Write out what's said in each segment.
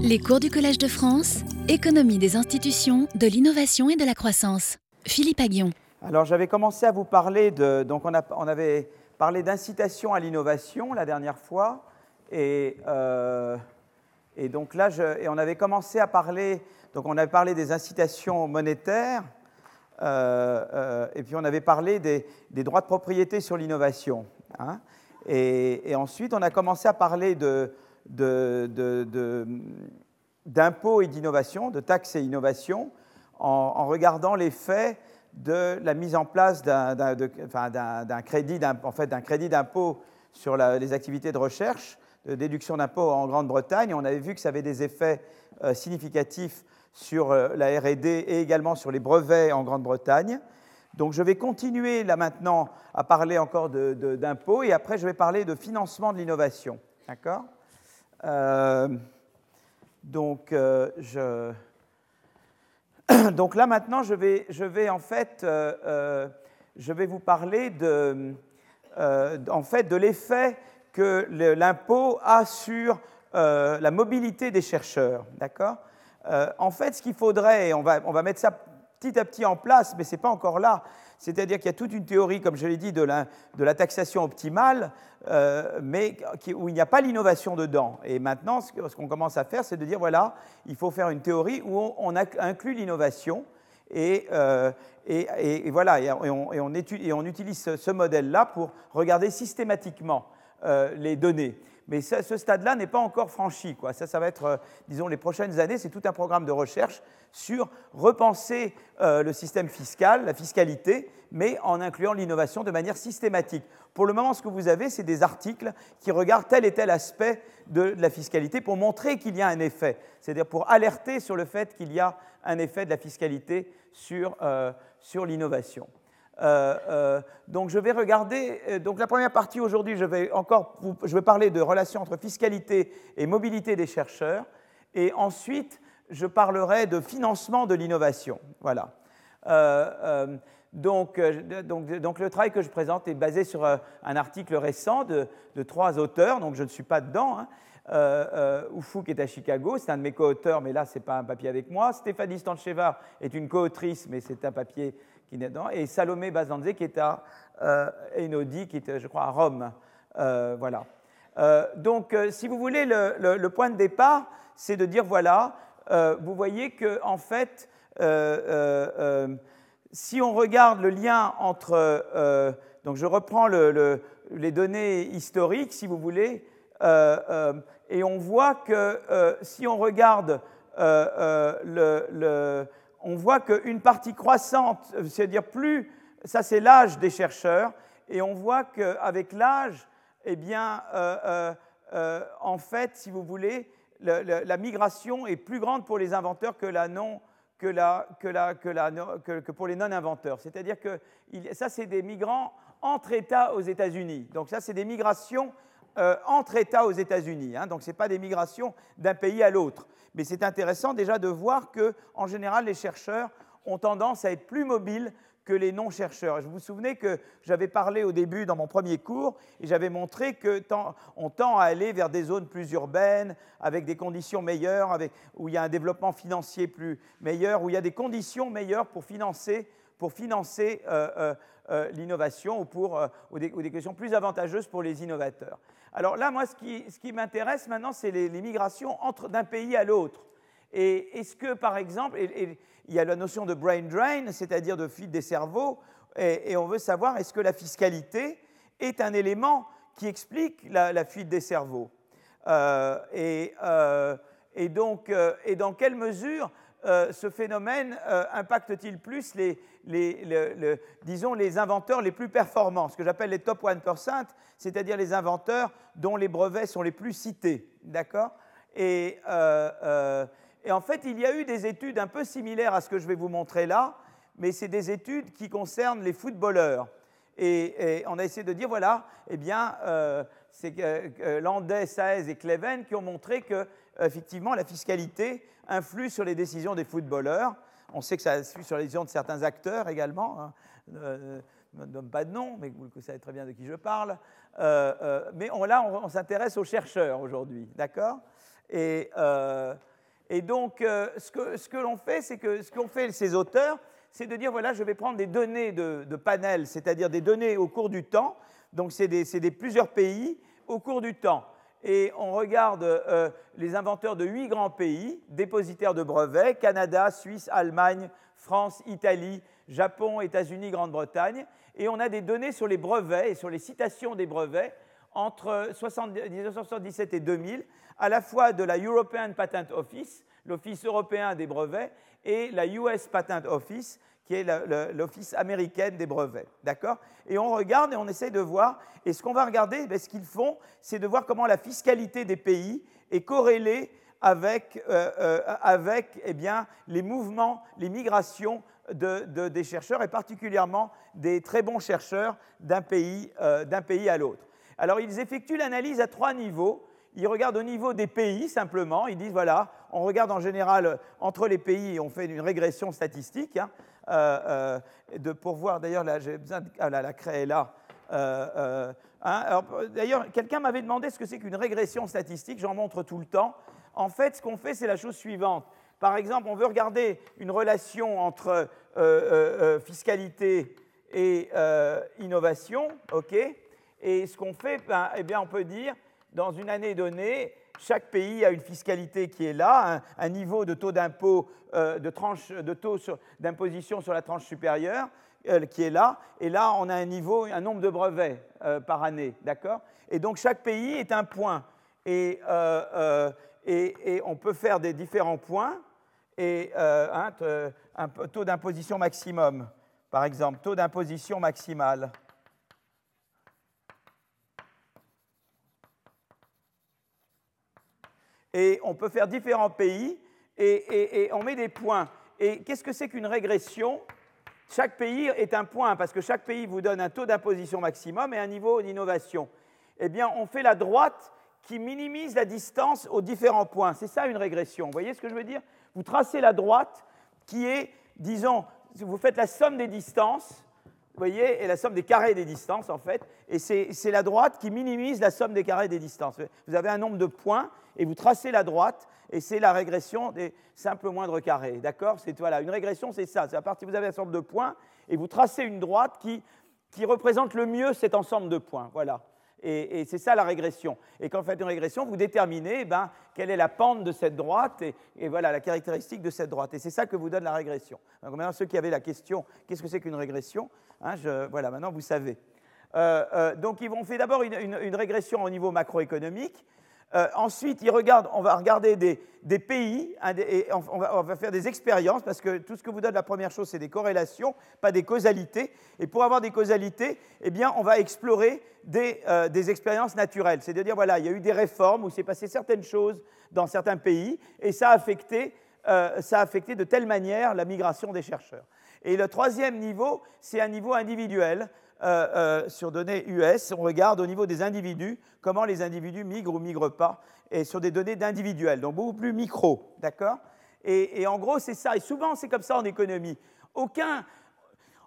Les cours du Collège de France, économie des institutions, de l'innovation et de la croissance. Philippe Aguillon. Alors j'avais commencé à vous parler de... Donc on, avait parlé d'incitation à l'innovation la dernière fois. Et, euh, et donc là, et on avait commencé à parler... Donc on avait parlé des incitations monétaires. Euh, euh, et puis on avait parlé des, droits de propriété sur l'innovation. Hein. et, ensuite, on a commencé à parler de, d'impôts et d'innovation, de taxes et innovation, en, regardant l'effet de la mise en place d'un, crédit, en fait, d'impôt sur les activités de recherche, de déduction d'impôts en Grande-Bretagne. On avait vu que ça avait des effets euh, significatifs sur euh, la RD et également sur les brevets en Grande-Bretagne. Donc je vais continuer là maintenant à parler encore d'impôts et après je vais parler de financement de l'innovation. D'accord? Euh, donc, euh, donc là maintenant, je vais, en fait, euh, je vais vous parler de, l'effet que l'impôt a sur la mobilité des chercheurs. D'accord? En fait, ce qu'il faudrait, on va, on va mettre ça petit à petit en place, mais ce n'est pas encore là, c'est-à-dire qu'il y a toute une théorie, comme je l'ai dit, de la, taxation optimale, euh, mais où il n'y a pas l'innovation dedans. Et maintenant, ce qu'on commence à faire, c'est de dire, voilà, il faut faire une théorie où on, inclut l'innovation. Et, euh, et, voilà, et on, on, on, utilise ce modèle-là pour regarder systématiquement euh, les données. Mais ce stade-là n'est pas encore franchi. Quoi. Ça, ça va être, disons, les prochaines années, c'est tout un programme de recherche sur repenser le système fiscal, la fiscalité, mais en incluant l'innovation de manière systématique. Pour le moment, ce que vous avez, c'est des articles qui regardent tel et tel aspect de la fiscalité pour montrer qu'il y a un effet, c'est-à-dire pour alerter sur le fait qu'il y a un effet de la fiscalité sur, euh, sur l'innovation. Euh, euh, donc je vais regarder, donc la première partie aujourd'hui, je vais encore je vais parler de relations entre fiscalité et mobilité des chercheurs, et ensuite je parlerai de financement de l'innovation. Voilà. Donc, euh, donc, donc, le travail que je présente est basé sur euh, un article récent de, trois auteurs, donc je ne suis pas dedans. Hein. Euh, Oufou qui est à Chicago, c'est un de mes co-auteurs, mais là, ce n'est pas un papier avec moi. Stéphanie Stancheva est une co-autrice, mais c'est un papier qui n'est dedans. Et Salomé Bazanze qui est à Enodi, qui est, je crois, à Rome. voilà. donc, si vous voulez, le, point de départ, c'est de dire voilà, vous voyez que, en fait, si on regarde le lien entre, euh, donc je reprends les données historiques, si vous voulez, euh, euh, et on voit que si on regarde le, on voit qu'une partie croissante, c'est-à-dire plus, ça c'est l'âge des chercheurs, et on voit qu'avec l'âge, eh bien, en fait, si vous voulez, la migration est plus grande pour les inventeurs que pour les non-inventeurs. C'est-à-dire que ça, c'est des migrants entre États aux États-Unis. Donc ça, c'est des migrations euh, entre États aux États-Unis. Hein. Donc ce n'est pas des migrations d'un pays à l'autre. Mais c'est intéressant déjà de voir que, en général, les chercheurs ont tendance à être plus mobiles que les non-chercheurs. Je vous souvenez que j'avais parlé au début dans mon premier cours et j'avais montré qu'on tend à aller vers des zones plus urbaines, avec des conditions meilleures, où il y a un développement financier plus meilleur, où il y a des conditions meilleures pour financer, pour financer euh, euh, l'innovation ou, pour, ou des, questions plus avantageuses pour les innovateurs. Alors là, moi, ce qui, m'intéresse maintenant, c'est les, migrations d'un pays à l'autre. Et est-ce que, par exemple, il y a la notion de brain drain, c'est-à-dire de fuite des cerveaux, et, on veut savoir est-ce que la fiscalité est un élément qui explique la, fuite des cerveaux? Euh, euh, et, donc, euh, et dans quelle mesure ce phénomène impacte-t-il plus les, disons, les inventeurs les plus performants, ce que j'appelle les top 1%, c'est-à-dire les inventeurs dont les brevets sont les plus cités. D'accord? Et, et en fait, il y a eu des études un peu similaires à ce que je vais vous montrer là, mais c'est des études qui concernent les footballeurs. Et, on a essayé de dire, voilà, eh bien, euh, c'est euh, Landais, Saez et Cleven qui ont montré que, effectivement, la fiscalité influe sur les décisions des footballeurs. On sait que ça influe sur les décisions de certains acteurs également. Hein. Euh, je ne donne pas de nom, mais vous savez très bien de qui je parle. mais là, on s'intéresse aux chercheurs aujourd'hui, d'accord? Et, donc, ce que, ce que l'on fait, c'est que ce qu'ont fait ces auteurs, c'est de dire, voilà, je vais prendre des données de, de panel, c'est-à-dire des données au cours du temps, donc c'est des, des, plusieurs pays au cours du temps. Et on regarde euh, les inventeurs de huit grands pays, dépositaires de brevets, Canada, Suisse, Allemagne, France, Italie, Japon, États-Unis, Grande-Bretagne. Et on a des données sur les brevets et sur les citations des brevets entre 1977 et 2000, à la fois de la European Patent Office, l'Office européen des brevets, et la US Patent Office, qui est l'Office américain des brevets. D'accord? Et on regarde et on essaie de voir. Et ce qu'on va regarder, ben, ce qu'ils font, c'est de voir comment la fiscalité des pays est corrélée avec, euh, euh, avec eh bien, les mouvements, les migrations de, des chercheurs, et particulièrement des très bons chercheurs d'un pays, euh, pays à l'autre. Alors, ils effectuent l'analyse à trois niveaux. Ils regardent au niveau des pays simplement. Ils disent voilà, on regarde en général entre les pays et on fait une régression statistique. Hein, euh, euh, de, pour voir, d'ailleurs, là, j'ai besoin de. Ah, là, la craie est là. Euh, hein, d'ailleurs, quelqu'un m'avait demandé ce que c'est qu'une régression statistique. J'en montre tout le temps. En fait, ce qu'on fait, c'est la chose suivante. Par exemple, on veut regarder une relation entre fiscalité et innovation, ok? Et ce qu'on fait, ben, eh bien, on peut dire, dans une année donnée, chaque pays a une fiscalité qui est là, un, niveau de taux d'impôt, euh, de, tranche, de taux d'imposition sur la tranche supérieure euh, qui est là. Et là, on a un niveau, un nombre de brevets euh, par année, d'accord? Et donc chaque pays est un point. Et, on peut faire des différents points et un taux d'imposition maximum, par exemple, taux d'imposition maximale. Et on peut faire différents pays et, on met des points. Et qu'est-ce que c'est qu'une régression? Chaque pays est un point parce que chaque pays vous donne un taux d'imposition maximum et un niveau d'innovation. Eh bien, on fait la droite qui minimise la distance aux différents points. C'est ça une régression. Vous voyez ce que je veux dire? Vous tracez la droite qui est, disons, vous faites la somme des distances vous voyez, et la somme des carrés des distances, en fait. Et c'est la droite qui minimise la somme des carrés des distances. Vous avez un nombre de points, et vous tracez la droite, et c'est la régression des simples moindres carrés. D'accord? C'est voilà, une régression, c'est ça. C'est à partir vous avez un ensemble de points, et vous tracez une droite qui, qui représente le mieux cet ensemble de points. Voilà. Et, c'est ça la régression. Et quand vous faites une régression, vous déterminez eh ben, quelle est la pente de cette droite et, voilà la caractéristique de cette droite. Et c'est ça que vous donne la régression. Donc maintenant, ceux qui avaient la question, qu'est-ce que c'est qu'une régression hein, Voilà, maintenant vous savez. Euh, euh, donc ils vont faire d'abord une, régression au niveau macroéconomique. Euh, ensuite, on va regarder des, pays hein, et on va, faire des expériences parce que tout ce que vous donne la première chose, c'est des corrélations, pas des causalités. Et pour avoir des causalités, eh bien, on va explorer des, euh, expériences naturelles. C'est à dire, voilà, il y a eu des réformes où s'est passé certaines choses dans certains pays et ça a affecté, euh, ça a affecté de telle manière la migration des chercheurs. Et le troisième niveau, c'est un niveau individuel. Euh, euh, sur données US, on regarde au niveau des individus comment les individus migrent ou migrent pas, et sur des données d'individuels, donc beaucoup plus micro, d'accord? Et, en gros, c'est ça. Et souvent, c'est comme ça en économie. Aucun,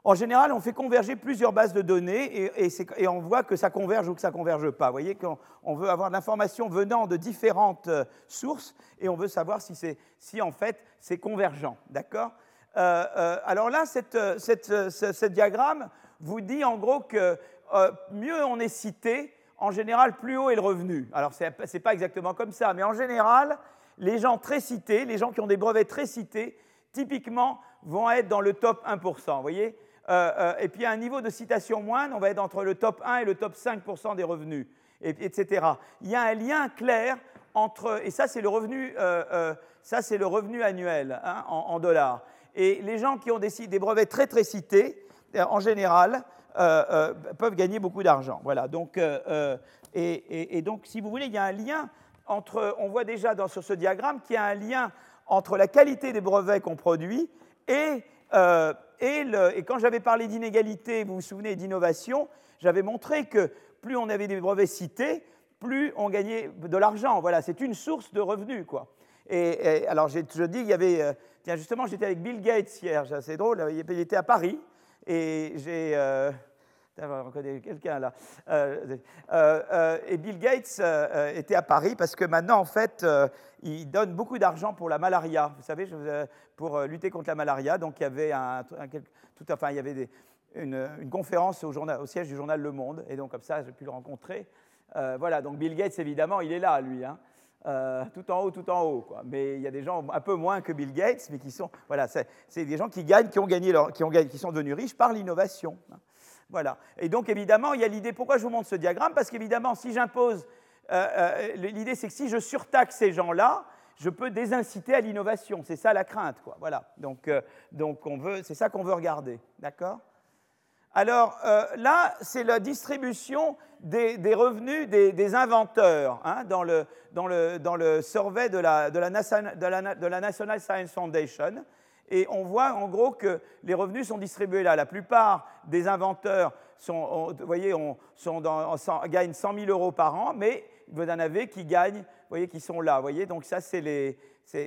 en général, on fait converger plusieurs bases de données et, on voit que ça converge ou que ça converge pas. Vous voyez qu'on veut avoir de l'information venant de différentes euh, sources et on veut savoir si, si en fait c'est convergent. D'accord? Alors là, cette, ce diagramme vous dit en gros que euh, mieux on est cité, en général, plus haut est le revenu. Alors, ce n'est pas exactement comme ça, mais en général, les gens très cités, les gens qui ont des brevets très cités, typiquement, vont être dans le top 1%. Vous voyez? Euh, euh, Et puis, à un niveau de citation moindre, on va être entre le top 1 et le top 5% des revenus, etc. Il y a un lien clair entre, et ça, c'est le revenu, c'est le revenu annuel hein, en, dollars. Et les gens qui ont des, brevets très, très cités, euh, en général, euh, euh, peuvent gagner beaucoup d'argent. Voilà. Donc, et, donc, si vous voulez, il y a un lien entre. On voit déjà sur ce diagramme qu'il y a un lien entre la qualité des brevets qu'on produit et, et, le, et quand j'avais parlé d'inégalité, vous vous souvenez, d'innovation, j'avais montré que plus on avait des brevets cités, plus on gagnait de l'argent. Voilà, c'est une source de revenus, quoi. Et, alors, je dis, il y avait, tiens, justement, j'étais avec Bill Gates hier, c'est drôle, il était à Paris, et j'ai. Euh, quelqu'un là. Euh, euh, euh, et Bill Gates était à Paris parce que maintenant, en fait, il donne beaucoup d'argent pour la malaria. Vous savez, pour lutter contre la malaria. Donc, il y avait, une, conférence au, siège du journal Le Monde. Et donc, comme ça, j'ai pu le rencontrer. voilà, donc Bill Gates, évidemment, il est là, lui. Hein. Tout en haut, tout en haut. Quoi. Mais il y a des gens un peu moins que Bill Gates, mais qui sont, voilà, c'est des gens qui gagnent, qui ont gagné, leur, qui, ont, qui sont devenus riches par l'innovation. Hein. Voilà. Et donc, évidemment, il y a l'idée, pourquoi je vous montre ce diagramme? Parce qu'évidemment, si j'impose, euh, euh, l'idée, c'est que si je surtaxe ces gens-là, je peux désinciter à l'innovation. C'est ça la crainte, quoi. Voilà. Donc, euh, donc on veut, c'est ça qu'on veut regarder. D'accord? Alors là, c'est la distribution des, revenus des, inventeurs hein, dans, le, dans, le, dans, le, survey de la, de la, de la National Science Foundation. Et on voit en gros que les revenus sont distribués là. La plupart des inventeurs sont, voyez, sont gagnent 100 000 euros par an, mais vous en avez qui gagnent, voyez, qui sont là. Voyez, donc ça, c'est les.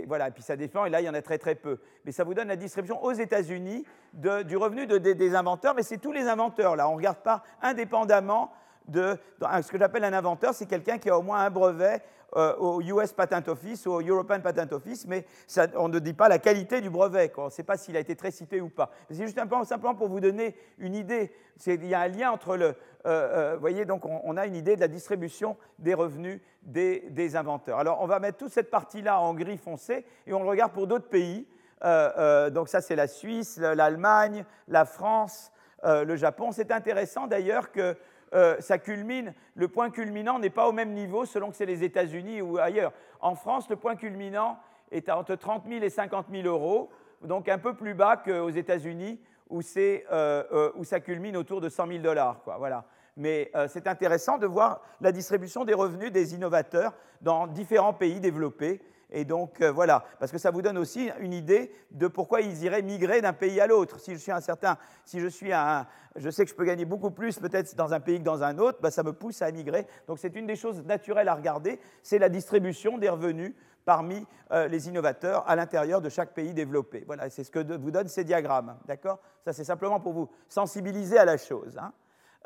Voilà, et puis ça dépend, et là, il y en a très très peu. Mais ça vous donne la distribution aux États-Unis du revenu des inventeurs, mais c'est tous les inventeurs, là. On ne regarde pas indépendamment de. Ce que j'appelle un inventeur, c'est quelqu'un qui a au moins un brevet euh, au US Patent Office ou au European Patent Office, mais on ne dit pas la qualité du brevet. On ne sait pas s'il a été très cité ou pas. C'est juste un peu, simplement pour vous donner une idée. Il y a un lien entre le. Euh, euh, voyez, donc on, a une idée de la distribution des revenus des, inventeurs. Alors on va mettre toute cette partie-là en gris foncé et on le regarde pour d'autres pays. donc ça, c'est la Suisse, l'Allemagne, la France, le Japon. C'est intéressant d'ailleurs que euh, ça culmine, le point culminant n'est pas au même niveau selon que c'est les États-Unis ou ailleurs. En France, le point culminant est entre 30 000 et 50 000 euros, donc un peu plus bas qu'aux États-Unis où, euh, euh, où, ça culmine autour de 100 000 dollars. Voilà. Mais c'est intéressant de voir la distribution des revenus des innovateurs dans différents pays développés. Et donc euh, voilà, parce que ça vous donne aussi une idée de pourquoi ils iraient migrer d'un pays à l'autre. Si je suis un certain, si je suis un, je sais que je peux gagner beaucoup plus peut-être dans un pays que dans un autre, bah, ça me pousse à migrer. Donc c'est une des choses naturelles à regarder, c'est la distribution des revenus parmi euh, les innovateurs à l'intérieur de chaque pays développé. Voilà, c'est ce que vous donnent ces diagrammes, d'accord? Ça c'est simplement pour vous sensibiliser à la chose. Hein.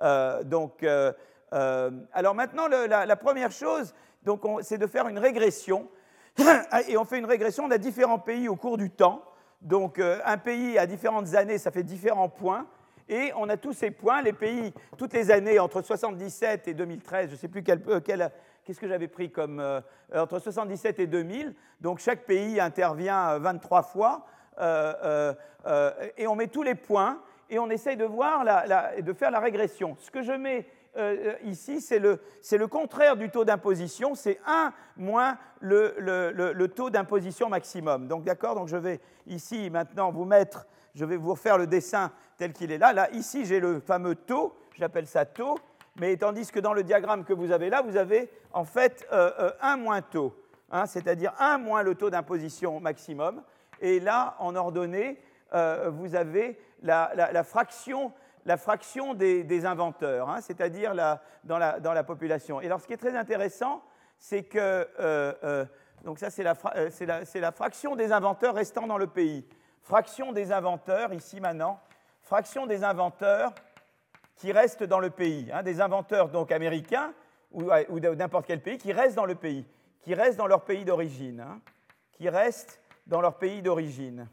Euh, donc, alors maintenant, la, première chose, c'est de faire une régression et on fait une régression, on a différents pays au cours du temps. Donc euh, un pays à différentes années, ça fait différents points. Et on a tous ces points, les pays, toutes les années, entre 77 et 2013, je ne sais plus quel, euh, qu'est-ce que j'avais pris comme, euh, entre 77 et 2000. Donc chaque pays intervient 23 fois. et on met tous les points et on essaye de, voir de faire la régression. Ce que je mets euh, euh, ici, c'est le, le, contraire du taux d'imposition, c'est 1 moins le, le, taux d'imposition maximum. Donc d'accord, donc je vais ici maintenant vous mettre, je vais vous refaire le dessin tel qu'il est là. Là, ici, j'ai le fameux taux, j'appelle ça taux, mais tandis que dans le diagramme que vous avez là, vous avez en fait 1 euh, moins taux, hein, c'est-à-dire 1 moins le taux d'imposition maximum. Et là, en ordonnée, vous avez la, fraction des, inventeurs, hein, c'est-à-dire dans, la, population. Et alors, ce qui est très intéressant, c'est que euh, euh, donc ça, euh, c'est la, fraction des inventeurs restant dans le pays. Fraction des inventeurs, ici maintenant, fraction des inventeurs qui restent dans le pays. Hein, des inventeurs donc américains ou, ou n'importe quel pays qui restent dans le pays, qui restent dans leur pays d'origine, hein, qui restent dans leur pays d'origine.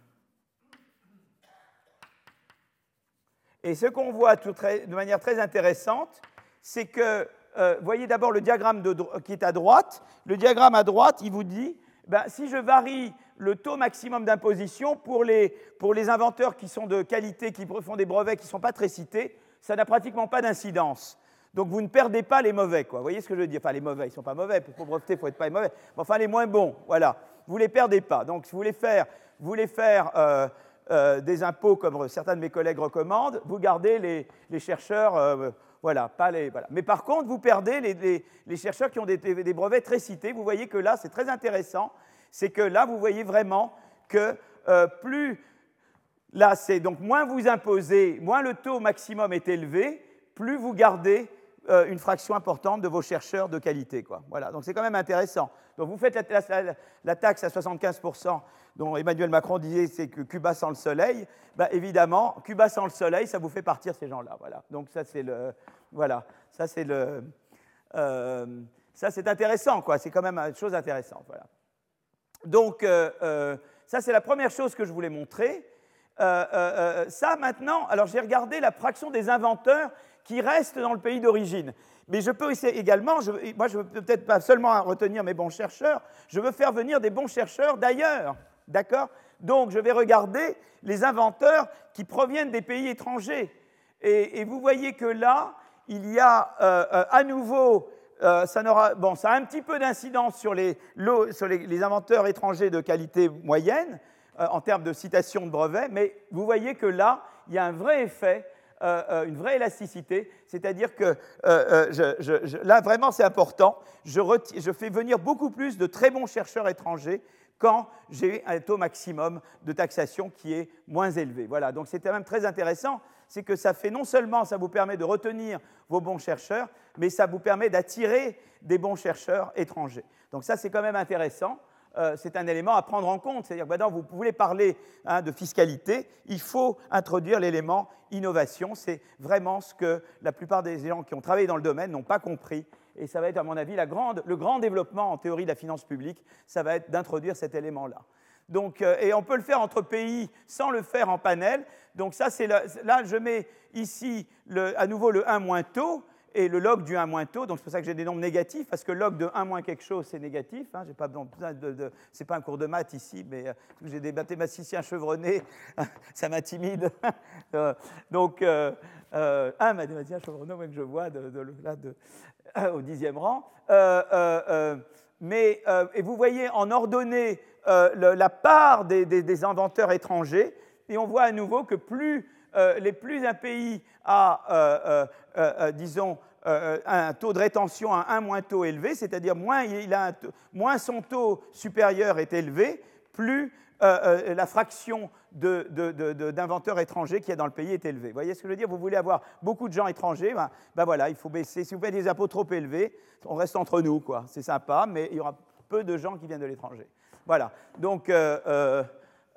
Et ce qu'on voit de manière très intéressante, c'est que, euh, voyez d'abord le diagramme qui est à droite. Le diagramme à droite, il vous dit, ben, si je varie le taux maximum d'imposition pour les, pour les inventeurs qui sont de qualité, qui font des brevets qui ne sont pas très cités, ça n'a pratiquement pas d'incidence. Donc vous ne perdez pas les mauvais, quoi. Vous voyez ce que je veux dire? Enfin, les mauvais, ils ne sont pas mauvais. Pour breveter, il faut être pas mauvais. Mais enfin, les moins bons, voilà. Vous ne les perdez pas. Donc, si vous voulez faire, vous voulez faire euh, euh, des impôts comme certains de mes collègues recommandent, vous gardez les, chercheurs, euh, voilà, pas les. Mais par contre, vous perdez les, chercheurs qui ont des, brevets très cités. Vous voyez que là, c'est très intéressant, c'est que là, vous voyez vraiment que plus, là, c'est donc moins vous imposez, moins le taux maximum est élevé, plus vous gardez une fraction importante de vos chercheurs de qualité. Voilà, donc c'est quand même intéressant. Donc vous faites la, taxe à 75%, dont Emmanuel Macron disait c'est Cuba sans le soleil. Bah, évidemment, Cuba sans le soleil, ça vous fait partir ces gens-là. Voilà. Donc ça c'est le, voilà, ça c'est le, ça c'est intéressant, quoi. C'est quand même une chose intéressante. Voilà. Donc ça c'est la première chose que je voulais montrer. Euh, euh, euh, ça maintenant, alors j'ai regardé la fraction des inventeurs qui restent dans le pays d'origine. Mais je peux essayer également, moi je veux peut-être pas seulement retenir mes bons chercheurs, je veux faire venir des bons chercheurs d'ailleurs. D'accord? Donc je vais regarder les inventeurs qui proviennent des pays étrangers. Et, vous voyez que là, il y a à nouveau ça, bon, ça a un petit peu d'incidence sur, les, sur les, inventeurs étrangers de qualité moyenne, euh, en termes de citation de brevet, mais vous voyez que là, il y a un vrai effet, euh, euh, une vraie élasticité, c'est-à-dire que là, vraiment, c'est important, je, je fais venir beaucoup plus de très bons chercheurs étrangers quand j'ai un taux maximum de taxation qui est moins élevé. Voilà, donc c'est quand même très intéressant, c'est que ça fait non seulement, ça vous permet de retenir vos bons chercheurs, mais ça vous permet d'attirer des bons chercheurs étrangers. Donc ça, c'est quand même intéressant. Euh, c'est un élément à prendre en compte. C'est-à-dire que maintenant, vous voulez parler hein, de fiscalité, il faut introduire l'élément innovation. C'est vraiment ce que la plupart des gens qui ont travaillé dans le domaine n'ont pas compris. Et ça va être, à mon avis, le grand développement en théorie de la finance publique, ça va être d'introduire cet élément-là. Donc, euh, et on peut le faire entre pays sans le faire en panel. Donc ça, c'est là, je mets ici à nouveau le 1 moins taux et le log du 1 moins taux, donc c'est pour ça que j'ai des nombres négatifs, parce que log de 1 moins quelque chose, c'est négatif. Hein, pas de, c'est pas un cours de maths ici, mais euh, j'ai des mathématiciens chevronnés, ça m'intimide. Euh, donc, euh, un mathématicien chevronné que je vois de, là au dixième rang. mais, et vous voyez en ordonnée la part des, des, inventeurs étrangers, et on voit à nouveau que plus les plus un pays a euh, euh, disons, euh, un taux de rétention à un moins taux élevé, c'est-à-dire moins, moins, son taux supérieur est élevé, plus la fraction d'inventeurs étrangers qui est dans le pays est élevée. Vous voyez ce que je veux dire? Vous voulez avoir beaucoup de gens étrangers, ben, ben, voilà, il faut baisser. Si vous faites des impôts trop élevés, on reste entre nous, quoi. C'est sympa, mais il y aura peu de gens qui viennent de l'étranger. Voilà. Donc,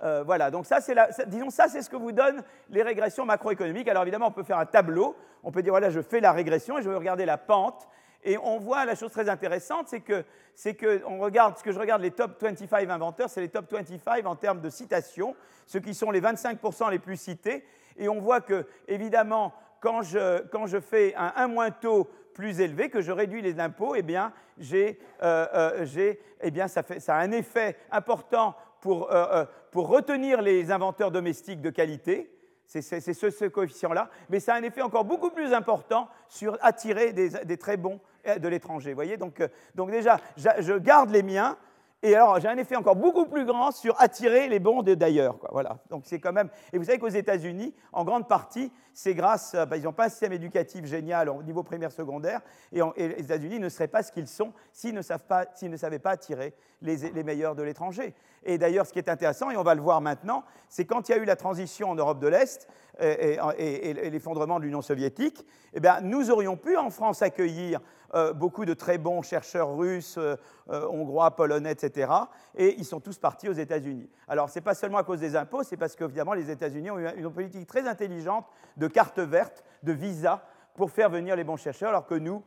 euh, voilà, donc ça, c'est disons, ça, c'est ce que vous donnent les régressions macroéconomiques. Alors évidemment, on peut faire un tableau, on peut dire, voilà, je fais la régression et je vais regarder la pente. Et on voit la chose très intéressante, c'est que, c'est que on regarde, ce que je regarde les top 25 inventeurs, c'est les top 25 en termes de citations, ceux qui sont les 25% les plus cités. Et on voit que, évidemment, quand je, quand je fais un 1 moins taux plus élevé, que je réduis les impôts, eh bien, j'ai, euh, euh, eh bien ça, fait, ça a un effet important pour, euh, euh, pour retenir les inventeurs domestiques de qualité. C'est ce, coefficient-là. Mais ça a un effet encore beaucoup plus important sur attirer des, des très bons euh, de l'étranger. Vous voyez donc, donc déjà, je garde les miens, et alors, j'ai un effet encore beaucoup plus grand sur attirer les bons d'ailleurs. Voilà. Donc, c'est quand même. Et vous savez qu'aux États-Unis, en grande partie, c'est grâce. Bah, ils n'ont pas un système éducatif génial au niveau primaire secondaire. Et, les États-Unis ne seraient pas ce qu'ils sont s'ils ne, savaient pas attirer les, meilleurs de l'étranger. Et d'ailleurs, ce qui est intéressant, et on va le voir maintenant, c'est quand il y a eu la transition en Europe de l'Est et, et l'effondrement de l'Union soviétique, eh bien, nous aurions pu en France accueillir euh, beaucoup de très bons chercheurs russes, euh, euh, hongrois, polonais, etc. Et ils sont tous partis aux États-Unis. Alors, ce n'est pas seulement à cause des impôts, c'est parce qu'évidemment, les États-Unis ont eu une politique très intelligente de carte verte, de visa, pour faire venir les bons chercheurs, alors que nous,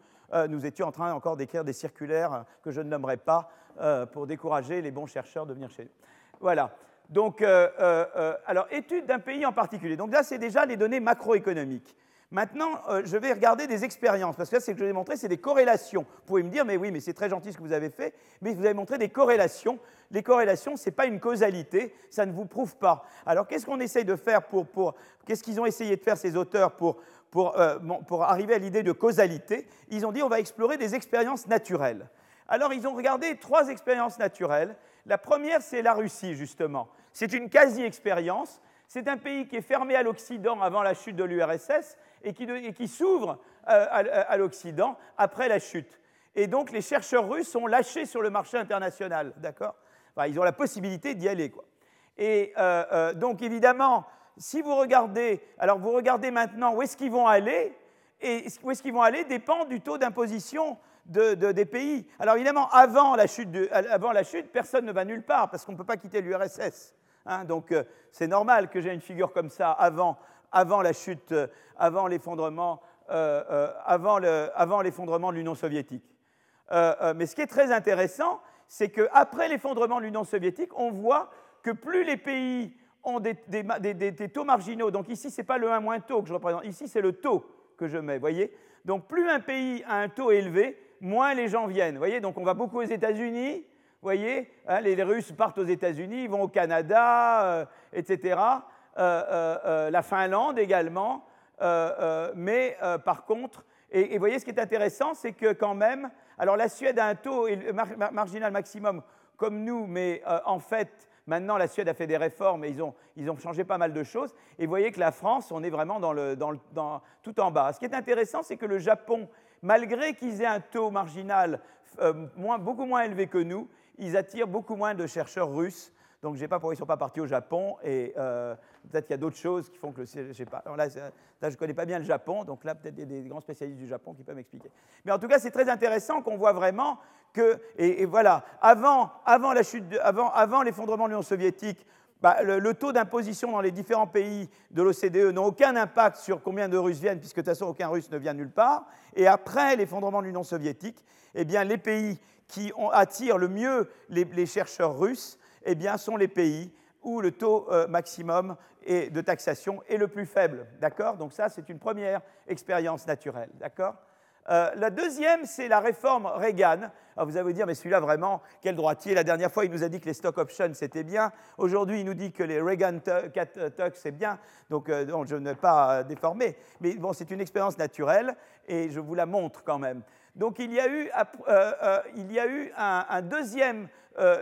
nous étions en train encore d'écrire des circulaires que je ne nommerai pas pour décourager les bons chercheurs de venir chez nous. Voilà. Donc, alors, étude d'un pays en particulier. Donc là, c'est déjà les données macroéconomiques. Maintenant, euh, je vais regarder des expériences, parce que là, ce que je vous ai montré, c'est des corrélations. Vous pouvez me dire, mais oui, mais c'est très gentil ce que vous avez fait, mais vous avez montré des corrélations. Les corrélations, ce n'est pas une causalité, ça ne vous prouve pas. Alors, qu'est-ce qu'on essaye de faire pour... pour qu'est-ce qu'ils ont essayé de faire, ces auteurs, pour, pour, euh, pour arriver à l'idée de causalité? Ils ont dit, on va explorer des expériences naturelles. Alors, ils ont regardé trois expériences naturelles. La première, c'est la Russie, justement. C'est une quasi-expérience. C'est un pays qui est fermé à l'Occident avant la chute de l'URSS et qui, s'ouvre euh, à, l'Occident après la chute. Et donc les chercheurs russes sont lâchés sur le marché international, d'accord? Ils ont la possibilité d'y aller, quoi. Et euh, euh, donc évidemment, si vous regardez, alors vous regardez maintenant où est-ce qu'ils vont aller, Et où est-ce qu'ils vont aller dépend du taux d'imposition des pays. Alors évidemment, avant la, chute avant la chute, personne ne va nulle part parce qu'on ne peut pas quitter l'URSS. Hein. donc euh, c'est normal que j'ai une figure comme ça avant, avant la chute, euh, avant l'effondrement, euh, avant l'effondrement de l'Union soviétique. mais ce qui est très intéressant, c'est qu'après l'effondrement de l'Union soviétique, on voit que plus les pays ont des, des taux marginaux, donc ici, ce n'est pas le 1 moins taux que je représente, ici, c'est le taux que je mets, voyez Donc plus un pays a un taux élevé, moins les gens viennent. voyez Donc on va beaucoup aux États-Unis, voyez hein, les, Russes partent aux États-Unis, vont au Canada, euh, etc. Euh, euh, la Finlande également. mais par contre, et vous voyez ce qui est intéressant, c'est que quand même, alors la Suède a un taux marginal maximum comme nous, mais en fait, Maintenant, la Suède a fait des réformes et ils ont, ils ont changé pas mal de choses. Et vous voyez que la France, on est vraiment dans le, dans tout en bas. Ce qui est intéressant, c'est que le Japon, malgré qu'ils aient un taux marginal beaucoup moins élevé que nous, ils attirent beaucoup moins de chercheurs russes. Donc, je ne sais pas pourquoi ils ne sont pas partis au Japon. Et euh, peut-être qu'il y a d'autres choses qui font que je sais pas. là, je ne connais pas bien le Japon. Donc là, peut-être a des grands spécialistes du Japon qui peuvent m'expliquer. Mais en tout cas, c'est très intéressant qu'on voit vraiment que. Et, voilà, avant, avant l'effondrement de l'Union soviétique, bah, le, taux d'imposition dans les différents pays de l'OCDE n'a aucun impact sur combien de Russes viennent, puisque de toute façon aucun Russe ne vient nulle part. Et après l'effondrement de l'Union soviétique, eh les pays qui attirent le mieux les, chercheurs russes eh bien, sont les pays où le taux euh, maximum de taxation est le plus faible. D'accord? Donc ça, c'est une première expérience naturelle. D'accord? Euh, la deuxième, c'est la réforme Reagan. Alors vous allez vous dire, mais celui-là, vraiment, quel droitier La dernière fois, il nous a dit que les stock options, c'était bien. Aujourd'hui, il nous dit que les Reagan Tucks, c'est bien. Donc, euh, je ne vais pas déformer. Mais bon, c'est une expérience naturelle et je vous la montre quand même. Donc, il y a eu, euh,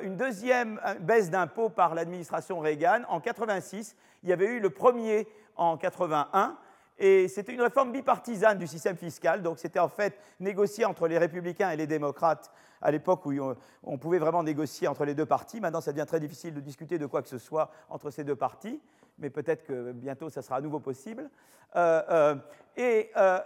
une deuxième baisse d'impôts par l'administration Reagan. En 86, il y avait eu le premier en 81. Et c'était une réforme bipartisane du système fiscal, donc c'était en fait négocié entre les républicains et les démocrates à l'époque où on, pouvait vraiment négocier entre les deux partis. Maintenant, ça devient très difficile de discuter de quoi que ce soit entre ces deux partis, mais peut-être que bientôt ça sera à nouveau possible. Euh, euh, euh,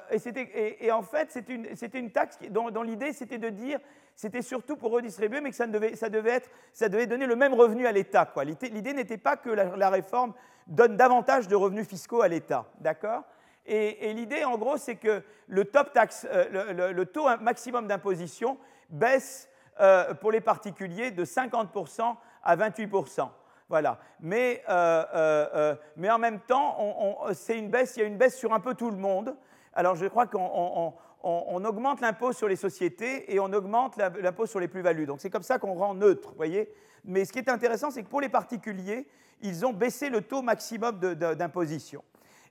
et, en fait, c'était une, taxe dont, l'idée c'était de dire, c'était surtout pour redistribuer, mais que ça, devait, ça, devait, être, ça devait donner le même revenu à l'État. L'idée n'était pas que la, la réforme donne davantage de revenus fiscaux à l'État. D'accord? Et, l'idée, en gros, c'est que le, top tax, euh, le, taux maximum d'imposition baisse euh, pour les particuliers de 50% à 28%. Voilà. Mais, euh, mais en même temps, c'est une baisse, il y a une baisse sur un peu tout le monde. Alors je crois qu'on on, augmente l'impôt sur les sociétés et on augmente l'impôt sur les plus-values. Donc c'est comme ça qu'on rend neutre, voyez. Mais ce qui est intéressant, c'est que pour les particuliers, ils ont baissé le taux maximum d'imposition.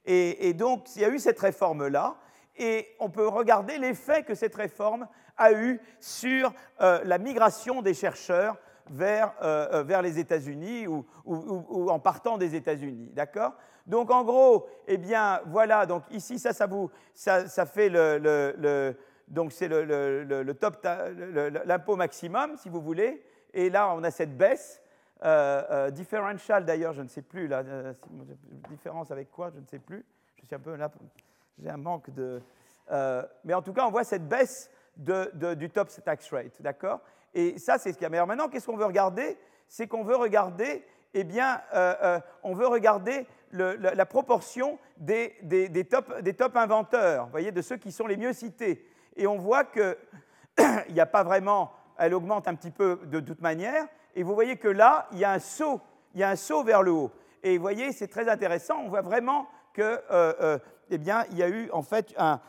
Et, donc, il y a eu cette réforme-là, et on peut regarder l'effet que cette réforme a eu sur euh, la migration des chercheurs vers, euh, euh, vers les États-Unis ou, en partant des États-Unis. D'accord? Donc, en gros, eh bien, voilà, donc ici, ça, ça, vous, ça, ça fait le, donc c'est le, top, l'impôt maximum, si vous voulez, et là, on a cette baisse. Euh, euh, differential d'ailleurs, je ne sais plus, la euh, différence avec quoi, je ne sais plus. Je suis un peu là, j'ai un manque de. mais en tout cas, on voit cette baisse de, du top tax rate, d'accord? Et ça, c'est ce qu'il y a. Mais maintenant, qu'est-ce qu'on veut regarder? C'est qu'on veut regarder, eh bien, on veut regarder la, proportion des, des, top, des top inventeurs, vous voyez, de ceux qui sont les mieux cités. Et on voit qu'il n'y a pas vraiment, elle augmente un petit peu de toute manière, et vous voyez que là, il y a un saut, il y a un saut vers le haut. Et vous voyez, c'est très intéressant. On voit vraiment que, euh, euh, eh bien, il y a eu en fait un,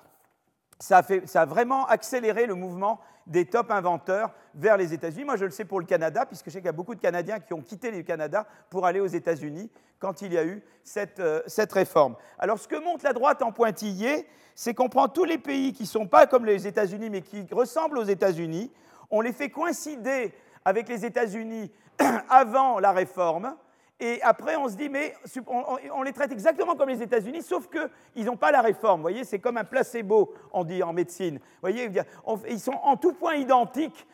ça a, vraiment accéléré le mouvement des top inventeurs vers les États-Unis. Moi, je le sais pour le Canada, puisque je sais qu'il y a beaucoup de Canadiens qui ont quitté le Canada pour aller aux États-Unis quand il y a eu cette, euh, cette, réforme. Alors, ce que montre la droite en pointillé, c'est qu'on prend tous les pays qui ne sont pas comme les États-Unis, mais qui ressemblent aux États-Unis, on les fait coïncider avec les États-Unis avant la réforme. Et après, on se dit, mais on, les traite exactement comme les États-Unis, sauf qu'ils n'ont pas la réforme. Vous voyez, c'est comme un placebo, on dit en médecine. Vous voyez, ils sont en tout point identiques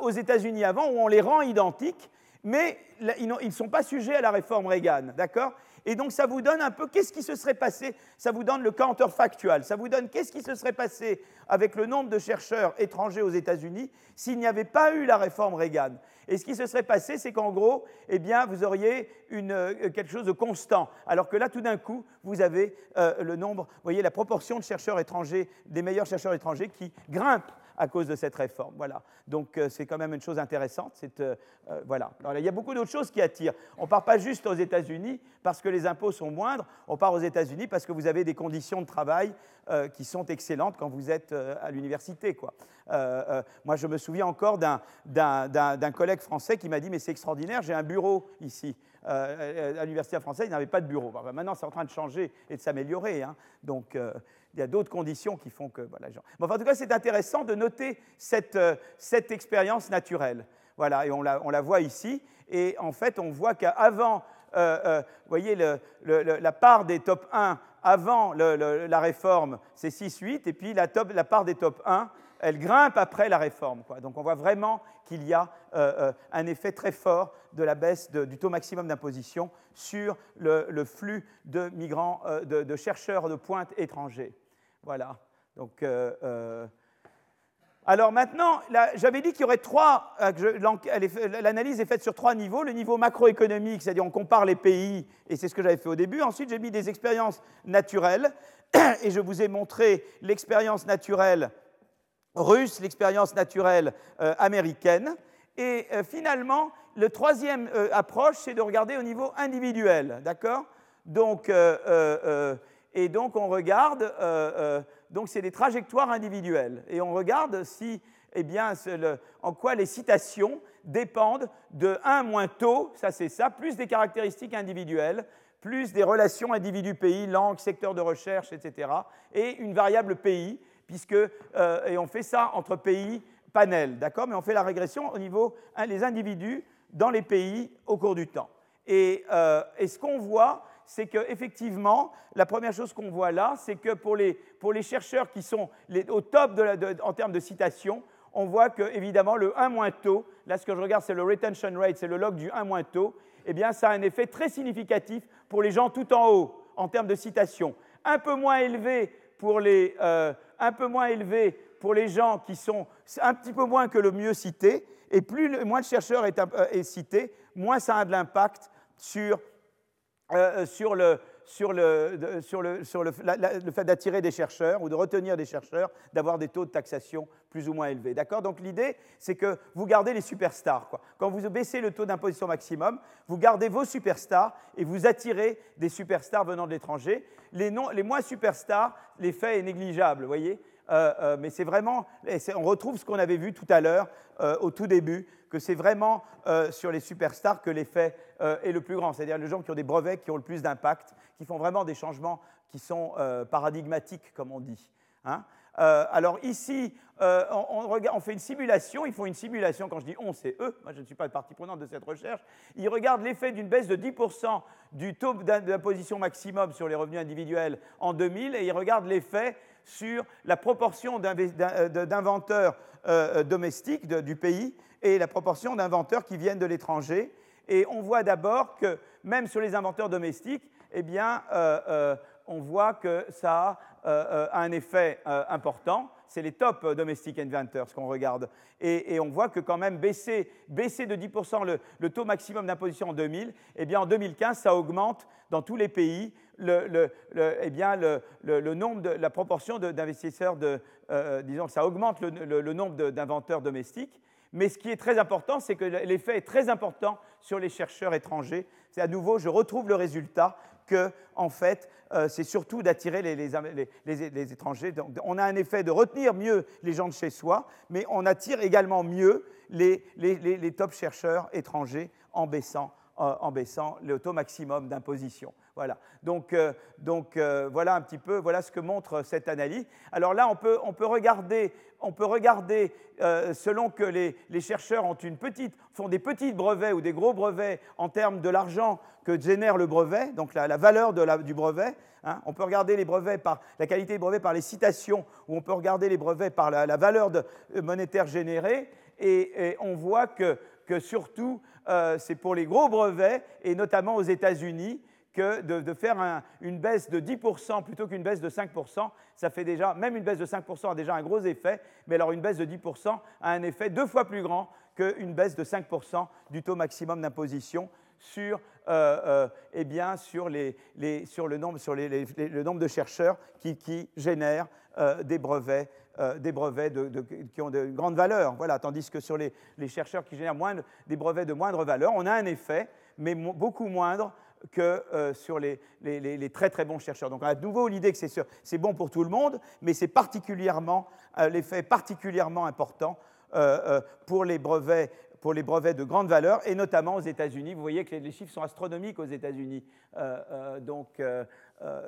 aux États-Unis avant, où on les rend identiques. Mais ils ne sont pas sujets à la réforme Reagan, d'accord? Et donc ça vous donne un peu qu'est-ce qui se serait passé, ça vous donne le counterfactual, ça vous donne qu'est-ce qui se serait passé avec le nombre de chercheurs étrangers aux États-Unis s'il n'y avait pas eu la réforme Reagan? Et ce qui se serait passé, c'est qu'en gros, eh bien, vous auriez euh, quelque chose de constant. Alors que là, tout d'un coup, vous avez euh, le nombre, vous voyez, la proportion de chercheurs étrangers, des meilleurs chercheurs étrangers qui grimpe à cause de cette réforme. Voilà. Donc euh, c'est quand même une chose intéressante. Euh, euh, voilà. il y a beaucoup d'autres choses qui attirent. On ne part pas juste aux États-Unis parce que les impôts sont moindres. On part aux États-Unis parce que vous avez des conditions de travail qui sont excellentes quand vous êtes à l'université. moi, je me souviens encore d'un collègue français qui m'a dit, mais c'est extraordinaire, j'ai un bureau ici. à l'université française, il n'avait pas de bureau. maintenant, c'est en train de changer et de s'améliorer. Hein. Donc, il y a d'autres conditions qui font que. Voilà, en tout cas, c'est intéressant de noter cette, euh, cette expérience naturelle. Voilà, et on la, on la, voit ici. Et en fait, on voit qu'avant, euh, euh, vous voyez, la part des top 1 avant la réforme, c'est 6-8, et puis la, top, la, part des top 1, elle grimpe après la réforme. Donc on voit vraiment qu'il y a un effet très fort de la baisse du taux maximum d'imposition sur le, flux de migrants, de, chercheurs de pointe étrangers. Voilà. Donc, euh, euh, alors maintenant, j'avais dit qu'il y aurait trois, euh, l'analyse est faite sur trois niveaux. Le niveau macroéconomique, c'est-à-dire on compare les pays, et c'est ce que j'avais fait au début. Ensuite, j'ai mis des expériences naturelles, et je vous ai montré l'expérience naturelle russe, l'expérience naturelle américaine. Et finalement, le troisième approche, c'est de regarder au niveau individuel, d'accord? Donc, et donc on regarde, euh, euh, donc c'est des trajectoires individuelles, et on regarde si, eh bien, en quoi les citations dépendent de un moins taux, ça c'est ça, plus des caractéristiques individuelles, plus des relations individu-pays, langue, secteur de recherche, etc., et une variable pays, puisque, euh, et on fait ça entre pays, panel, d'accord Mais on fait la régression au niveau des individus dans les pays au cours du temps. Et, et ce qu'on voit, c'est qu'effectivement, la première chose qu'on voit là, c'est que pour les, chercheurs qui sont au top en termes de citation, on voit que, évidemment, le 1 moins taux, là ce que je regarde, c'est le retention rate, c'est le log du 1 moins taux, eh bien, ça a un effet très significatif pour les gens tout en haut, en termes de citation. Un peu moins élevé pour les, euh, un peu gens qui sont un petit peu moins que le mieux cité, et plus moins le chercheur euh, est cité, moins ça a de l'impact sur euh, euh, sur, le, sur, le, sur, le, sur le, le, fait d'attirer des chercheurs ou de retenir des chercheurs, d'avoir des taux de taxation plus ou moins élevés. D'accord? Donc l'idée, c'est que vous gardez les superstars. Quoi. Quand vous baissez le taux d'imposition maximum, vous gardez vos superstars et vous attirez des superstars venant de l'étranger. Les, les moins superstars, l'effet est négligeable, voyez? Euh, mais c'est vraiment, on retrouve ce qu'on avait vu tout à l'heure au tout début, que c'est vraiment euh, sur les superstars que l'effet euh, est le plus grand, c'est-à-dire les gens qui ont des brevets qui ont le plus d'impact, qui font vraiment des changements qui sont euh, paradigmatiques, comme on dit. Hein. alors ici, on, fait une simulation, ils font une simulation, quand je dis on, c'est eux, moi je ne suis pas partie prenante de cette recherche, ils regardent l'effet d'une baisse de 10% du taux d'imposition maximum sur les revenus individuels en 2000, et ils regardent l'effet sur la proportion d'inventeurs domestiques du pays et la proportion d'inventeurs qui viennent de l'étranger. Et on voit d'abord que même sur les inventeurs domestiques, eh bien, euh, euh, on voit que ça a euh, un effet important. C'est les top domestic inventors qu'on regarde. Et, on voit que quand même baisser, baisser de 10% le, taux maximum d'imposition en 2000, eh bien en 2015, ça augmente dans tous les pays le, eh bien, le, nombre de, la proportion d'investisseurs, de, disons ça augmente le, nombre d'inventeurs domestiques. Mais ce qui est très important, c'est que l'effet est très important sur les chercheurs étrangers. C'est à nouveau, je retrouve le résultat que, en fait, euh, c'est surtout d'attirer les, étrangers. Donc, on a un effet de retenir mieux les gens de chez soi, mais on attire également mieux les, top chercheurs étrangers en baissant, euh, en baissant le taux maximum d'imposition. Voilà. Donc, euh, donc voilà un petit peu, voilà ce que montre cette analyse. Alors là, on peut, on peut regarder, on peut regarder euh, selon que les, chercheurs ont une font des petits brevets ou des gros brevets en termes de l'argent que génère le brevet, donc la, valeur du brevet. Hein. On peut regarder les brevets par la qualité des brevets par les citations, ou on peut regarder les brevets par la, valeur de, monétaire générée. Et, on voit que, que surtout, c'est pour les gros brevets, et notamment aux États-Unis, que de, faire une baisse de 10% plutôt qu'une baisse de 5%, ça fait déjà, même une baisse de 5% a déjà un gros effet, mais alors une baisse de 10% a un effet deux fois plus grand qu'une baisse de 5% du taux maximum d'imposition sur, euh, euh, eh bien, sur, les, le, nombre, sur le nombre de chercheurs qui, génèrent euh, des brevets, des brevets qui ont de grande valeur. Voilà, tandis que sur les, chercheurs qui génèrent des brevets de moindre valeur, on a un effet, mais beaucoup moindre que euh, sur les, très très bons chercheurs. Donc de nouveau l'idée que c'est bon pour tout le monde, mais c'est particulièrement euh, l'effet particulièrement important euh, pour les brevets pour les brevets de grande valeur, et notamment aux États-Unis. Vous voyez que les, chiffres sont astronomiques aux États-Unis, donc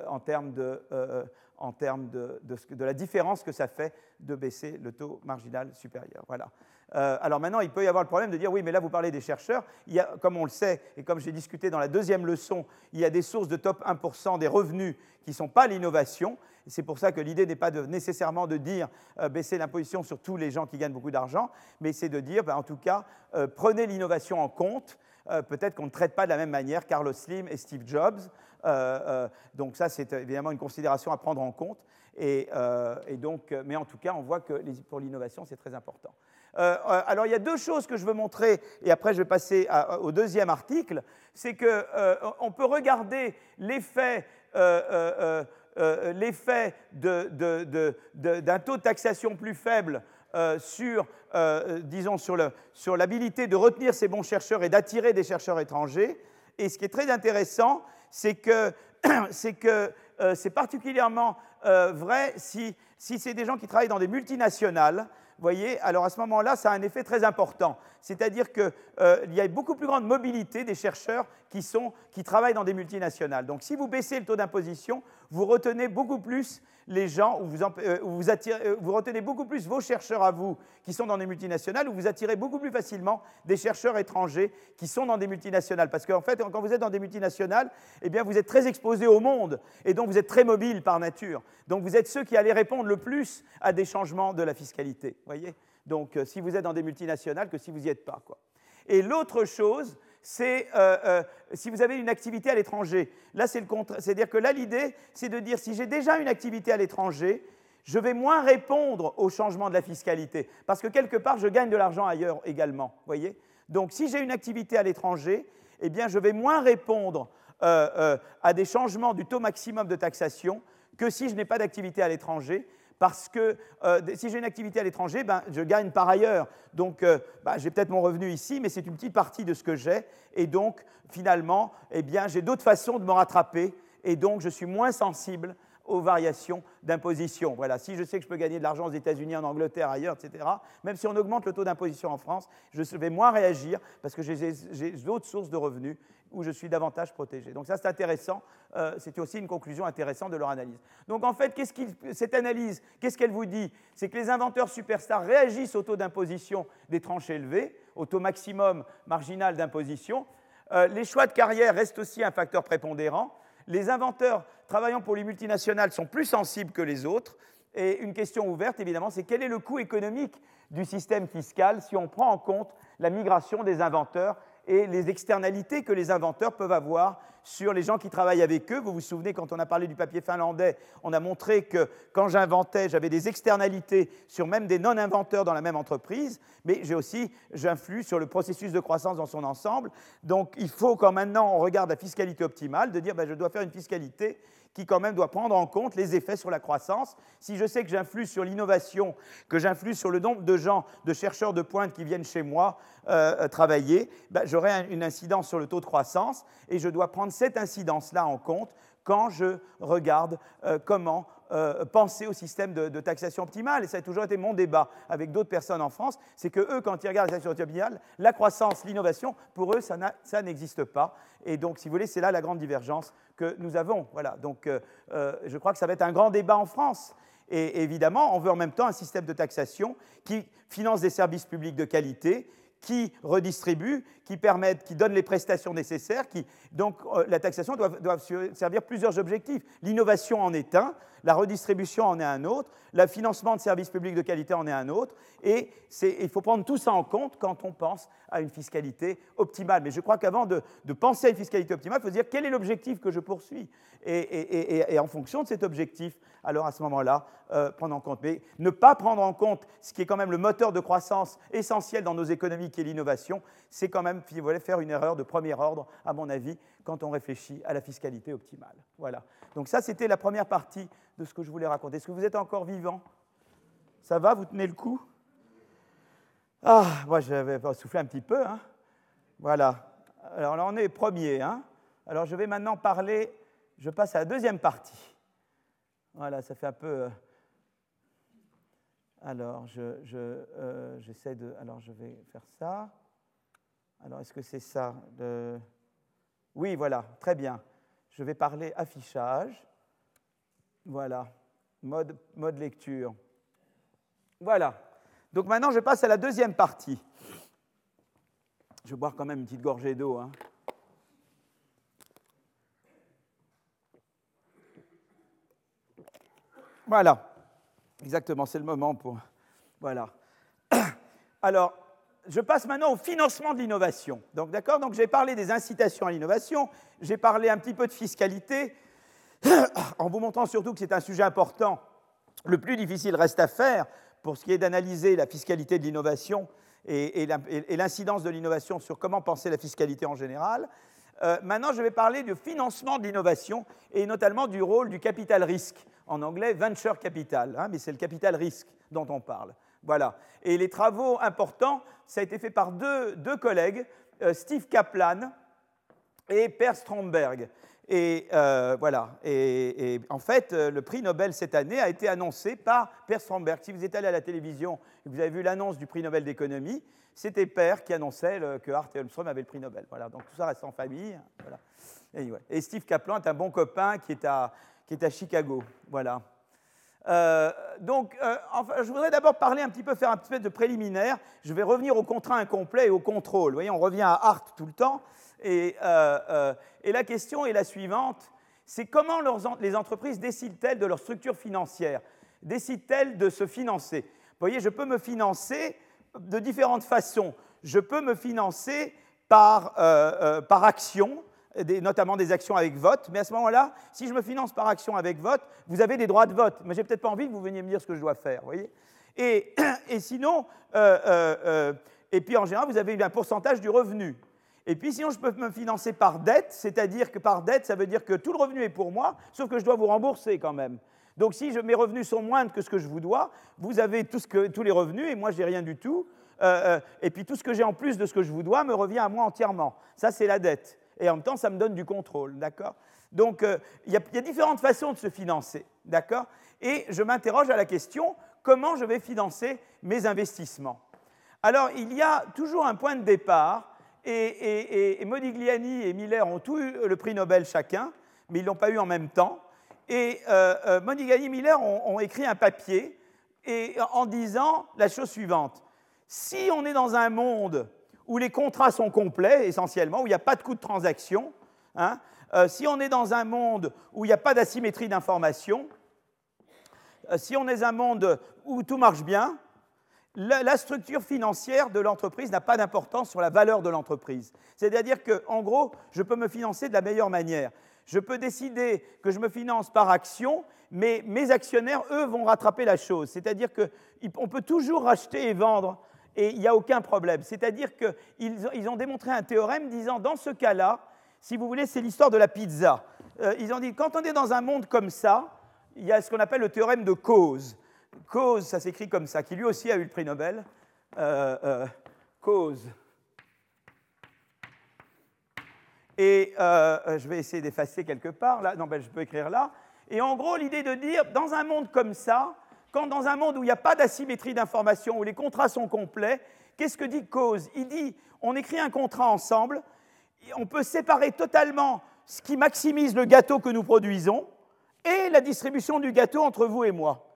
en termes, de, en termes de, de, la différence que ça fait de baisser le taux marginal supérieur. Voilà. Euh, alors maintenant, il peut y avoir le problème de dire, oui, mais là, vous parlez des chercheurs. Comme on le sait, et comme j'ai discuté dans la deuxième leçon, il y a des sources de top 1% des revenus qui ne sont pas l'innovation. C'est pour ça que l'idée n'est pas nécessairement de dire euh, baisser l'imposition sur tous les gens qui gagnent beaucoup d'argent, mais c'est de dire, ben, en tout cas, euh, prenez l'innovation en compte. Peut-être qu'on ne traite pas de la même manière Carlos Slim et Steve Jobs. donc ça, c'est évidemment une considération à prendre en compte. Et, donc, mais en tout cas, on voit que pour l'innovation, c'est très important. Euh, euh, alors il y a deux choses que je veux montrer, et après je vais passer au deuxième article, c'est qu'on euh, peut regarder l'effet d'un taux de taxation plus faible sur, disons, sur l'habilité de retenir ces bons chercheurs et d'attirer des chercheurs étrangers. Et ce qui est très intéressant, c'est que c'est particulièrement vrai si, si c'est des gens qui travaillent dans des multinationales voyez, alors à ce moment-là, ça a un effet très important. C'est-à-dire qu'il euh, y a beaucoup plus grande mobilité des chercheurs qui, travaillent dans des multinationales. Donc si vous baissez le taux d'imposition, vous retenez beaucoup plus les gens, ou vous, euh, attirez, euh, vous, retenez beaucoup plus vos chercheurs à vous qui sont dans des multinationales, ou vous attirez beaucoup plus facilement des chercheurs étrangers qui sont dans des multinationales. Parce qu'en fait, quand vous êtes dans des multinationales, eh bien, vous êtes très exposé au monde, et donc vous êtes très mobile par nature. Donc vous êtes ceux qui allez répondre le plus à des changements de la fiscalité. Voyez? Donc si vous êtes dans des multinationales que si vous n'y êtes pas. Quoi. Et l'autre chose, c'est euh, euh, si vous avez une activité à l'étranger. Là, c'est le contraire. C'est-à-dire que là, l'idée, c'est de dire si j'ai déjà une activité à l'étranger, je vais moins répondre au changement de la fiscalité. Parce que quelque part, je gagne de l'argent ailleurs également. Voyez? Donc, si j'ai une activité à l'étranger, eh bien, je vais moins répondre euh, à des changements du taux maximum de taxation que si je n'ai pas d'activité à l'étranger parce que euh, si j'ai une activité à l'étranger, ben, je gagne par ailleurs. Donc, euh, ben, j'ai peut-être mon revenu ici, mais c'est une petite partie de ce que j'ai. Et donc, finalement, eh j'ai d'autres façons de me rattraper. Et donc, je suis moins sensible aux variations d'imposition. Voilà, si je sais que je peux gagner de l'argent aux États-Unis, en Angleterre, ailleurs, etc., même si on augmente le taux d'imposition en France, je vais moins réagir parce que j'ai d'autres sources de revenus où je suis davantage protégé. Donc ça, c'est intéressant. Euh, C'était aussi une conclusion intéressante de leur analyse. Donc en fait, cette analyse, qu'est-ce qu'elle vous dit? C'est que les inventeurs superstars réagissent au taux d'imposition des tranches élevées, au taux maximum marginal d'imposition. Euh, les choix de carrière restent aussi un facteur prépondérant. Les inventeurs travaillant pour les multinationales sont plus sensibles que les autres. Et une question ouverte, évidemment, c'est quel est le coût économique du système fiscal si on prend en compte la migration des inventeurs et les externalités que les inventeurs peuvent avoir sur les gens qui travaillent avec eux. Vous vous souvenez, quand on a parlé du papier finlandais, on a montré que quand j'inventais, j'avais des externalités sur même des non-inventeurs dans la même entreprise, mais j'ai aussi, j'influe sur le processus de croissance dans son ensemble. Donc il faut, quand maintenant on regarde la fiscalité optimale, de dire ben, je dois faire une fiscalité qui quand même doit prendre en compte les effets sur la croissance. Si je sais que j'influe sur l'innovation, que j'influe sur le nombre de gens, de chercheurs de pointe qui viennent chez moi euh, euh, travailler, ben, j'aurai une incidence sur le taux de croissance et je dois prendre cette incidence-là en compte quand je regarde euh, comment penser au système de, taxation optimale. Et ça a toujours été mon débat avec d'autres personnes en France, c'est que eux, quand ils regardent la taxation optimale, la croissance, l'innovation, pour eux, ça n'existe pas. Et donc, si vous voulez, c'est là la grande divergence que nous avons. Voilà. Donc, euh, euh, je crois que ça va être un grand débat en France. Et évidemment, on veut en même temps un système de taxation qui finance des services publics de qualité, qui redistribue, qui qui donne les prestations nécessaires. Qui, donc, euh, la taxation doit, doit, servir plusieurs objectifs. L'innovation en est un, la redistribution en est un autre, le financement de services publics de qualité en est un autre, et il faut prendre tout ça en compte quand on pense à une fiscalité optimale. Mais je crois qu'avant de, penser à une fiscalité optimale, il faut se dire quel est l'objectif que je poursuis, et, en fonction de cet objectif, alors à ce moment-là, euh, prendre en compte. Mais ne pas prendre en compte ce qui est quand même le moteur de croissance essentiel dans nos économies, qui est l'innovation, c'est quand même faire une erreur de premier ordre, à mon avis, quand on réfléchit à la fiscalité optimale. Voilà. Donc ça, c'était la première partie de ce que je voulais raconter. Est-ce que vous êtes encore vivant? Ça va? Vous tenez le coup? Ah, moi, je vais souffler un petit peu. Hein. Voilà. Alors là, on est premier. Hein. Alors je vais maintenant parler, je passe à la deuxième partie. Voilà, ça fait un peu... Euh, alors, je, euh, de... Alors, je vais faire ça. Alors, est-ce que c'est ça Oui, voilà, très bien. Je vais parler affichage. Voilà, mode, lecture. Voilà. Donc maintenant, je passe à la deuxième partie. Je vais boire quand même une petite gorgée d'eau. Hein. Voilà, exactement, c'est le moment pour... Voilà. Alors, je passe maintenant au financement de l'innovation. Donc, d'accord? Donc, j'ai parlé des incitations à l'innovation, j'ai parlé un petit peu de fiscalité, en vous montrant surtout que c'est un sujet important. Le plus difficile reste à faire pour ce qui est d'analyser la fiscalité de l'innovation et, l'incidence de l'innovation sur comment penser la fiscalité en général. Euh, maintenant, je vais parler du financement de l'innovation et notamment du rôle du capital risque. En anglais, venture capital, hein, mais c'est le capital risque dont on parle. Voilà. Et les travaux importants, ça a été fait par deux, collègues, euh, Steve Kaplan et Per Stromberg. Et euh, voilà. Et, en fait, euh, le prix Nobel cette année a été annoncé par Per Stromberg. Si vous êtes allé à la télévision et que vous avez vu l'annonce du prix Nobel d'économie, c'était Per qui annonçait que Art et Holmström avaient le prix Nobel. Voilà. Donc tout ça reste en famille. Et, Steve Kaplan est un bon copain qui est à, qui est à Chicago. Voilà. Euh, donc, enfin, je voudrais d'abord parler un petit peu, faire un petit peu de préliminaire. Je vais revenir au contrat incomplet et au contrôle. Vous voyez, on revient à Art tout le temps. Et, euh, euh, la question est la suivante, c'est comment les entreprises décident-elles de leur structure financière? Décident-elles de se financer? Vous voyez, je peux me financer de différentes façons. Je peux me financer par, euh, par action, notamment des actions avec vote, mais à ce moment-là, si je me finance par action avec vote, vous avez des droits de vote, mais j'ai peut-être pas envie que vous veniez me dire ce que je dois faire, voyez et, sinon, et puis en général, vous avez un pourcentage du revenu. Et puis sinon, je peux me financer par dette, c'est-à-dire que par dette, ça veut dire que tout le revenu est pour moi, sauf que je dois vous rembourser quand même. Donc si mes revenus sont moindres que ce que je vous dois, vous avez tous les revenus et moi, je n'ai rien du tout. Euh, euh, et puis tout ce que j'ai en plus de ce que je vous dois me revient à moi entièrement. Ça, c'est la dette. Et en même temps, ça me donne du contrôle, d'accord? Donc, euh, il y, a différentes façons de se financer, d'accord? Et je m'interroge à la question, comment je vais financer mes investissements? Alors, il y a toujours un point de départ et, Modigliani et Miller ont tous eu le prix Nobel chacun, mais ils ne l'ont pas eu en même temps. Et euh, euh, Modigliani et Miller ont, écrit un papier et, en disant la chose suivante. Si on est dans un monde où les contrats sont complets, essentiellement, où il n'y a pas de coût de transaction, hein, euh, si on est dans un monde où il n'y a pas d'asymétrie d'information, si on est dans un monde où tout marche bien, la, structure financière de l'entreprise n'a pas d'importance sur la valeur de l'entreprise. C'est-à-dire qu'en gros, je peux me financer de la meilleure manière. Je peux décider que je me finance par action, mais mes actionnaires, eux, vont rattraper la chose. C'est-à-dire qu'on peut toujours racheter et vendre, et il n'y a aucun problème. C'est-à-dire qu'ils ont démontré un théorème disant, dans ce cas-là, si vous voulez, c'est l'histoire de la pizza. Euh, ils ont dit, quand on est dans un monde comme ça, il y a ce qu'on appelle le théorème de cause. Cause, ça s'écrit comme ça, qui lui aussi a eu le prix Nobel. Euh, euh, cause. Et je vais essayer d'effacer quelque part. Là, non, ben, je peux écrire là. Et en gros, l'idée de dire, dans un monde comme ça, quand dans un monde où il n'y a pas d'asymétrie d'information, où les contrats sont complets, qu'est-ce que dit cause? Il dit, on écrit un contrat ensemble, on peut séparer totalement ce qui maximise le gâteau que nous produisons et la distribution du gâteau entre vous et moi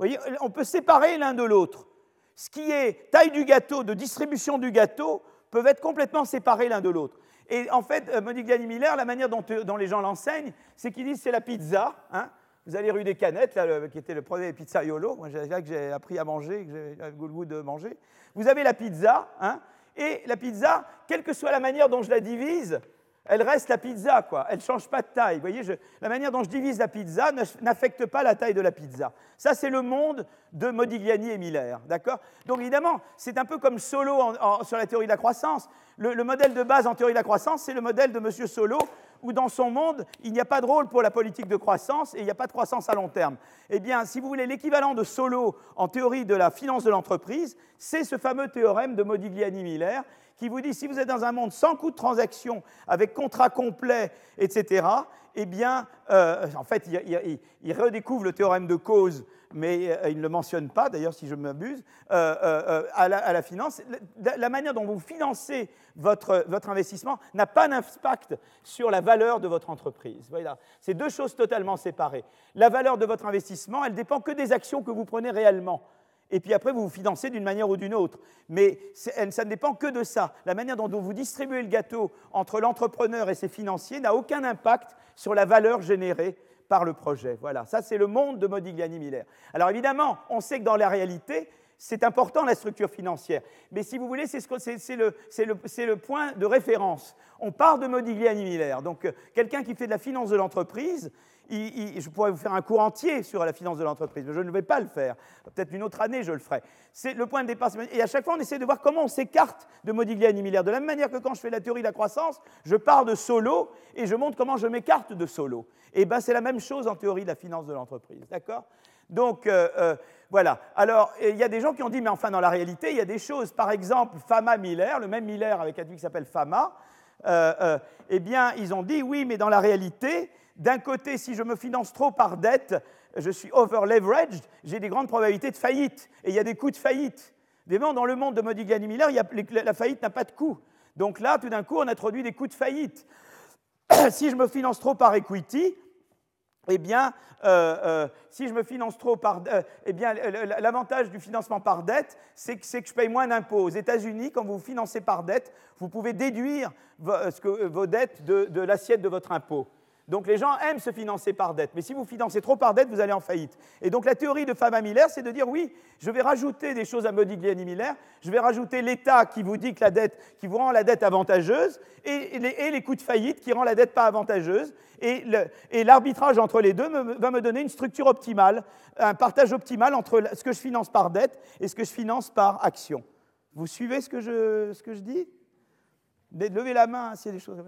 voyez, on peut séparer l'un de l'autre. Ce qui est taille du gâteau, de distribution du gâteau, peuvent être complètement séparés l'un de l'autre. Et en fait, euh, Monique Miller, la manière dont, euh, les gens l'enseignent, c'est qu'ils disent c'est la pizza. Hein. Vous allez rue des Canettes, là, qui était le premier pizzaiolo, moi là que j'ai appris à manger, que j'ai le goût de manger. Vous avez la pizza, hein, et la pizza, quelle que soit la manière dont je la divise, elle reste la pizza, quoi. Elle ne change pas de taille. Vous voyez, la manière dont je divise la pizza n'affecte pas la taille de la pizza. Ça, c'est le monde de Modigliani et Miller, d'accord? Donc, évidemment, c'est un peu comme Solo sur la théorie de la croissance. Le, le, modèle de base en théorie de la croissance, c'est le modèle de M. Solo, où dans son monde, il n'y a pas de rôle pour la politique de croissance et il n'y a pas de croissance à long terme. Eh bien, si vous voulez, l'équivalent de Solo en théorie de la finance de l'entreprise, c'est ce fameux théorème de Modigliani-Miller qui vous dit si vous êtes dans un monde sans coût de transaction, avec contrat complet, etc., eh bien, euh, en fait, il, redécouvre le théorème de cause, mais euh, il ne le mentionne pas, d'ailleurs, si je m'abuse, euh, à, la, finance. La, manière dont vous financez votre, votre investissement n'a pas d'impact sur la valeur de votre entreprise. Voilà. C'est deux choses totalement séparées. La valeur de votre investissement, elle dépend que des actions que vous prenez réellement et puis après vous vous financez d'une manière ou d'une autre. Mais ça ne dépend que de ça. La manière dont vous distribuez le gâteau entre l'entrepreneur et ses financiers n'a aucun impact sur la valeur générée par le projet. Voilà, ça c'est le monde de Modigliani-Miller. Alors évidemment, on sait que dans la réalité, c'est important la structure financière. Mais si vous voulez, c'est le, le, point de référence. On part de Modigliani-Miller. Donc euh, quelqu'un qui fait de la finance de l'entreprise, je pourrais vous faire un cours entier sur la finance de l'entreprise, mais je ne vais pas le faire. Peut-être une autre année, je le ferai. C'est le point de départ. Et à chaque fois, on essaie de voir comment on s'écarte de Modigliani Miller. De la même manière que quand je fais la théorie de la croissance, je pars de Solo et je montre comment je m'écarte de Solo. Et bien, c'est la même chose en théorie de la finance de l'entreprise. D'accord? Donc, euh, euh, voilà. Alors, il y a des gens qui ont dit, mais enfin, dans la réalité, il y a des choses. Par exemple, Fama Miller, le même Miller avec un qui s'appelle Fama, euh, eh bien, ils ont dit, oui, mais dans la réalité, d'un côté, si je me finance trop par dette, je suis over-leveraged, j'ai des grandes probabilités de faillite. Et il y a des coûts de faillite. Évidemment, dans le monde de Modigliani Miller, la faillite n'a pas de coût. Donc là, tout d'un coup, on introduit des coûts de faillite. si je me finance trop par equity, eh bien, l'avantage du financement par dette, c'est que, je paye moins d'impôts. Aux États-Unis, quand vous vous financez par dette, vous pouvez déduire vos dettes de l'assiette de votre impôt. Donc les gens aiment se financer par dette, mais si vous financez trop par dette, vous allez en faillite. Et donc la théorie de Fama Miller, c'est de dire oui, je vais rajouter des choses à Modigliani Miller, je vais rajouter l'État qui vous dit que la dette, qui vous rend la dette avantageuse, et les, coûts de faillite qui rend la dette pas avantageuse, et l'arbitrage entre les deux va me donner une structure optimale, un partage optimal entre ce que je finance par dette et ce que je finance par action. Vous suivez ce que je, ce que je dis? Levez la main s'il y a des choses.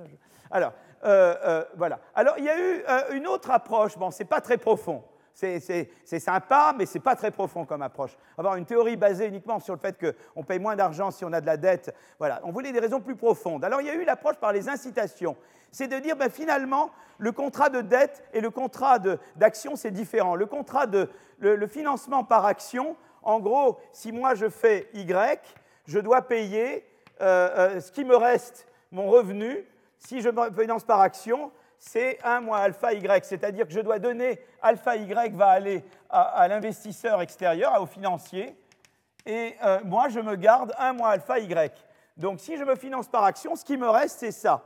Alors, euh, euh, voilà. Alors, il y a eu euh, une autre approche. Bon, c'est pas très profond. C'est sympa, mais c'est pas très profond comme approche. Avoir une théorie basée uniquement sur le fait qu'on paye moins d'argent si on a de la dette, voilà. On voulait des raisons plus profondes. Alors, il y a eu l'approche par les incitations. C'est de dire, ben, finalement, le contrat de dette et le contrat d'action, c'est différent. Le contrat de le financement par action, en gros, si moi je fais Y, je dois payer ce qui me reste, mon revenu, si je me finance par action, c'est 1 moins alpha y, c'est-à-dire que je dois donner alpha y va aller à, l'investisseur extérieur, au financier, et euh, moi je me garde 1 moins alpha y. Donc si je me finance par action, ce qui me reste, c'est ça.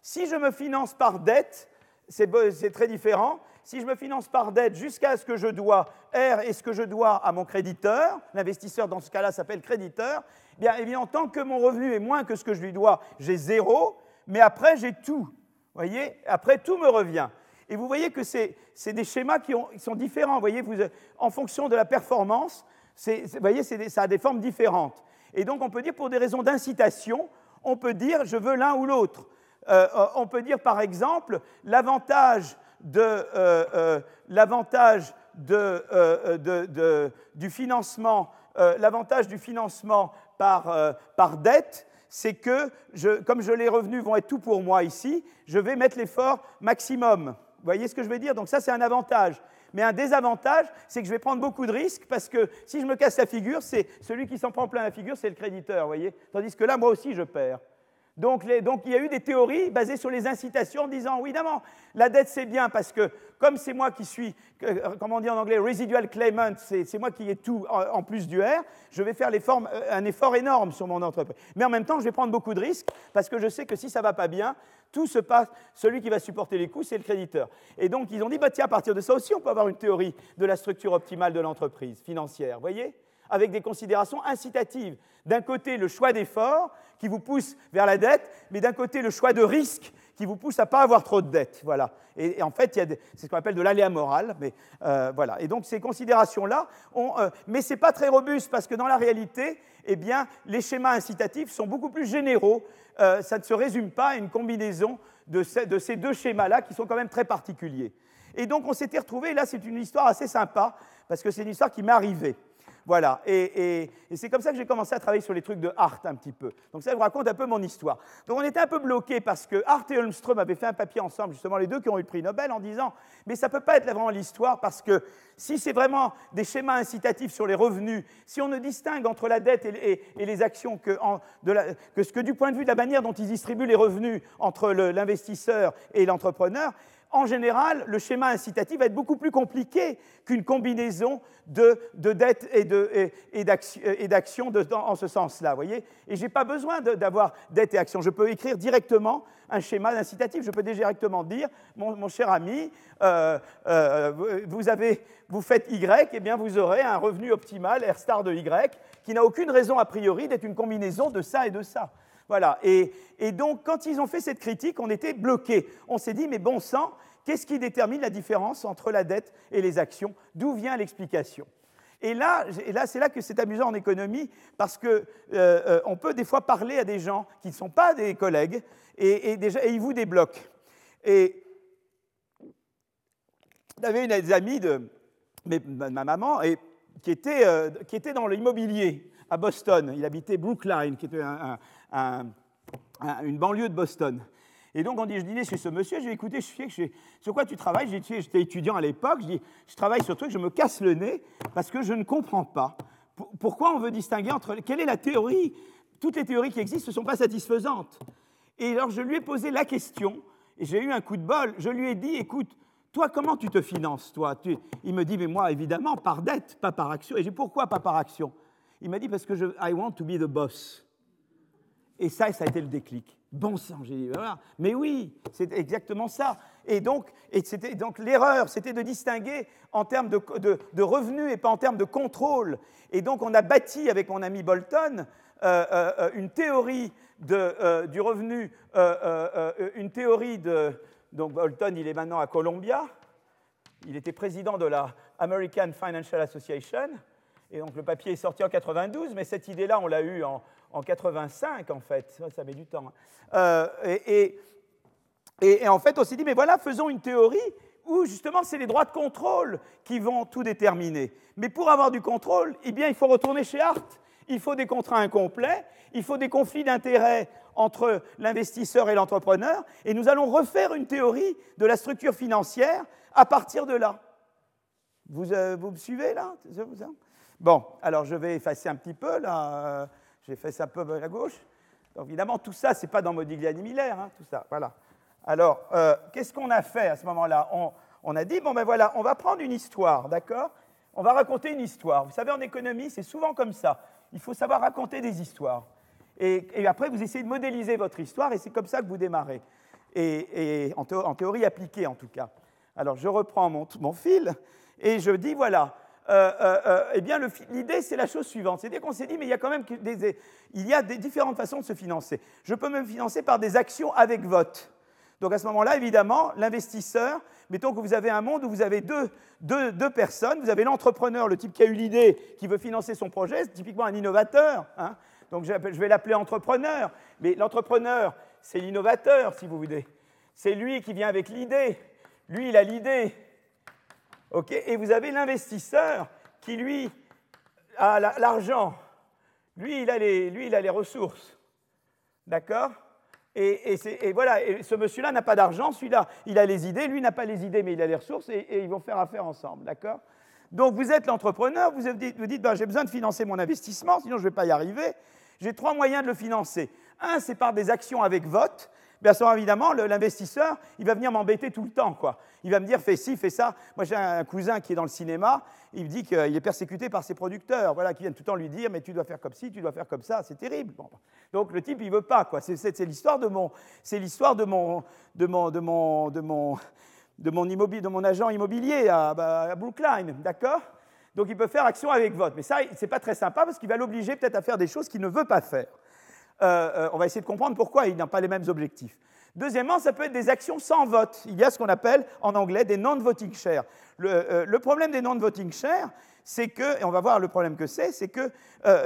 Si je me finance par dette, c'est très différent. Si je me finance par dette jusqu'à ce que je dois R et ce que je dois à mon créditeur, l'investisseur dans ce cas-là s'appelle créditeur, eh bien évidemment, tant que mon revenu est moins que ce que je lui dois, j'ai zéro mais après j'ai tout. Voyez Après tout me revient. Et vous voyez que c'est des schémas qui, sont différents. Voyez, vous, en fonction de la performance, vous voyez, ça a des formes différentes. Et donc on peut dire pour des raisons d'incitation, on peut dire je veux l'un ou l'autre. Euh, euh, on peut dire par exemple l'avantage de, euh, l'avantage de, du financement, l'avantage du financement par, par dette, c'est que, comme je, les revenus vont être tout pour moi ici, je vais mettre l'effort maximum. Vous voyez ce que je veux dire? Donc ça, c'est un avantage. Mais un désavantage, c'est que je vais prendre beaucoup de risques parce que si je me casse la figure, c'est celui qui s'en prend plein la figure, c'est le créditeur, voyez? Tandis que là, moi aussi, je perds. Donc, il y a eu des théories basées sur les incitations disant, oui, évidemment, la dette c'est bien parce que comme c'est moi qui suis, euh, comment on dit en anglais, residual claimant, c'est moi qui ai tout en, plus du R, je vais faire euh, un effort énorme sur mon entreprise. Mais en même temps, je vais prendre beaucoup de risques parce que je sais que si ça ne va pas bien, tout se passe, celui qui va supporter les coûts, c'est le créditeur. Et donc, ils ont dit, bah, tiens, à partir de ça aussi, on peut avoir une théorie de la structure optimale de l'entreprise financière, voyez Avec des considérations incitatives. D'un côté, le choix d'effort qui vous pousse vers la dette, mais d'un côté, le choix de risque qui vous pousse à pas avoir trop de dettes. Voilà. Et, en fait, c'est ce qu'on appelle de l'aléa moral. Mais, euh, voilà. Et donc, ces considérations-là, euh, mais ce n'est pas très robuste parce que dans la réalité, eh bien, les schémas incitatifs sont beaucoup plus généraux. Euh, ça ne se résume pas à une combinaison de, de ces deux schémas-là qui sont quand même très particuliers. Et donc, on s'était retrouvés, là, c'est une histoire assez sympa parce que c'est une histoire qui m'est arrivée. Voilà, et, c'est comme ça que j'ai commencé à travailler sur les trucs de Hart un petit peu. Donc ça, je vous raconte un peu mon histoire. Donc on était un peu bloqués parce que Hart et Holmström avaient fait un papier ensemble, justement les deux qui ont eu le prix Nobel, en disant, mais ça ne peut pas être vraiment l'histoire parce que si c'est vraiment des schémas incitatifs sur les revenus, si on ne distingue entre la dette et, les actions que, que, que, du point de vue de la manière dont ils distribuent les revenus entre l'investisseur et l'entrepreneur, en général, le schéma incitatif va être beaucoup plus compliqué qu'une combinaison de, dettes et d'actions en ce sens-là. voyez Et je n'ai pas besoin d'avoir dettes et actions. Je peux écrire directement un schéma incitatif. Je peux directement dire, mon, cher ami, euh, euh, vous, avez, vous faites Y, eh bien vous aurez un revenu optimal, R star de Y, qui n'a aucune raison a priori d'être une combinaison de ça et de ça. Voilà. Et, donc, quand ils ont fait cette critique, on était bloqués. On s'est dit, mais bon sang, qu'est-ce qui détermine la différence entre la dette et les actions D'où vient l'explication et là, c'est là que c'est amusant en économie, parce qu'on euh, euh, peut des fois parler à des gens qui ne sont pas des collègues, et, déjà, ils vous débloquent. Et j'avais une des amies de ma maman euh, qui était dans l'immobilier à Boston. Il habitait Brookline, qui était un, une banlieue de Boston. Et donc, on dit, je dînais chez ce monsieur, je lui ai écouté, je suis que sur quoi tu travailles? J'étais étudiant à l'époque, je dis, je travaille sur truc, je me casse le nez parce que je ne comprends pas. Pourquoi on veut distinguer entre. Quelle est la théorie? Toutes les théories qui existent ne sont pas satisfaisantes. Et alors, je lui ai posé la question, et j'ai eu un coup de bol. Je lui ai dit, écoute, toi, comment tu te finances, toi? Il me dit, mais moi, évidemment, par dette, pas par action. Et j'ai dit, pourquoi pas par action? Il m'a dit, parce que je, I want to be the boss. Et ça, ça a été le déclic. Bon sang, j'ai dit, voilà. Mais oui, c'est exactement ça. Et donc, et donc l'erreur, c'était de distinguer en termes de, revenus et pas en termes de contrôle. Et donc, on a bâti avec mon ami Bolton euh, euh, une théorie euh, du revenu, une théorie de. Donc, Bolton, il est maintenant à Columbia. Il était président de la American Financial Association. Et donc, le papier est sorti en 92, mais cette idée-là, on l'a eue en, en 85 en fait, ça, met du temps. Hein. Euh, et, en fait, on s'est dit, mais voilà, faisons une théorie où justement c'est les droits de contrôle qui vont tout déterminer. Mais pour avoir du contrôle, eh bien, il faut retourner chez Hart. Il faut des contrats incomplets, il faut des conflits d'intérêts entre l'investisseur et l'entrepreneur, et nous allons refaire une théorie de la structure financière à partir de là. Vous, euh, vous me suivez là? Bon, alors je vais effacer un petit peu là. Euh, j'ai fait ça un peu à la gauche. Donc évidemment, tout ça, ce n'est pas dans Modigliani Miller, hein, tout ça. Voilà. Alors, euh, qu'est-ce qu'on a fait à ce moment-là? On, a dit, bon ben voilà, on va prendre une histoire, d'accord? On va raconter une histoire. Vous savez, en économie, c'est souvent comme ça. Il faut savoir raconter des histoires. Et, après, vous essayez de modéliser votre histoire, et c'est comme ça que vous démarrez. Et, en, théorie appliquée, en tout cas. Alors, je reprends mon fil, et je dis, voilà, euh, euh, euh, eh bien, l'idée, c'est la chose suivante. C'est-à-dire qu'on s'est dit, mais il y a quand même des, il y a des différentes façons de se financer. Je peux me financer par des actions avec vote. Donc à ce moment-là, évidemment, l'investisseur, mettons que vous avez un monde où vous avez deux, deux, personnes, vous avez l'entrepreneur, le type qui a eu l'idée, qui veut financer son projet, c'est typiquement un innovateur. Hein. Donc je vais l'appeler entrepreneur, mais l'entrepreneur, c'est l'innovateur, si vous voulez. C'est lui qui vient avec l'idée. Lui, il a l'idée et vous avez l'investisseur qui, lui, a l'argent. Lui, il a les, lui, il a les ressources. D'accord? Et, voilà, et ce monsieur-là n'a pas d'argent, celui-là, il a les idées, lui n'a pas les idées, mais il a les ressources, et, ils vont faire affaire ensemble. D'accord? Donc vous êtes l'entrepreneur, vous vous dites, ben, j'ai besoin de financer mon investissement, sinon je ne vais pas y arriver. J'ai trois moyens de le financer. Un, c'est par des actions avec vote, Bien sûr, évidemment, l'investisseur, il va venir m'embêter tout le temps. Quoi. Il va me dire, fais ci, fais ça. Moi, j'ai un cousin qui est dans le cinéma, il me dit qu'il est persécuté par ses producteurs, voilà, qui viennent tout le temps lui dire, mais tu dois faire comme ci, tu dois faire comme ça, c'est terrible. Donc le type, il veut pas. Quoi. C'est, l'histoire de mon, c'est l'histoire de mon, de mon, de mon, de mon, de mon, agent immobilier à, bah, à Brookline, d'accord? Donc il peut faire action avec vote. Mais ça, c'est pas très sympa parce qu'il va l'obliger peut-être à faire des choses qu'il ne veut pas faire. Euh, euh, on va essayer de comprendre pourquoi il n'a pas les mêmes objectifs. Deuxièmement, ça peut être des actions sans vote. Il y a ce qu'on appelle en anglais des non-voting shares. Le, euh, problème des non-voting shares, c'est que, et on va voir le problème que c'est, c'est que,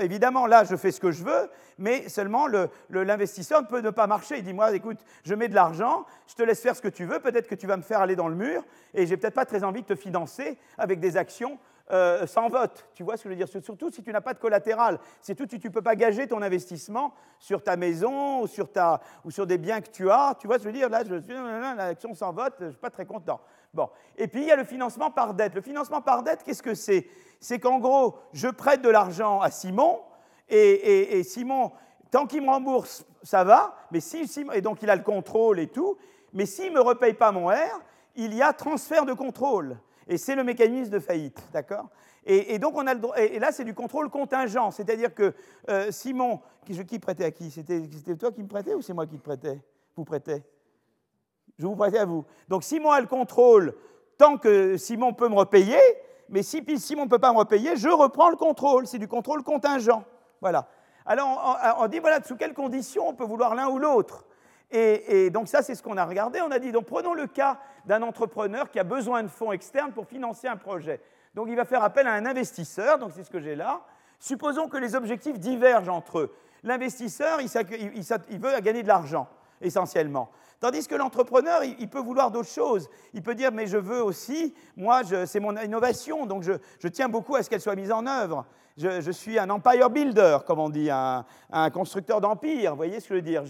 évidemment, là, je fais ce que je veux, mais seulement l'investisseur ne peut ne pas marcher. Il dit, moi, écoute, je mets de l'argent, je te laisse faire ce que tu veux, peut-être que tu vas me faire aller dans le mur, et j'ai peut-être pas très envie de te financer avec des actions euh, sans vote. Tu vois ce que je veux dire? Surtout si tu n'as pas de collatéral. C'est tout si tu ne peux pas gager ton investissement sur ta maison ou sur, des biens que tu as. Tu vois ce que je veux dire? Là, je suis l'action sans vote, je ne suis pas très content. Bon. Et puis, il y a le financement par dette. Le financement par dette, qu'est-ce que c'est? C'est qu'en gros, je prête de l'argent à Simon et, Simon, tant qu'il me rembourse, ça va. Mais si et donc il a le contrôle et tout. Mais s'il ne me repaye pas mon R, il y a transfert de contrôle. Et c'est le mécanisme de faillite, d'accord? Et, donc on a le et, là c'est du contrôle contingent, c'est-à-dire que euh, Simon, qui, qui, prêtait à qui? C'était toi qui me prêtais ou c'est moi qui te prêtais? Vous prêtais Je vous prêtais à vous. Donc Simon a le contrôle tant que Simon peut me repayer, mais si Simon ne peut pas me repayer, je reprends le contrôle. C'est du contrôle contingent. Voilà. Alors on, on dit voilà sous quelles conditions on peut vouloir l'un ou l'autre? Et, donc ça, c'est ce qu'on a regardé. On a dit, donc prenons le cas d'un entrepreneur qui a besoin de fonds externes pour financer un projet. Donc il va faire appel à un investisseur, donc c'est ce que j'ai là. Supposons que les objectifs divergent entre eux. L'investisseur, il, veut gagner de l'argent, essentiellement. Tandis que l'entrepreneur, il, peut vouloir d'autres choses. Il peut dire, mais je veux aussi, moi, c'est mon innovation, donc je, tiens beaucoup à ce qu'elle soit mise en œuvre. Je, suis un empire builder, comme on dit, un, constructeur d'empire. Vous voyez ce que je veux dire?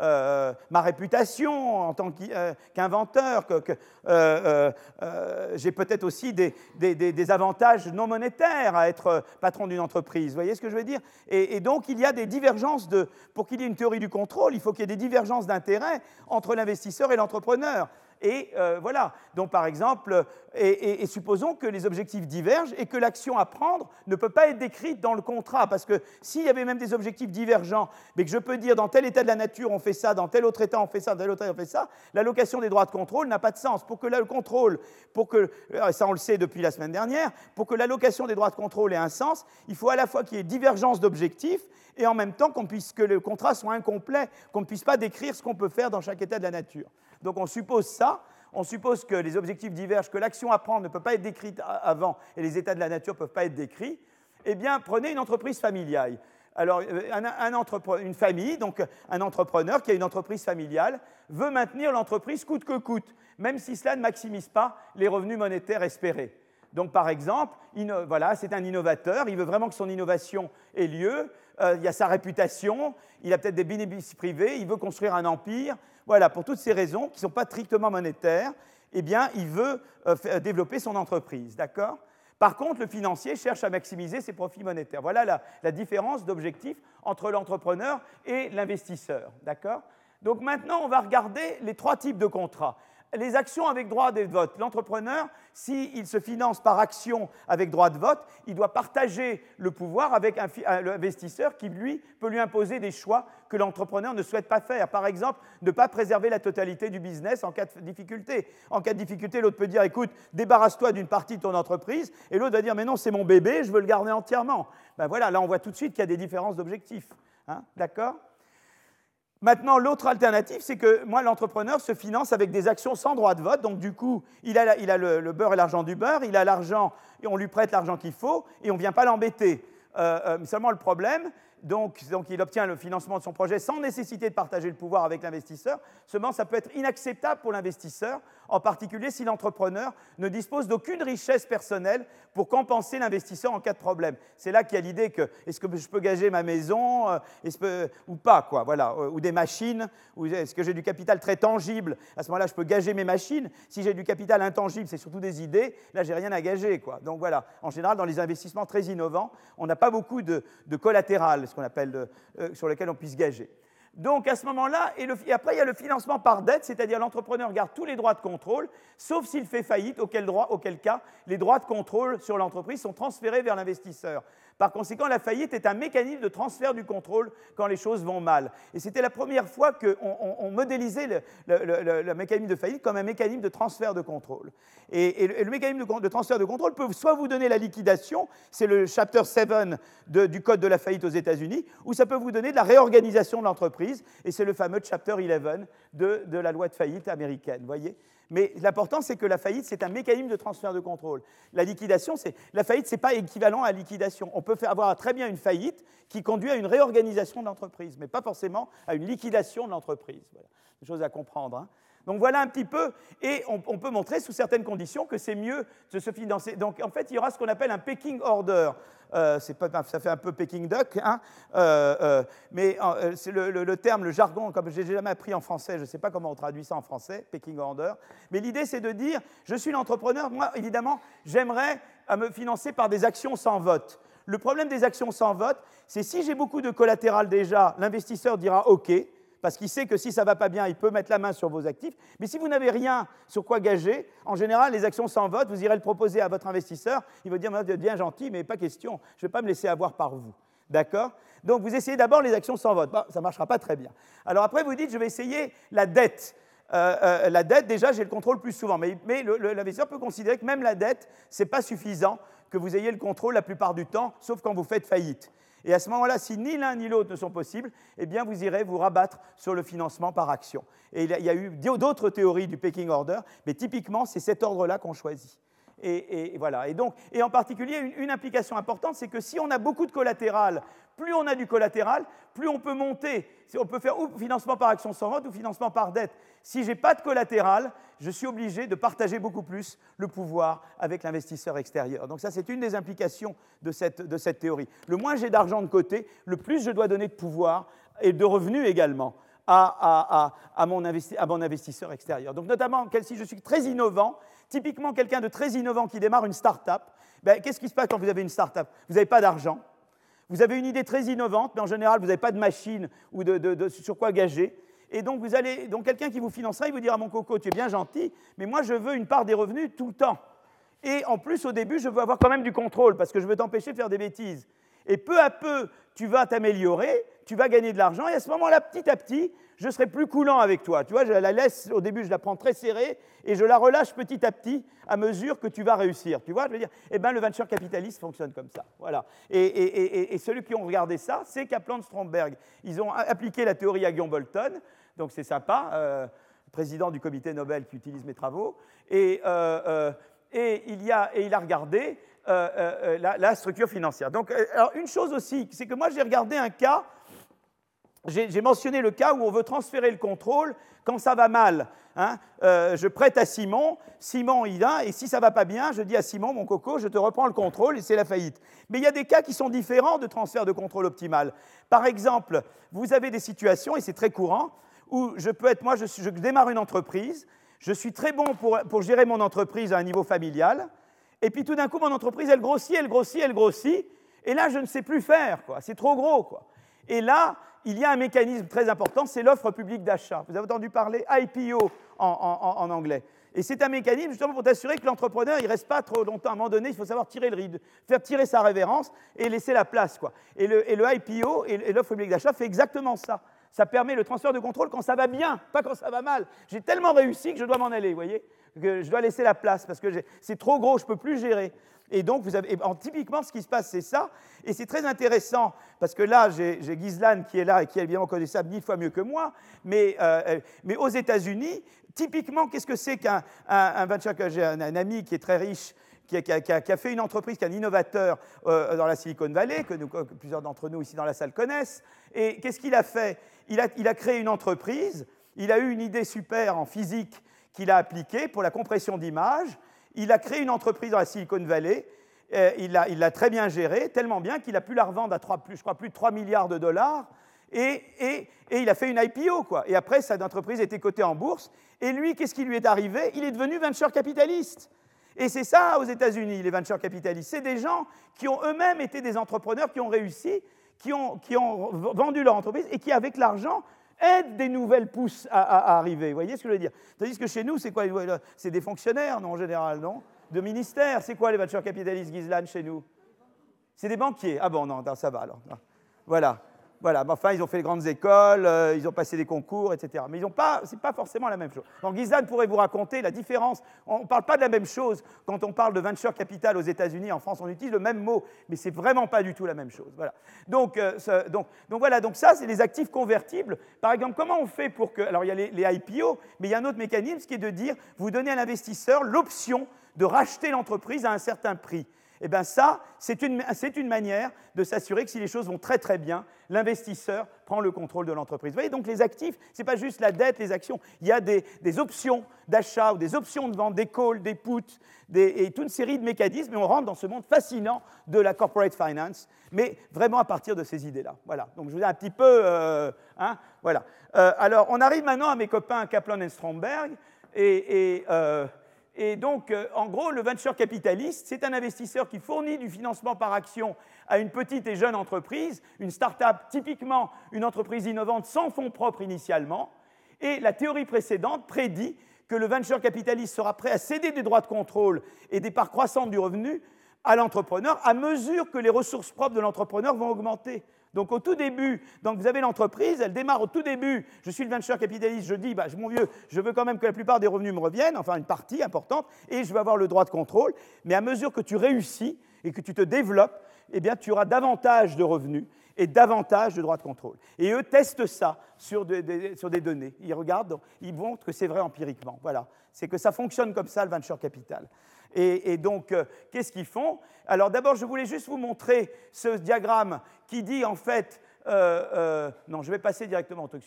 Euh, Ma réputation en tant euh, qu'inventeur, euh, j'ai peut-être aussi des, avantages non monétaires à être patron d'une entreprise. Vous voyez ce que je veux dire? Et, donc, il y a des divergences. Pour qu'il y ait une théorie du contrôle, il faut qu'il y ait des divergences d'intérêts entre l'investisseur et l'entrepreneur. Et euh, voilà. Donc, par exemple, et, supposons que les objectifs divergent et que l'action à prendre ne peut pas être décrite dans le contrat. Parce que s'il y avait même des objectifs divergents, mais que je peux dire dans tel état de la nature on fait ça, dans tel autre état on fait ça, dans tel autre état on fait ça, l'allocation des droits de contrôle n'a pas de sens. Pour que là, le contrôle, pour que, euh, ça on le sait depuis la semaine dernière, pour que l'allocation des droits de contrôle ait un sens, il faut à la fois qu'il y ait divergence d'objectifs et en même temps qu'on puisse, que le contrat soit incomplet, qu'on ne puisse pas décrire ce qu'on peut faire dans chaque état de la nature. Donc on suppose ça, on suppose que les objectifs divergent, que l'action à prendre ne peut pas être décrite avant et les états de la nature ne peuvent pas être décrits, eh bien prenez une entreprise familiale. Alors, euh, une famille, donc un entrepreneur qui a une entreprise familiale, veut maintenir l'entreprise coûte que coûte, même si cela ne maximise pas les revenus monétaires espérés. Donc, par exemple, voilà, c'est un innovateur, il veut vraiment que son innovation ait lieu, euh, il y a sa réputation, il a peut-être des bénéfices privés, il veut construire un empire, voilà, pour toutes ces raisons qui ne sont pas strictement monétaires, eh bien, il veut euh, développer son entreprise, d'accord? Par contre, le financier cherche à maximiser ses profits monétaires. Voilà la, la différence d'objectif entre l'entrepreneur et l'investisseur, d'accord? Donc maintenant, on va regarder les trois types de contrats les actions avec droit de vote. L'entrepreneur, s'il se finance par action avec droit de vote, il doit partager le pouvoir avec l'investisseur qui, lui, peut lui imposer des choix que l'entrepreneur ne souhaite pas faire. Par exemple, ne pas préserver la totalité du business en cas de difficulté. En cas de difficulté, l'autre peut dire, écoute, débarrasse-toi d'une partie de ton entreprise, et l'autre va dire, mais non, c'est mon bébé, je veux le garder entièrement. Ben voilà, là, on voit tout de suite qu'il y a des différences d'objectifs. Hein, D'accord? Maintenant, l'autre alternative, c'est que moi, l'entrepreneur se finance avec des actions sans droit de vote. Donc, du coup, il a, le, beurre et l'argent du beurre, il a l'argent et on lui prête l'argent qu'il faut et on ne vient pas l'embêter. Euh, euh, seulement, le problème, donc, il obtient le financement de son projet sans nécessité de partager le pouvoir avec l'investisseur. Seulement, ça peut être inacceptable pour l'investisseur, en particulier si l'entrepreneur ne dispose d'aucune richesse personnelle pour compenser l'investisseur en cas de problème. C'est là qu'il y a l'idée que est-ce que je peux gager ma maison euh, ou pas, quoi, voilà, euh, ou des machines, ou est-ce que j'ai du capital très tangible À ce moment-là, je peux gager mes machines. Si j'ai du capital intangible, c'est surtout des idées. Là, j'ai rien à gager, quoi. Donc voilà. En général, dans les investissements très innovants, on n'a pas beaucoup de, collatéral qu'on appelle, euh, sur lesquels on puisse gager. Donc à ce moment-là, et, après il y a le financement par dette, c'est-à-dire l'entrepreneur garde tous les droits de contrôle, sauf s'il fait faillite, auquel, cas les droits de contrôle sur l'entreprise sont transférés vers l'investisseur. Par conséquent, la faillite est un mécanisme de transfert du contrôle quand les choses vont mal. Et c'était la première fois qu'on modélisait le, mécanisme de faillite comme un mécanisme de transfert de contrôle. Et, le mécanisme de, transfert de contrôle peut soit vous donner la liquidation, c'est le chapter 7 du Code de la faillite aux États-Unis, ou ça peut vous donner de la réorganisation de l'entreprise, et c'est le fameux chapter 11 de, de la loi de faillite américaine. Voyez? Mais l'important, c'est que la faillite, c'est un mécanisme de transfert de contrôle. La liquidation, c'est la faillite, ce n'est pas équivalent à liquidation. On peut faire avoir très bien une faillite qui conduit à une réorganisation de l'entreprise, mais pas forcément à une liquidation de l'entreprise. Voilà. Des choses à comprendre. Hein. Donc voilà un petit peu, et on, peut montrer sous certaines conditions que c'est mieux de se financer. Donc en fait, il y aura ce qu'on appelle un pecking order. Euh, pas, ça fait un peu Peking Duck, hein, euh, euh, mais c'est le, terme, le jargon, comme je n'ai jamais appris en français, je ne sais pas comment on traduit ça en français, Peking Order. Mais l'idée, c'est de dire, je suis l'entrepreneur, moi, évidemment, j'aimerais me financer par des actions sans vote. Le problème des actions sans vote, c'est si j'ai beaucoup de collatéral déjà, l'investisseur dira OK, parce qu'il sait que si ça ne va pas bien, il peut mettre la main sur vos actifs. Mais si vous n'avez rien sur quoi gager, en général, les actions sans vote, vous irez le proposer à votre investisseur. Il va dire, vous êtes bien gentil, mais pas question, je ne vais pas me laisser avoir par vous. D'accord? Donc vous essayez d'abord les actions sans vote. ça ne marchera pas très bien. Alors après, vous dites, je vais essayer la dette. Euh, euh, la dette, déjà, j'ai le contrôle plus souvent. Mais, mais l'investisseur peut considérer que même la dette, ce n'est pas suffisant que vous ayez le contrôle la plupart du temps, sauf quand vous faites faillite. Et à ce moment-là, si ni l'un ni l'autre ne sont possibles, eh bien, vous irez vous rabattre sur le financement par action. Et il y a eu d'autres théories du pecking order, mais typiquement, c'est cet ordre-là qu'on choisit. Et, voilà. Et donc, et en particulier, une, implication importante, c'est que si on a beaucoup de collatéral, plus on a du collatéral, plus on peut monter. On peut faire ou financement par action sans vote ou financement par dette. Si je n'ai pas de collatéral, je suis obligé de partager beaucoup plus le pouvoir avec l'investisseur extérieur. Donc ça, c'est une des implications de cette, de cette théorie. Le moins j'ai d'argent de côté, le plus je dois donner de pouvoir et de revenus également à, à, mon, à mon, investisseur extérieur. Donc notamment, si je suis très innovant, typiquement quelqu'un de très innovant qui démarre une start-up, ben, qu'est-ce qui se passe quand vous avez une start-up? Vous n'avez pas d'argent, vous avez une idée très innovante, mais en général, vous n'avez pas de machine ou de, sur quoi gager. Et donc, vous allez, donc quelqu'un qui vous financera, il vous dira, mon coco, tu es bien gentil, mais moi, je veux une part des revenus tout le temps. Et en plus, au début, je veux avoir quand même du contrôle, parce que je veux t'empêcher de faire des bêtises. Et peu à peu, tu vas t'améliorer, tu vas gagner de l'argent, et à ce moment-là, petit à petit, je serai plus coulant avec toi. Tu vois, je la laisse, au début, je la prends très serrée, et je la relâche petit à petit à mesure que tu vas réussir. Tu vois, je veux dire, eh bien, le venture capitaliste fonctionne comme ça. Voilà. Et, et, ceux qui ont regardé ça, c'est Kaplan Stromberg. Ils ont appliqué la théorie à Guillaume Bolton, donc c'est sympa, euh, président du comité Nobel qui utilise mes travaux. Et, euh, euh, et, il, y a, et il a regardé la, structure financière. Donc, alors, une chose aussi, c'est que moi, j'ai regardé un cas j'ai mentionné le cas où on veut transférer le contrôle quand ça va mal. Hein. Euh, je prête à Simon, Simon il a, et si ça va pas bien, je dis à Simon, mon coco, je te reprends le contrôle et c'est la faillite. Mais il y a des cas qui sont différents de transfert de contrôle optimal. Par exemple, vous avez des situations, et c'est très courant, où je peux être, moi, je, démarre une entreprise, je suis très bon pour, pour, gérer mon entreprise à un niveau familial, et puis tout d'un coup, mon entreprise, elle grossit, elle grossit, elle grossit, et là, je ne sais plus faire, quoi. C'est trop gros, quoi. Et là, il y a un mécanisme très important, c'est l'offre publique d'achat. Vous avez entendu parler IPO en, anglais. Et c'est un mécanisme justement pour t'assurer que l'entrepreneur ne reste pas trop longtemps. À un moment donné, il faut savoir tirer le ride, faire tirer sa révérence et laisser la place. Quoi. Et, le, IPO et l'offre publique d'achat fait exactement ça. Ça permet le transfert de contrôle quand ça va bien, pas quand ça va mal. J'ai tellement réussi que je dois m'en aller, vous voyez que je dois laisser la place parce que c'est trop gros, je ne peux plus gérer. Et donc, vous avez, typiquement, ce qui se passe, c'est ça. Et c'est très intéressant, parce que là, j'ai Ghislaine qui est là et qui évidemment ça mille fois mieux que moi. Mais, euh, aux États-Unis, typiquement, qu'est-ce que c'est qu'un un, ami qui est très riche, qui a, fait une entreprise, qui est un innovateur euh, dans la Silicon Valley, que, plusieurs d'entre nous ici dans la salle connaissent. Et qu'est-ce qu'il a fait? Il a, il a créé une entreprise, il a eu une idée super en physique qu'il a appliquée pour la compression d'images il a créé une entreprise dans la Silicon Valley. Euh, il l'a très bien gérée, tellement bien qu'il a pu la revendre à plus, je crois, plus de 3 milliards de dollars. Et, il a fait une IPO, quoi. Et après, cette entreprise était cotée en bourse. Et lui, qu'est-ce qui lui est arrivé? Il est devenu venture capitaliste. Et c'est ça aux États-Unis, les venture capitalistes. C'est des gens qui ont eux-mêmes été des entrepreneurs, qui ont réussi, qui ont vendu leur entreprise et qui, avec l'argent, aide des nouvelles pousses à, arriver. Vous voyez ce que je veux dire? Tandis que chez nous, c'est quoi C'est des fonctionnaires, non, en général, non? De ministères. C'est quoi les venture capitalistes Gizlan chez nous? C'est des banquiers. Ah bon, non, ça va alors. Voilà. Voilà, enfin, ils ont fait les grandes écoles, euh, ils ont passé des concours, etc. Mais ce n'est pas, pas forcément la même chose. Donc, Gizlan pourrait vous raconter la différence. On ne parle pas de la même chose quand on parle de venture capital aux États-Unis. En France, on utilise le même mot, mais ce n'est vraiment pas du tout la même chose. Voilà. Donc, euh, donc, donc, voilà, donc ça, c'est les actifs convertibles. Par exemple, comment on fait pour que. Alors, il y a les, les IPO, mais il y a un autre mécanisme qui est de dire vous donnez à l'investisseur l'option de racheter l'entreprise à un certain prix. Eh bien ça, c'est une, une, manière de s'assurer que si les choses vont très très bien, l'investisseur prend le contrôle de l'entreprise. Vous voyez, donc les actifs, ce n'est pas juste la dette, les actions, il y a des, options d'achat ou des options de vente, des calls, des puts, et toute une série de mécanismes, et on rentre dans ce monde fascinant de la corporate finance, mais vraiment à partir de ces idées-là. Voilà, donc je vous ai un petit peu... Euh, hein, voilà. Euh, alors, on arrive maintenant à mes copains Kaplan et Stromberg, et... Euh, et donc, euh, en gros, le venture capitaliste, c'est un investisseur qui fournit du financement par action à une petite et jeune entreprise, une start-up, typiquement une entreprise innovante sans fonds propres initialement. Et la théorie précédente prédit que le venture capitaliste sera prêt à céder des droits de contrôle et des parts croissantes du revenu à l'entrepreneur à mesure que les ressources propres de l'entrepreneur vont augmenter. Donc au tout début, vous avez l'entreprise, elle démarre au tout début, je suis le venture capitaliste, je dis, bah, mon vieux, je veux quand même que la plupart des revenus me reviennent, enfin une partie importante, et je veux avoir le droit de contrôle, mais à mesure que tu réussis et que tu te développes, eh bien tu auras davantage de revenus et davantage de droits de contrôle. Et eux testent ça sur des, sur des données. Ils regardent, ils montrent que c'est vrai empiriquement. Voilà, c'est que ça fonctionne comme ça, le venture capital. Et, donc, euh, qu'est-ce qu'ils font? Alors d'abord, je voulais juste vous montrer ce diagramme qui dit en fait... Euh, euh, non, je vais passer directement au truc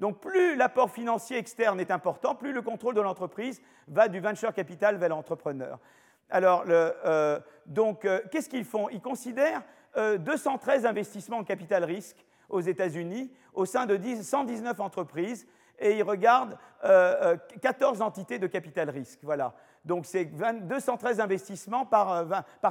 donc, plus l'apport financier externe est important, plus le contrôle de l'entreprise va du venture capital vers l'entrepreneur. Alors, qu'est-ce qu'ils font? Ils considèrent 213 investissements en capital risque aux États-Unis au sein de 119 entreprises et il regarde 14 entités de capital risque. Voilà. Donc c'est 213 investissements par,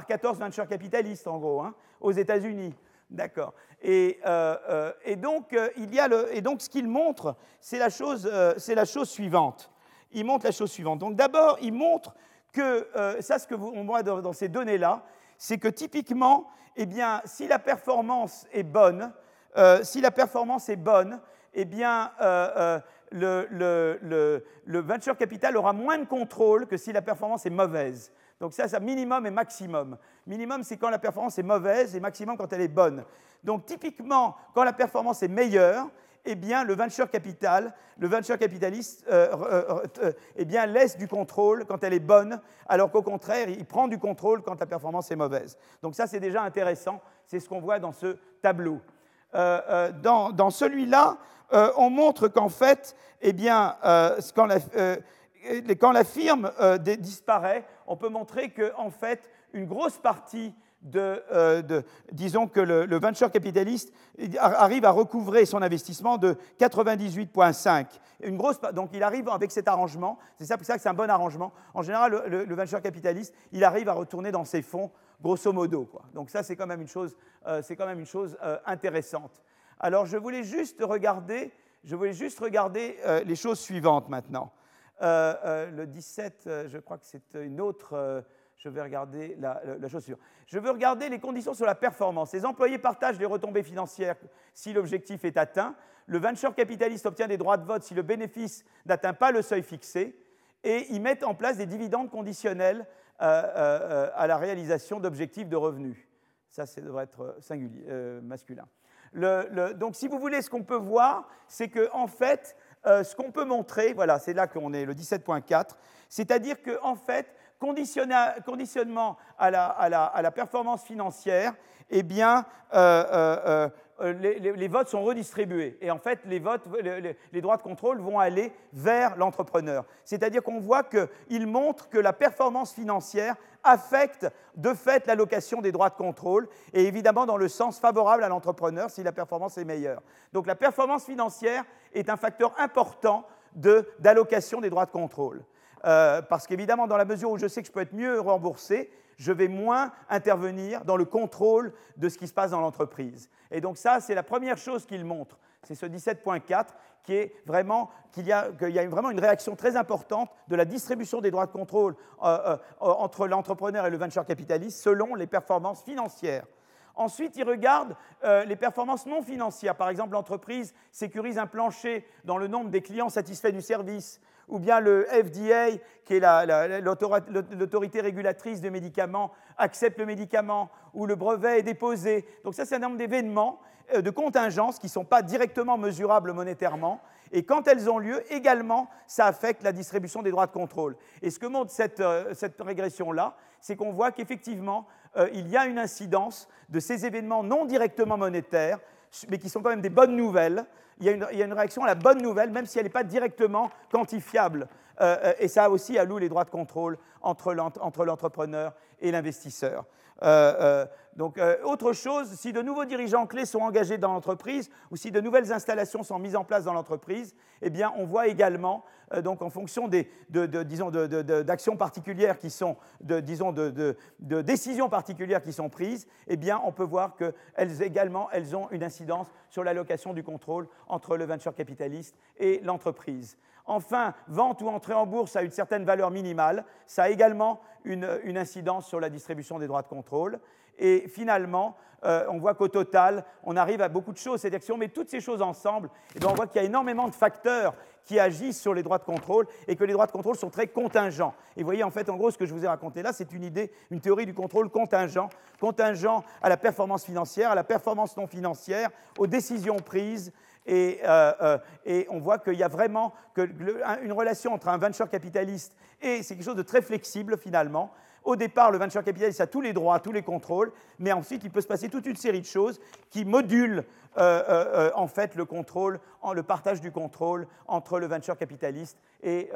14 euh, venture capitalistes en gros, hein, aux États-Unis. D'accord. Et, euh, euh, donc, il y a le, et donc ce qu'il montre, c'est la, chose, la chose suivante. Il montre la chose suivante. Donc d'abord, il montre que, ça ce que vous, on voit dans, dans ces données-là, c'est que typiquement, eh bien, si la performance est bonne, si la performance est bonne, eh bien, le, venture capital aura moins de contrôle que si la performance est mauvaise. Donc ça, c'est minimum et maximum. Minimum, c'est quand la performance est mauvaise et maximum quand elle est bonne. Donc typiquement, quand la performance est meilleure, eh bien, le venture capital, le venture capitaliste, euh, eh bien, laisse du contrôle quand elle est bonne, alors qu'au contraire, il prend du contrôle quand la performance est mauvaise. Donc ça, c'est déjà intéressant. C'est ce qu'on voit dans ce tableau. Dans, dans celui-là, euh, on montre qu'en fait, eh euh, quand, la, euh, firme disparaît, on peut montrer qu'en fait, une grosse partie de, disons que le, venture capitaliste arrive à recouvrer son investissement de 98,5. Une grosse, donc il arrive avec cet arrangement, c'est ça pour ça que c'est un bon arrangement. En général, le, venture capitaliste, il arrive à retourner dans ses fonds, grosso modo. Quoi. Donc ça, c'est quand même une chose, quand même une chose intéressante. Alors je voulais juste regarder, je voulais juste regarder euh, les choses suivantes maintenant. Euh, euh, le 17, je crois que c'est une autre. je vais regarder la, la, chose suivante. Je veux regarder les conditions sur la performance. Les employés partagent les retombées financières si l'objectif est atteint. Le venture capitaliste obtient des droits de vote si le bénéfice n'atteint pas le seuil fixé. Et ils mettent en place des dividendes conditionnels à la réalisation d'objectifs de revenus. Ça, ça devrait être singulier, masculin donc, si vous voulez, ce qu'on peut voir, c'est que en fait, euh, ce qu'on peut montrer, voilà, c'est là qu'on est, le 17.4, c'est-à-dire qu'en en fait, conditionnement à la, performance financière, eh bien, euh, euh, les, votes sont redistribués. Et en fait, les, votes, les, droits de contrôle vont aller vers l'entrepreneur. C'est-à-dire qu'on voit qu'il montre que la performance financière affecte de fait l'allocation des droits de contrôle, et évidemment dans le sens favorable à l'entrepreneur si la performance est meilleure. Donc la performance financière est un facteur important d'allocation des droits de contrôle. Euh, parce qu'évidemment, dans la mesure où je sais que je peux être mieux remboursé, je vais moins intervenir dans le contrôle de ce qui se passe dans l'entreprise. Et donc ça, c'est la première chose qu'il montre. C'est ce 17.4 qui est vraiment qu'il y, a, vraiment une réaction très importante de la distribution des droits de contrôle euh, euh, entre l'entrepreneur et le venture capitaliste selon les performances financières. Ensuite, il regarde euh, les performances non financières. Par exemple, l'entreprise sécurise un plancher dans le nombre des clients satisfaits du service, ou bien le FDA, qui est l'autorité régulatrice des médicaments, accepte le médicament, ou le brevet est déposé. Donc ça, c'est un nombre d'événements, euh, de contingences qui ne sont pas directement mesurables monétairement. Et quand elles ont lieu, également, ça affecte la distribution des droits de contrôle. Et ce que montre cette, euh, régression-là, c'est qu'on voit qu'effectivement, euh, il y a une incidence de ces événements non directement monétaires, mais qui sont quand même des bonnes nouvelles. Il y a une, réaction à la bonne nouvelle, même si elle n'est pas directement quantifiable. Euh, euh, et ça aussi alloue les droits de contrôle entre l'entrepreneur et l'investisseur. Euh, donc, euh, autre chose, si de nouveaux dirigeants clés sont engagés dans l'entreprise ou si de nouvelles installations sont mises en place dans l'entreprise, eh bien, on voit également, donc en fonction des, de, disons, d'actions particulières qui sont, disons, de, décisions particulières qui sont prises, eh bien, on peut voir qu'elles également, elles ont une incidence sur l'allocation du contrôle entre le venture capitaliste et l'entreprise. Enfin, vente ou entrée en bourse à une certaine valeur minimale, ça a également une, incidence sur la distribution des droits de contrôle. Et finalement, euh, on voit qu'au total, on arrive à beaucoup de choses. C'est-à-dire que si on met toutes ces choses ensemble, eh on voit qu'il y a énormément de facteurs qui agissent sur les droits de contrôle et que les droits de contrôle sont très contingents. Et vous voyez, en fait, en gros, ce que je vous ai raconté là, c'est une idée, une théorie du contrôle contingent, contingent à la performance financière, à la performance non financière, aux décisions prises, et, euh, euh, on voit qu'il y a vraiment une relation entre un venture capitaliste et c'est quelque chose de très flexible finalement. Au départ, le venture capitaliste a tous les droits, tous les contrôles, mais ensuite il peut se passer toute une série de choses qui modulent euh, euh, euh, en fait le contrôle, le partage du contrôle entre le venture capitaliste et,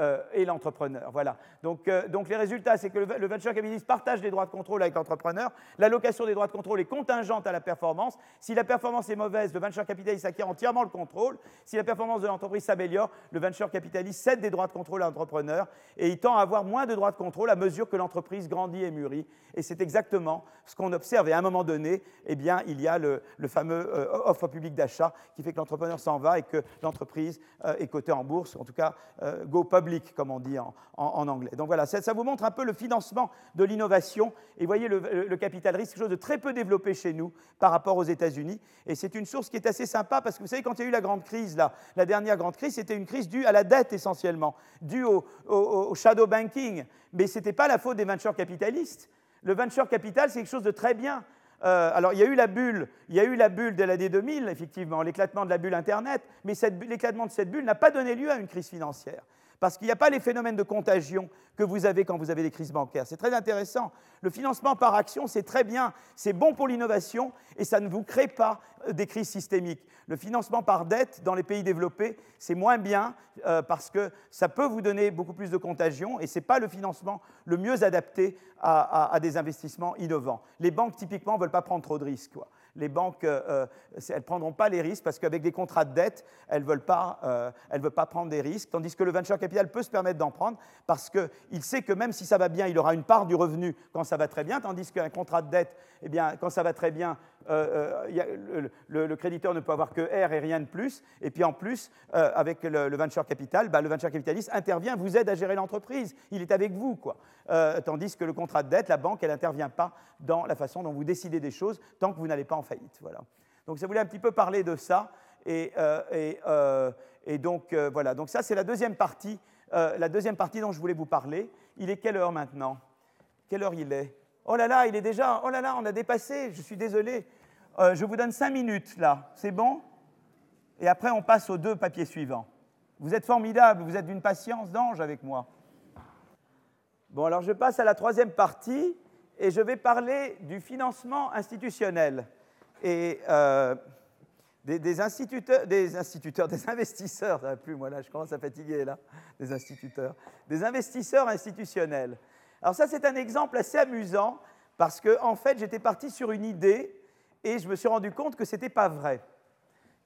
l'entrepreneur. Voilà. Donc, donc, les résultats, c'est que le, venture capitaliste partage les droits de contrôle avec l'entrepreneur. L'allocation des droits de contrôle est contingente à la performance. Si la performance est mauvaise, le venture capitaliste acquiert entièrement le contrôle. Si la performance de l'entreprise s'améliore, le venture capitaliste cède des droits de contrôle à l'entrepreneur et il tend à avoir moins de droits de contrôle à mesure que l'entreprise grandit et mûrit. Et c'est exactement ce qu'on observe. Et à un moment donné, eh bien, il y a le, fameux offre public d'achat qui fait que l'entrepreneur s'en va et que l'entreprise euh, est cotée en bourse, en tout cas euh, go public, comme on dit en, anglais. Donc voilà, ça, vous montre un peu le financement de l'innovation. Et voyez, le, capital risque, quelque chose de très peu développé chez nous par rapport aux États-Unis. Et c'est une source qui est assez sympa parce que vous savez, quand il y a eu la grande crise, là, la dernière grande crise, c'était une crise due à la dette essentiellement, due au, au shadow banking. Mais ce n'était pas la faute des venture capitalistes. Le venture capital, c'est quelque chose de très bien. Euh, alors, il y a eu la bulle, il y a eu la bulle de l'année 2000, effectivement, l'éclatement de la bulle Internet, mais l'éclatement de cette bulle n'a pas donné lieu à une crise financière parce qu'il n'y a pas les phénomènes de contagion que vous avez quand vous avez des crises bancaires. C'est très intéressant. Le financement par action, c'est très bien, c'est bon pour l'innovation et ça ne vous crée pas euh, des crises systémiques. Le financement par dette dans les pays développés, c'est moins bien euh, parce que ça peut vous donner beaucoup plus de contagion et ce n'est pas le financement le mieux adapté à, des investissements innovants. Les banques, typiquement, ne veulent pas prendre trop de risques. Quoi les banques, euh, euh, elles ne prendront pas les risques parce qu'avec des contrats de dette, elles ne veulent, pas, euh, veulent pas prendre des risques, tandis que le venture capital peut se permettre d'en prendre parce qu'il sait que même si ça va bien, il aura une part du revenu quand ça va très bien, tandis qu'un contrat de dette, eh bien, quand ça va très bien, le, créditeur ne peut avoir que R et rien de plus. Et puis en plus, avec le, venture capital, bah, le venture capitaliste intervient, vous aide à gérer l'entreprise, il est avec vous. Quoi. tandis que le contrat de dette, la banque, elle n'intervient pas dans la façon dont vous décidez des choses tant que vous n'allez pas en faillite. Voilà. Donc ça voulait un petit peu parler de ça. Et, euh, euh, donc euh, voilà, donc ça c'est la deuxième partie, la deuxième partie dont je voulais vous parler. Il est quelle heure maintenant? Quelle heure il est? Oh là là, il est déjà, oh là là, on a dépassé, je suis désolé. je vous donne cinq minutes là, c'est bon? Et après on passe aux deux papiers suivants. Vous êtes formidables, vous êtes d'une patience d'ange avec moi. Bon, alors je passe à la troisième partie et je vais parler du financement institutionnel et euh, des, instituteurs, des instituteurs, des investisseurs, ça plus moi là, je commence à fatiguer là, des instituteurs, des investisseurs institutionnels. Alors ça c'est un exemple assez amusant parce que en fait j'étais parti sur une idée et je me suis rendu compte que ce n'était pas vrai.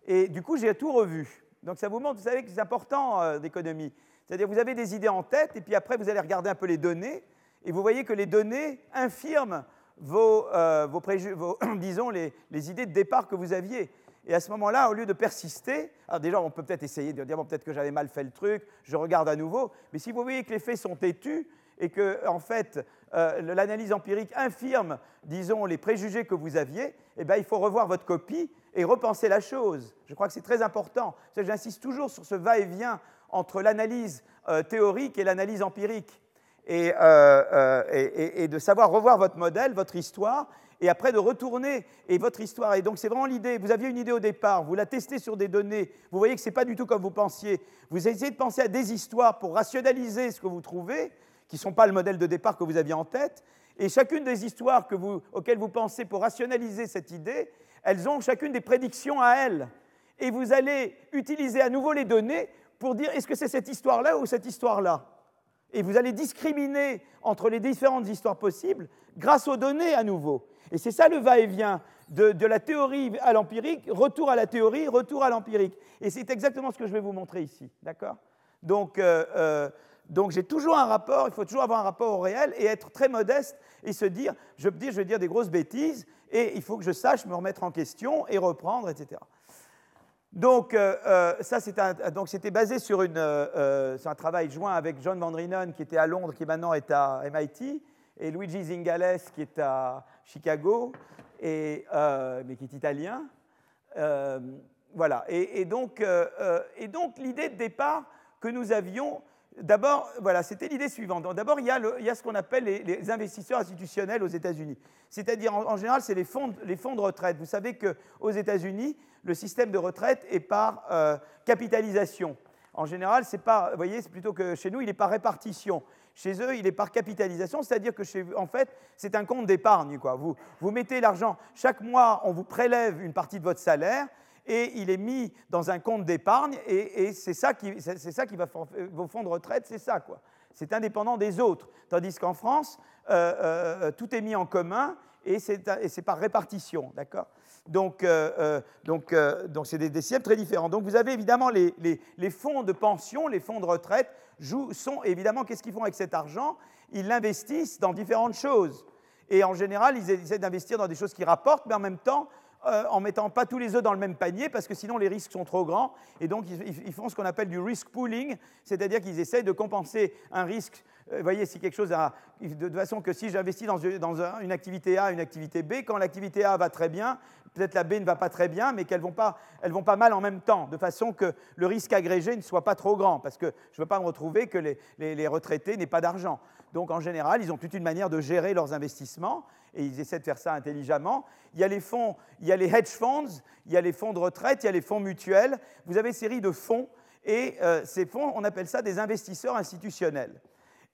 Et du coup j'ai tout revu. Donc ça vous montre, vous savez que c'est important euh, d'économie. C'est-à-dire vous avez des idées en tête et puis après vous allez regarder un peu les données Et vous voyez que les données infirment vos, euh, disons, les, idées de départ que vous aviez. Et à ce moment-là, au lieu de persister, alors déjà, on peut peut-être essayer de dire, bon, peut-être que j'avais mal fait le truc, je regarde à nouveau, mais si vous voyez que les faits sont têtus et que, en fait, euh, l'analyse empirique infirme, disons, les préjugés que vous aviez, eh bien, il faut revoir votre copie et repenser la chose. Je crois que c'est très important. J'insiste toujours sur ce va-et-vient entre l'analyse euh, théorique et l'analyse empirique. Euh, et, et, de savoir revoir votre modèle, votre histoire, et après de retourner et votre histoire. Et donc c'est vraiment l'idée. Vous aviez une idée au départ, vous la testez sur des données, vous voyez que ce n'est pas du tout comme vous pensiez. Vous essayez de penser à des histoires pour rationaliser ce que vous trouvez, qui ne sont pas le modèle de départ que vous aviez en tête. Et chacune des histoires auxquelles vous pensez pour rationaliser cette idée, elles ont chacune des prédictions à elles. Et vous allez utiliser à nouveau les données pour dire est-ce que c'est cette histoire-là ou cette histoire-là? Et vous allez discriminer entre les différentes histoires possibles grâce aux données à nouveau. Et c'est ça le va-et-vient de, la théorie à l'empirique, retour à la théorie, retour à l'empirique. Et c'est exactement ce que je vais vous montrer ici. D'accord? Donc, euh, euh, donc j'ai toujours un rapport, il faut toujours avoir un rapport au réel et être très modeste et se dire, je, je vais dire des grosses bêtises et il faut que je sache me remettre en question et reprendre, etc. Donc, euh, euh, ça, c'était basé sur, euh, sur, un travail joint avec John Van qui était à Londres, qui maintenant est à MIT, et Luigi Zingales, qui est à Chicago, et, mais qui est italien. voilà. Et donc l'idée de départ que nous avions, D'abord, voilà, c'était l'idée suivante. D'abord, il, y a ce qu'on appelle les, investisseurs institutionnels aux États-Unis. C'est-à-dire, en, général, c'est les fonds, les fonds de retraite. Vous savez qu'aux États-Unis, le système de retraite est par euh, capitalisation. En général, c'est pas, vous voyez, c'est plutôt que chez nous, il est par répartition. Chez eux, il est par capitalisation, c'est-à-dire que en fait, c'est un compte d'épargne. Vous mettez l'argent, chaque mois, on vous prélève une partie de votre salaire, et il est mis dans un compte d'épargne, et, c'est ça, qui, c'est, ça qui va vos fonds de retraite, c'est ça, quoi. C'est indépendant des autres. Tandis qu'en France, euh, euh, tout est mis en commun et c'est, par répartition, d'accord? Donc, euh, donc, donc, c'est des, des, systèmes très différents. Donc, vous avez évidemment les, les, les fonds de pension, les fonds de retraite, jouent, sont évidemment, qu'est-ce qu'ils font avec cet argent? Ils l'investissent dans différentes choses. Et en général, ils essaient d'investir dans des choses qui rapportent, mais en même temps, euh, en mettant pas tous les œufs dans le même panier parce que sinon les risques sont trop grands. Et donc ils, font ce qu'on appelle du risk pooling, c'est-à-dire qu'ils essayent de compenser un risque. Euh, vous voyez, si quelque chose a, de, façon que si j'investis dans, une activité A, une activité B, quand l'activité A va très bien, peut-être la B ne va pas très bien, mais qu'elles vont pas, elles vont pas mal en même temps, de façon que le risque agrégé ne soit pas trop grand, parce que je ne veux pas me retrouver que les retraités n'aient pas d'argent. Donc en général, ils ont toute une manière de gérer leurs investissements et ils essaient de faire ça intelligemment. Il y a les fonds, il y a les hedge funds, il y a les fonds de retraite, il y a les fonds mutuels. Vous avez une série de fonds et euh, ces fonds, on appelle ça des investisseurs institutionnels.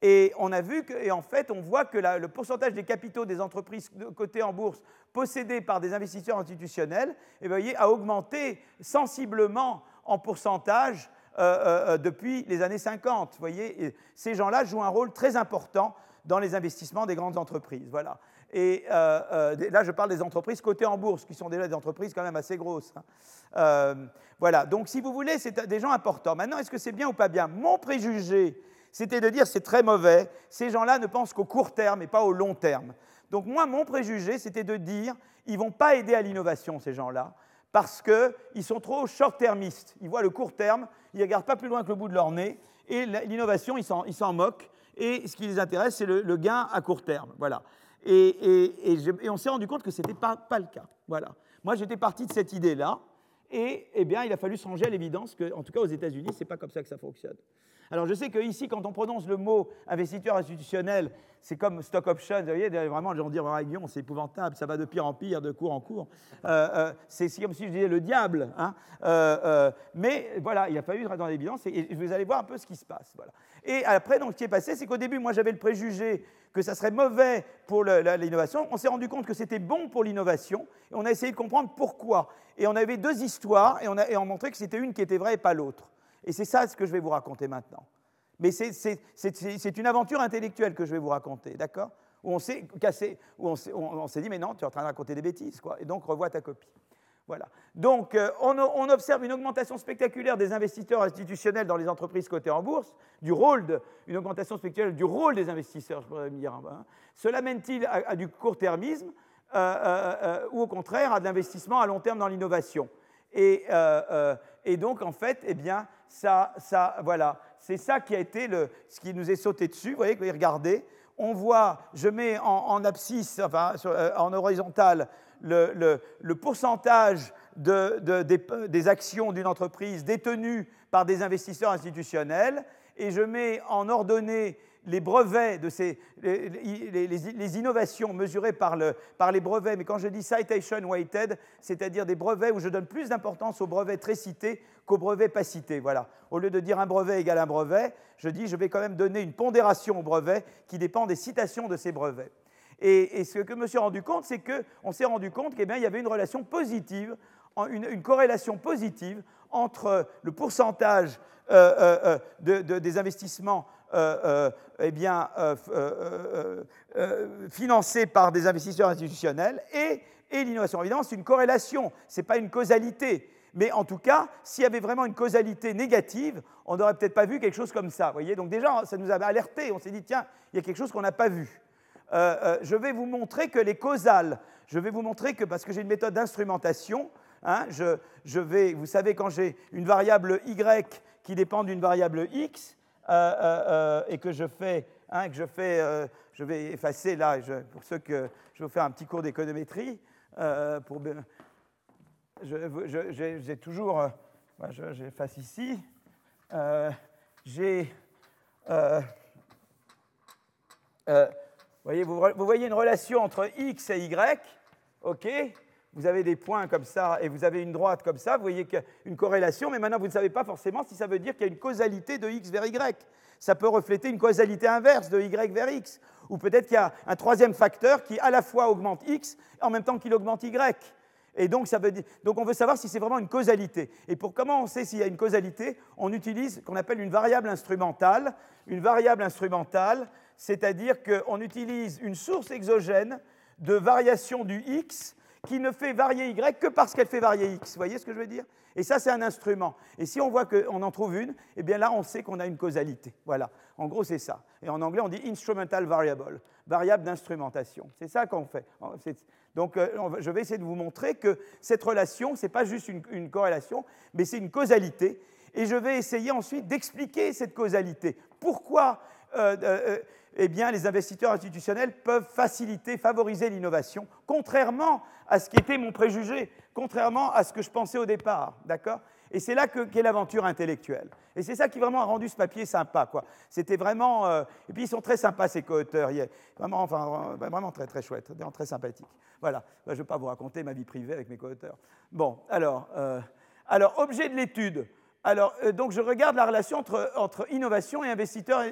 Et on a vu que, et en fait, on voit que le pourcentage des capitaux des entreprises cotées en bourse possédées par des investisseurs institutionnels eh voyez, a augmenté sensiblement en pourcentage euh, euh, depuis les années 50. Vous voyez, ces gens-là jouent un rôle très important dans les investissements des grandes entreprises. Voilà. Et euh, euh, là, je parle des entreprises cotées en bourse, qui sont déjà des entreprises quand même assez grosses. Hein. Euh, voilà, donc si vous voulez, c'est des gens importants. Maintenant, est-ce que c'est bien ou pas bien? Mon préjugé, c'était de dire c'est très mauvais, ces gens-là ne pensent qu'au court terme et pas au long terme. Donc moi, mon préjugé, c'était de dire ils vont pas aider à l'innovation, ces gens-là, parce qu'ils sont trop short-termistes. Ils voient le court terme, ils ne regardent pas plus loin que le bout de leur nez, et l'innovation, ils s'en moquent, et ce qui les intéresse, c'est le, gain à court terme. Voilà. Et, on s'est rendu compte que ce n'était pas, le cas. Voilà. Moi, j'étais parti de cette idée-là. Et eh bien, il a fallu se ranger à l'évidence qu'en tout cas aux États-Unis, ce n'est pas comme ça que ça fonctionne. Alors je sais qu'ici, quand on prononce le mot investisseur institutionnel, c'est comme stock option, vous voyez, vraiment, les gens disent, oh, c'est épouvantable, ça va de pire en pire, de cours en cours. Euh, euh, c'est comme si je disais le diable. Hein. Euh, mais voilà, il a fallu être dans l'évidence et, vous allez voir un peu ce qui se passe. Et après, donc, ce qui est passé, c'est qu'au début, moi, j'avais le préjugé que ça serait mauvais pour l'innovation. On s'est rendu compte que c'était bon pour l'innovation et on a essayé de comprendre pourquoi. Et on avait deux histoires et on a, et on montrait que c'était une qui était vraie et pas l'autre. Et c'est ça ce que je vais vous raconter maintenant. Mais c'est une aventure intellectuelle que je vais vous raconter, d'accord? Où on s'est cassé, où on s'est dit, mais non, tu es en train de raconter des bêtises, quoi. Et donc, revois ta copie. Voilà. Donc, euh, on, observe une augmentation spectaculaire des investisseurs institutionnels dans les entreprises cotées en bourse, du rôle de, une augmentation spectaculaire du rôle des investisseurs, je pourrais me dire. Hein. Cela mène-t-il à, du court-termisme euh, euh, ou au contraire à de l'investissement à long terme dans l'innovation? Et, donc, en fait, eh bien, ça, ça voilà, c'est ça qui a été le, ce qui nous est sauté dessus. Vous voyez, regardez, on voit, je mets en, abscisse, enfin, en horizontal, le, le pourcentage des, actions d'une entreprise détenues par des investisseurs institutionnels et je mets en ordonnée les brevets de ces, les, innovations mesurées par, le, par, les brevets, mais quand je dis citation weighted, c'est-à-dire des brevets où je donne plus d'importance aux brevets très cités qu'aux brevets pas cités. Voilà. Au lieu de dire un brevet égale un brevet, je dis je vais quand même donner une pondération aux brevets qui dépend des citations de ces brevets. Et, ce que je me suis rendu compte, c'est qu'on s'est rendu compte qu'il y avait une relation positive une, corrélation positive entre le pourcentage euh, euh, euh, des investissements eh bien, financés par des investisseurs institutionnels et, l'innovation. Évidemment, c'est une corrélation, ce n'est pas une causalité. Mais en tout cas, s'il y avait vraiment une causalité négative, on n'aurait peut-être pas vu quelque chose comme ça. Voyez Donc déjà, ça nous avait alerté. On s'est dit, tiens, il y a quelque chose qu'on n'a pas vu. je vais vous montrer que les causales, je vais vous montrer que, parce que j'ai une méthode d'instrumentation, Hein, je, vais, vous savez, quand j'ai une variable y qui dépend d'une variable x euh, euh, euh, et que je fais, hein, que je fais, je vais effacer là, pour ceux que je vais vous faire un petit cours d'économétrie. pour, j'ai toujours, j'efface ici, j'ai, voyez, vous voyez une relation entre x et y, ok vous avez des points comme ça et vous avez une droite comme ça, vous voyez une corrélation, mais maintenant vous ne savez pas forcément si ça veut dire qu'il y a une causalité de x vers y. Ça peut refléter une causalité inverse de y vers x. Ou peut-être qu'il y a un troisième facteur qui à la fois augmente x en même temps qu'il augmente y. Et donc, ça veut dire, donc on veut savoir si c'est vraiment une causalité. Et pour comment on sait s'il y a une causalité, on utilise ce qu'on appelle une variable instrumentale. Une variable instrumentale, c'est-à-dire qu'on utilise une source exogène de variation du x qui ne fait varier Y que parce qu'elle fait varier X. Vous voyez ce que je veux dire? Et ça, c'est un instrument. Et si on voit qu'on en trouve une, eh bien là, on sait qu'on a une causalité. Voilà. En gros, c'est ça. Et en anglais, on dit instrumental variable, variable d'instrumentation. C'est ça qu'on fait. Donc, euh, je vais essayer de vous montrer que cette relation, ce n'est pas juste une, corrélation, mais c'est une causalité. Et je vais essayer ensuite d'expliquer cette causalité. Pourquoi euh, euh, eh bien, les investisseurs institutionnels peuvent faciliter, favoriser l'innovation, contrairement à ce qui était mon préjugé, contrairement à ce que je pensais au départ. D'accord? Et c'est là qu'est l'aventure intellectuelle. Et c'est ça qui vraiment a rendu ce papier sympa. C'était vraiment. Euh, et puis ils sont très sympas, ces co-auteurs. Vraiment, enfin, vraiment très, très chouette, très sympathiques. Voilà. Ben, je ne vais pas vous raconter ma vie privée avec mes co-auteurs. Bon, alors, euh, alors objet de l'étude. Alors, euh, donc je regarde la relation entre, innovation et investisseurs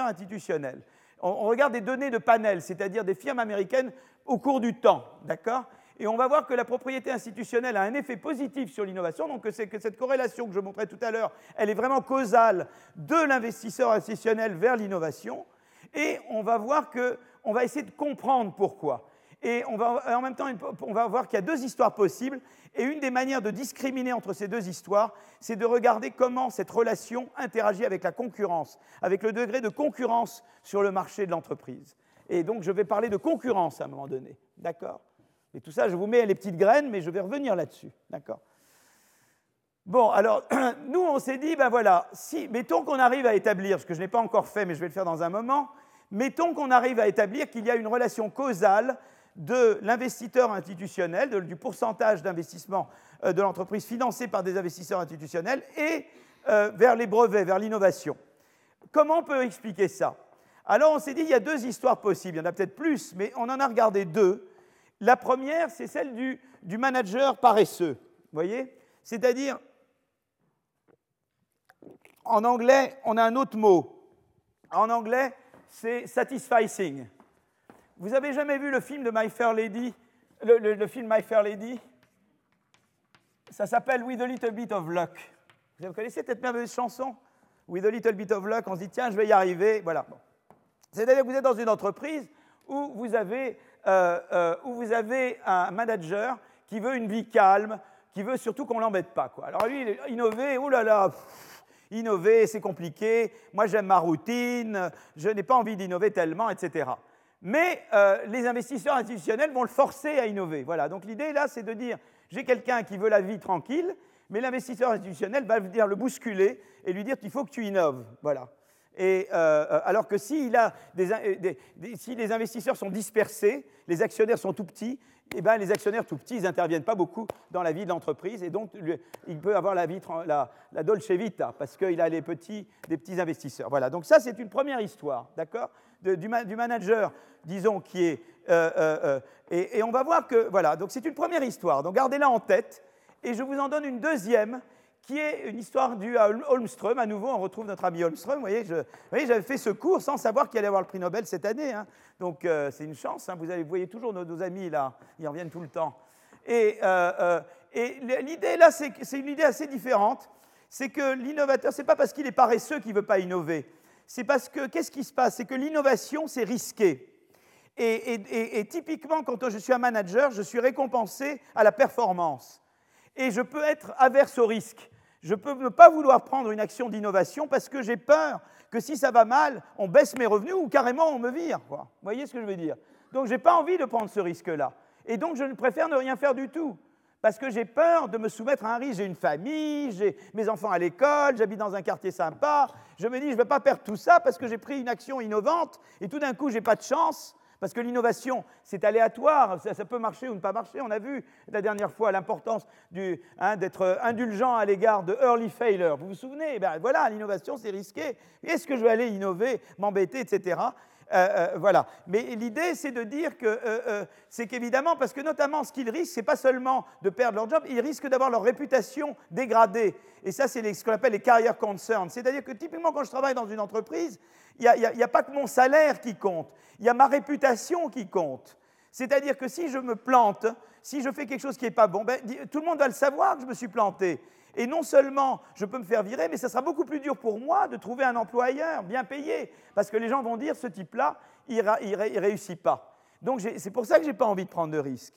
institutionnels on, regarde des données de panel, c'est-à-dire des firmes américaines au cours du temps, d'accord? Et on va voir que la propriété institutionnelle a un effet positif sur l'innovation, donc que cette corrélation que je montrais tout à l'heure, elle est vraiment causale de l'investisseur institutionnel vers l'innovation, et on va voir qu'on va essayer de comprendre pourquoi. Et en même temps, on va voir qu'il y a deux histoires possibles. Et une des manières de discriminer entre ces deux histoires, c'est de regarder comment cette relation interagit avec la concurrence, avec le degré de concurrence sur le marché de l'entreprise. Et donc, je vais parler de concurrence à un moment donné. D'accord? Et tout ça, je vous mets les petites graines, mais je vais revenir là-dessus. D'accord? Bon, alors, nous, on s'est dit, ben voilà, si, mettons qu'on arrive à établir, ce que je n'ai pas encore fait, mais je vais le faire dans un moment, mettons qu'on arrive à établir qu'il y a une relation causale de l'investisseur institutionnel, du pourcentage d'investissement euh, de l'entreprise financée par des investisseurs institutionnels, et euh, vers les brevets, vers l'innovation. Comment on peut expliquer ça? Alors on s'est dit, il y a deux histoires possibles, il y en a peut-être plus, mais on en a regardé deux. La première, c'est celle du, manager paresseux, voyez? C'est-à-dire, en anglais, on a un autre mot. En anglais, c'est satisficing. Vous avez jamais vu le film de My Fair Lady? Le, film My Fair Lady? Ça s'appelle With a Little Bit of Luck. Vous connaissez cette merveilleuse chanson? With a Little Bit of Luck, on se dit tiens, je vais y arriver. Voilà. C'est-à-dire que vous êtes dans une entreprise où vous, avez, euh, euh, où vous avez un manager qui veut une vie calme, qui veut surtout qu'on ne l'embête pas. Alors lui, innover, oh là là, innover, c'est compliqué, moi j'aime ma routine, je n'ai pas envie d'innover tellement, etc. Mais euh, les investisseurs institutionnels vont le forcer à innover. Voilà, donc l'idée là, c'est de dire, j'ai quelqu'un qui veut la vie tranquille, mais l'investisseur institutionnel va venir le bousculer et lui dire qu'il faut que tu innoves. Voilà. Et, euh, euh, alors que si, a si les investisseurs sont dispersés, les actionnaires sont tout petits, eh ben, les actionnaires tout petits, ils n'interviennent pas beaucoup dans la vie de l'entreprise et donc il peut avoir la, vie, la Dolce Vita parce qu'il a les petits, des petits investisseurs. Voilà, donc ça c'est une première histoire, d'accord? Du, manager, disons, qui est... Euh, euh, euh, et, on va voir que, voilà, donc c'est une première histoire, donc gardez-la en tête et je vous en donne une deuxième qui est une histoire due à Holmström. À nouveau, on retrouve notre ami Holmström. Vous voyez, j'avais fait ce cours sans savoir qu'il allait avoir le prix Nobel cette année. Hein. Donc, c'est une chance. Hein. Vous, voyez toujours nos, amis, là. Ils reviennent tout le temps. Et, et l'idée, là, c'est une idée assez différente. C'est que l'innovateur, ce n'est pas parce qu'il est paresseux qu'il ne veut pas innover. C'est parce que, qu'est-ce qui se passe? C'est que l'innovation, c'est risqué. Et, typiquement, quand je suis un manager, je suis récompensé à la performance. Et je peux être averse au risque je peux ne pas vouloir prendre une action d'innovation parce que j'ai peur que si ça va mal, on baisse mes revenus ou carrément on me vire. Vous voyez ce que je veux dire? Donc je n'ai pas envie de prendre ce risque-là. Et donc je préfère ne rien faire du tout. Parce que j'ai peur de me soumettre à un risque. J'ai une famille, j'ai mes enfants à l'école, j'habite dans un quartier sympa. Je me dis, je ne vais pas perdre tout ça parce que j'ai pris une action innovante et tout d'un coup, je n'ai pas de chance. Parce que l'innovation, c'est aléatoire, ça, peut marcher ou ne pas marcher. On a vu la dernière fois l'importance hein, d'être indulgent à l'égard de early failure. Vous vous souvenez? Ben, Voilà, l'innovation, c'est risqué. Est-ce que je vais aller innover, m'embêter, etc. Euh, euh, voilà. Mais l'idée, c'est de dire que euh, c'est qu'évidemment, parce que notamment, ce qu'ils risquent, c'est pas seulement de perdre leur job, ils risquent d'avoir leur réputation dégradée. Et ça, c'est ce qu'on appelle les carrière concerns. C'est-à-dire que typiquement, quand je travaille dans une entreprise, il n'y a, pas que mon salaire qui compte, il y a ma réputation qui compte. C'est-à-dire que si je me plante, si je fais quelque chose qui n'est pas bon, ben, tout le monde va le savoir que je me suis planté. Et non seulement je peux me faire virer, mais ça sera beaucoup plus dur pour moi de trouver un employeur bien payé. Parce que les gens vont dire, ce type-là, il ne réussit pas. Donc c'est pour ça que je n'ai pas envie de prendre de risques.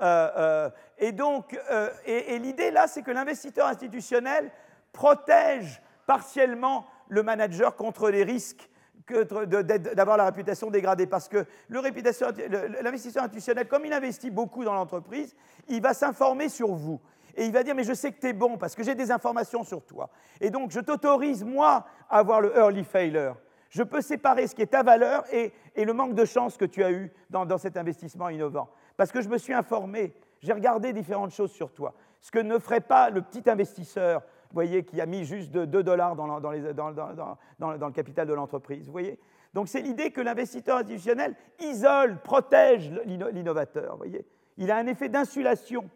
Euh, euh, et donc, euh, et l'idée là, c'est que l'investisseur institutionnel protège partiellement le manager contre les risques d'avoir la réputation dégradée. Parce que l'investisseur institutionnel, comme il investit beaucoup dans l'entreprise, il va s'informer sur vous. Et il va dire, mais je sais que tu es bon parce que j'ai des informations sur toi. Et donc, je t'autorise, moi, à avoir le early failure. Je peux séparer ce qui est ta valeur et, le manque de chance que tu as eu dans, dans, cet investissement innovant. Parce que je me suis informé, j'ai regardé différentes choses sur toi. Ce que ne ferait pas le petit investisseur vous voyez, qui a mis juste 2 dollars dans, le capital de l'entreprise. Voyez Donc c'est l'idée que l'investisseur institutionnel isole, protège l'innovateur. Voyez Il a un effet d'insulation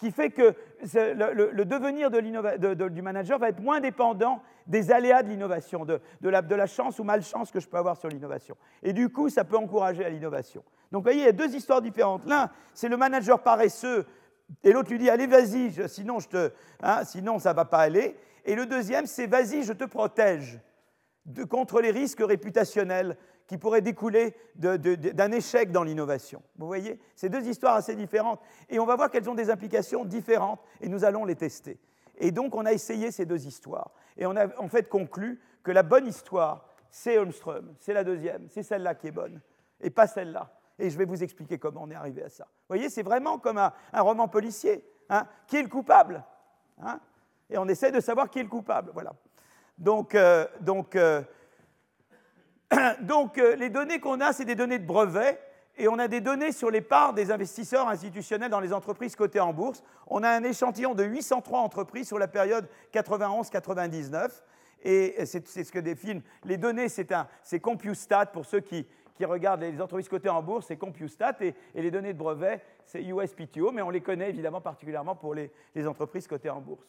qui fait que le, devenir du manager va être moins dépendant des aléas de l'innovation, de, la, chance ou malchance que je peux avoir sur l'innovation. Et du coup, ça peut encourager à l'innovation. Donc, vous voyez, il y a deux histoires différentes. L'un, c'est le manager paresseux et l'autre lui dit, allez, vas-y, sinon, hein, sinon ça ne va pas aller. Et le deuxième, c'est, vas-y, je te protège contre les risques réputationnels qui pourraient découler d'un échec dans l'innovation. Vous voyez C'est deux histoires assez différentes. Et on va voir qu'elles ont des implications différentes, et nous allons les tester. Et donc, on a essayé ces deux histoires. Et on a en fait conclu que la bonne histoire, c'est Holmström, c'est la deuxième, c'est celle-là qui est bonne, et pas celle-là et je vais vous expliquer comment on est arrivé à ça. Vous voyez, c'est vraiment comme un, roman policier. Hein. Qui est le coupable hein Et on essaie de savoir qui est le coupable. Voilà. Donc, euh, donc, euh, donc euh, les données qu'on a, c'est des données de brevets. Et on a des données sur les parts des investisseurs institutionnels dans les entreprises cotées en bourse. On a un échantillon de 803 entreprises sur la période 91-99. Et c'est ce que définissent les données, c'est CompuStat pour ceux qui, qui regardent les entreprises cotées en bourse, c'est CompuStat, et, les données de brevets, c'est USPTO, mais on les connaît évidemment particulièrement pour les, entreprises cotées en bourse.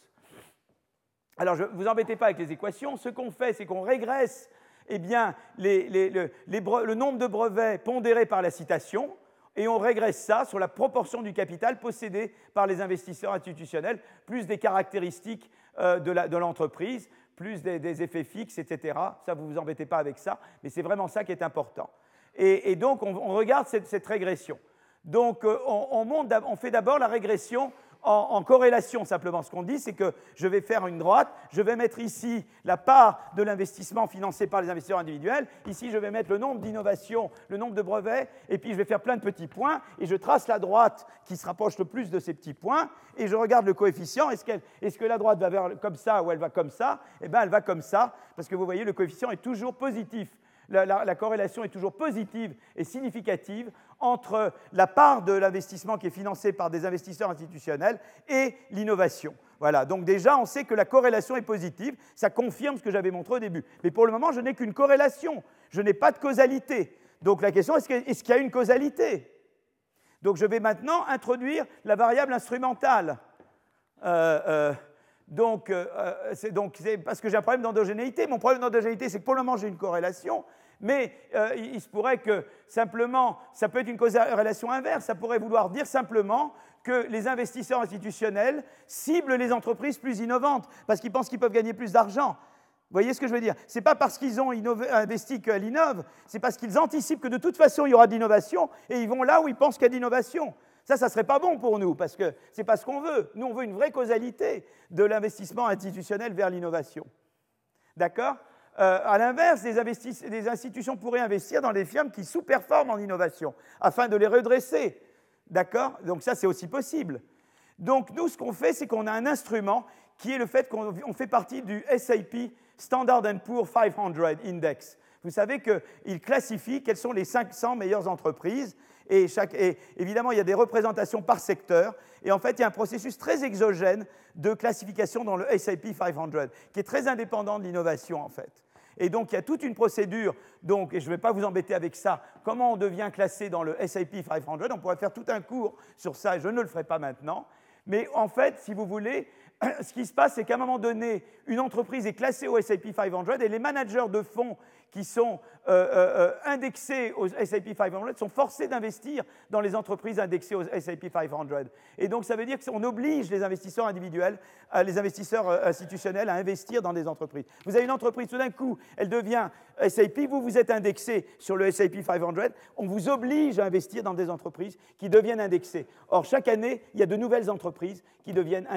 Alors, ne vous embêtez pas avec les équations. Ce qu'on fait, c'est qu'on régresse eh bien, le, nombre de brevets pondérés par la citation, et on régresse ça sur la proportion du capital possédé par les investisseurs institutionnels, plus des caractéristiques euh, de l'entreprise, plus des, effets fixes, etc. Ça, vous ne vous embêtez pas avec ça, mais c'est vraiment ça qui est important. Et, donc, on, regarde cette, régression. Donc, euh, on, fait d'abord la régression en, corrélation, simplement, ce qu'on dit, c'est que je vais faire une droite, je vais mettre ici la part de l'investissement financé par les investisseurs individuels, ici je vais mettre le nombre d'innovations, le nombre de brevets, et puis je vais faire plein de petits points, et je trace la droite qui se rapproche le plus de ces petits points, et je regarde le coefficient, est-ce, est que la droite va vers comme ça ou elle va comme ça? Eh bien, elle va comme ça, parce que vous voyez, le coefficient est toujours positif. La, corrélation est toujours positive et significative entre la part de l'investissement qui est financé par des investisseurs institutionnels et l'innovation. Voilà, donc déjà, on sait que la corrélation est positive, ça confirme ce que j'avais montré au début. Mais pour le moment, je n'ai qu'une corrélation, je n'ai pas de causalité. Donc la question, est-ce qu'il y a une causalité? Donc je vais maintenant introduire la variable instrumentale. Euh, euh, donc, euh, c'est parce que j'ai un problème d'endogénéité. Mon problème d'endogénéité, c'est que pour le moment, j'ai une corrélation, mais euh, il, se pourrait que simplement, ça peut être une relation inverse, ça pourrait vouloir dire simplement que les investisseurs institutionnels ciblent les entreprises plus innovantes parce qu'ils pensent qu'ils peuvent gagner plus d'argent. Vous voyez ce que je veux dire? Ce n'est pas parce qu'ils ont investi qu'elle innove, c'est parce qu'ils anticipent que de toute façon il y aura de l'innovation et ils vont là où ils pensent qu'il y a de. Ça, ça ne serait pas bon pour nous, parce que ce n'est pas ce qu'on veut. Nous, on veut une vraie causalité de l'investissement institutionnel vers l'innovation. D'accord? Euh, à l'inverse, des, institutions pourraient investir dans des firmes qui sous-performent en innovation, afin de les redresser. D'accord? Donc ça, c'est aussi possible. Donc nous, ce qu'on fait, c'est qu'on a un instrument qui est le fait qu'on fait partie du SAP Standard Poor's 500 Index. Vous savez qu'il classifie quelles sont les 500 meilleures entreprises. Et, évidemment, il y a des représentations par secteur. Et en fait, il y a un processus très exogène de classification dans le SAP 500, qui est très indépendant de l'innovation, en fait. Et donc, il y a toute une procédure, donc, et je ne vais pas vous embêter avec ça, comment on devient classé dans le SAP 500. On pourrait faire tout un cours sur ça, et je ne le ferai pas maintenant. Mais en fait, si vous voulez, ce qui se passe, c'est qu'à un moment donné, une entreprise est classée au SAP 500 et les managers de fonds qui sont euh, euh, euh, indexés au SAP 500 sont forcés d'investir dans les entreprises indexées au SAP 500. Et donc ça veut dire qu'on oblige les investisseurs individuels, les investisseurs institutionnels à investir dans des entreprises. Vous avez une entreprise, tout d'un coup, elle devient SAP, vous vous êtes indexé sur le SAP 500, on vous oblige à investir dans des entreprises qui deviennent indexées. Or, chaque année, il y a de nouvelles entreprises qui, deviennent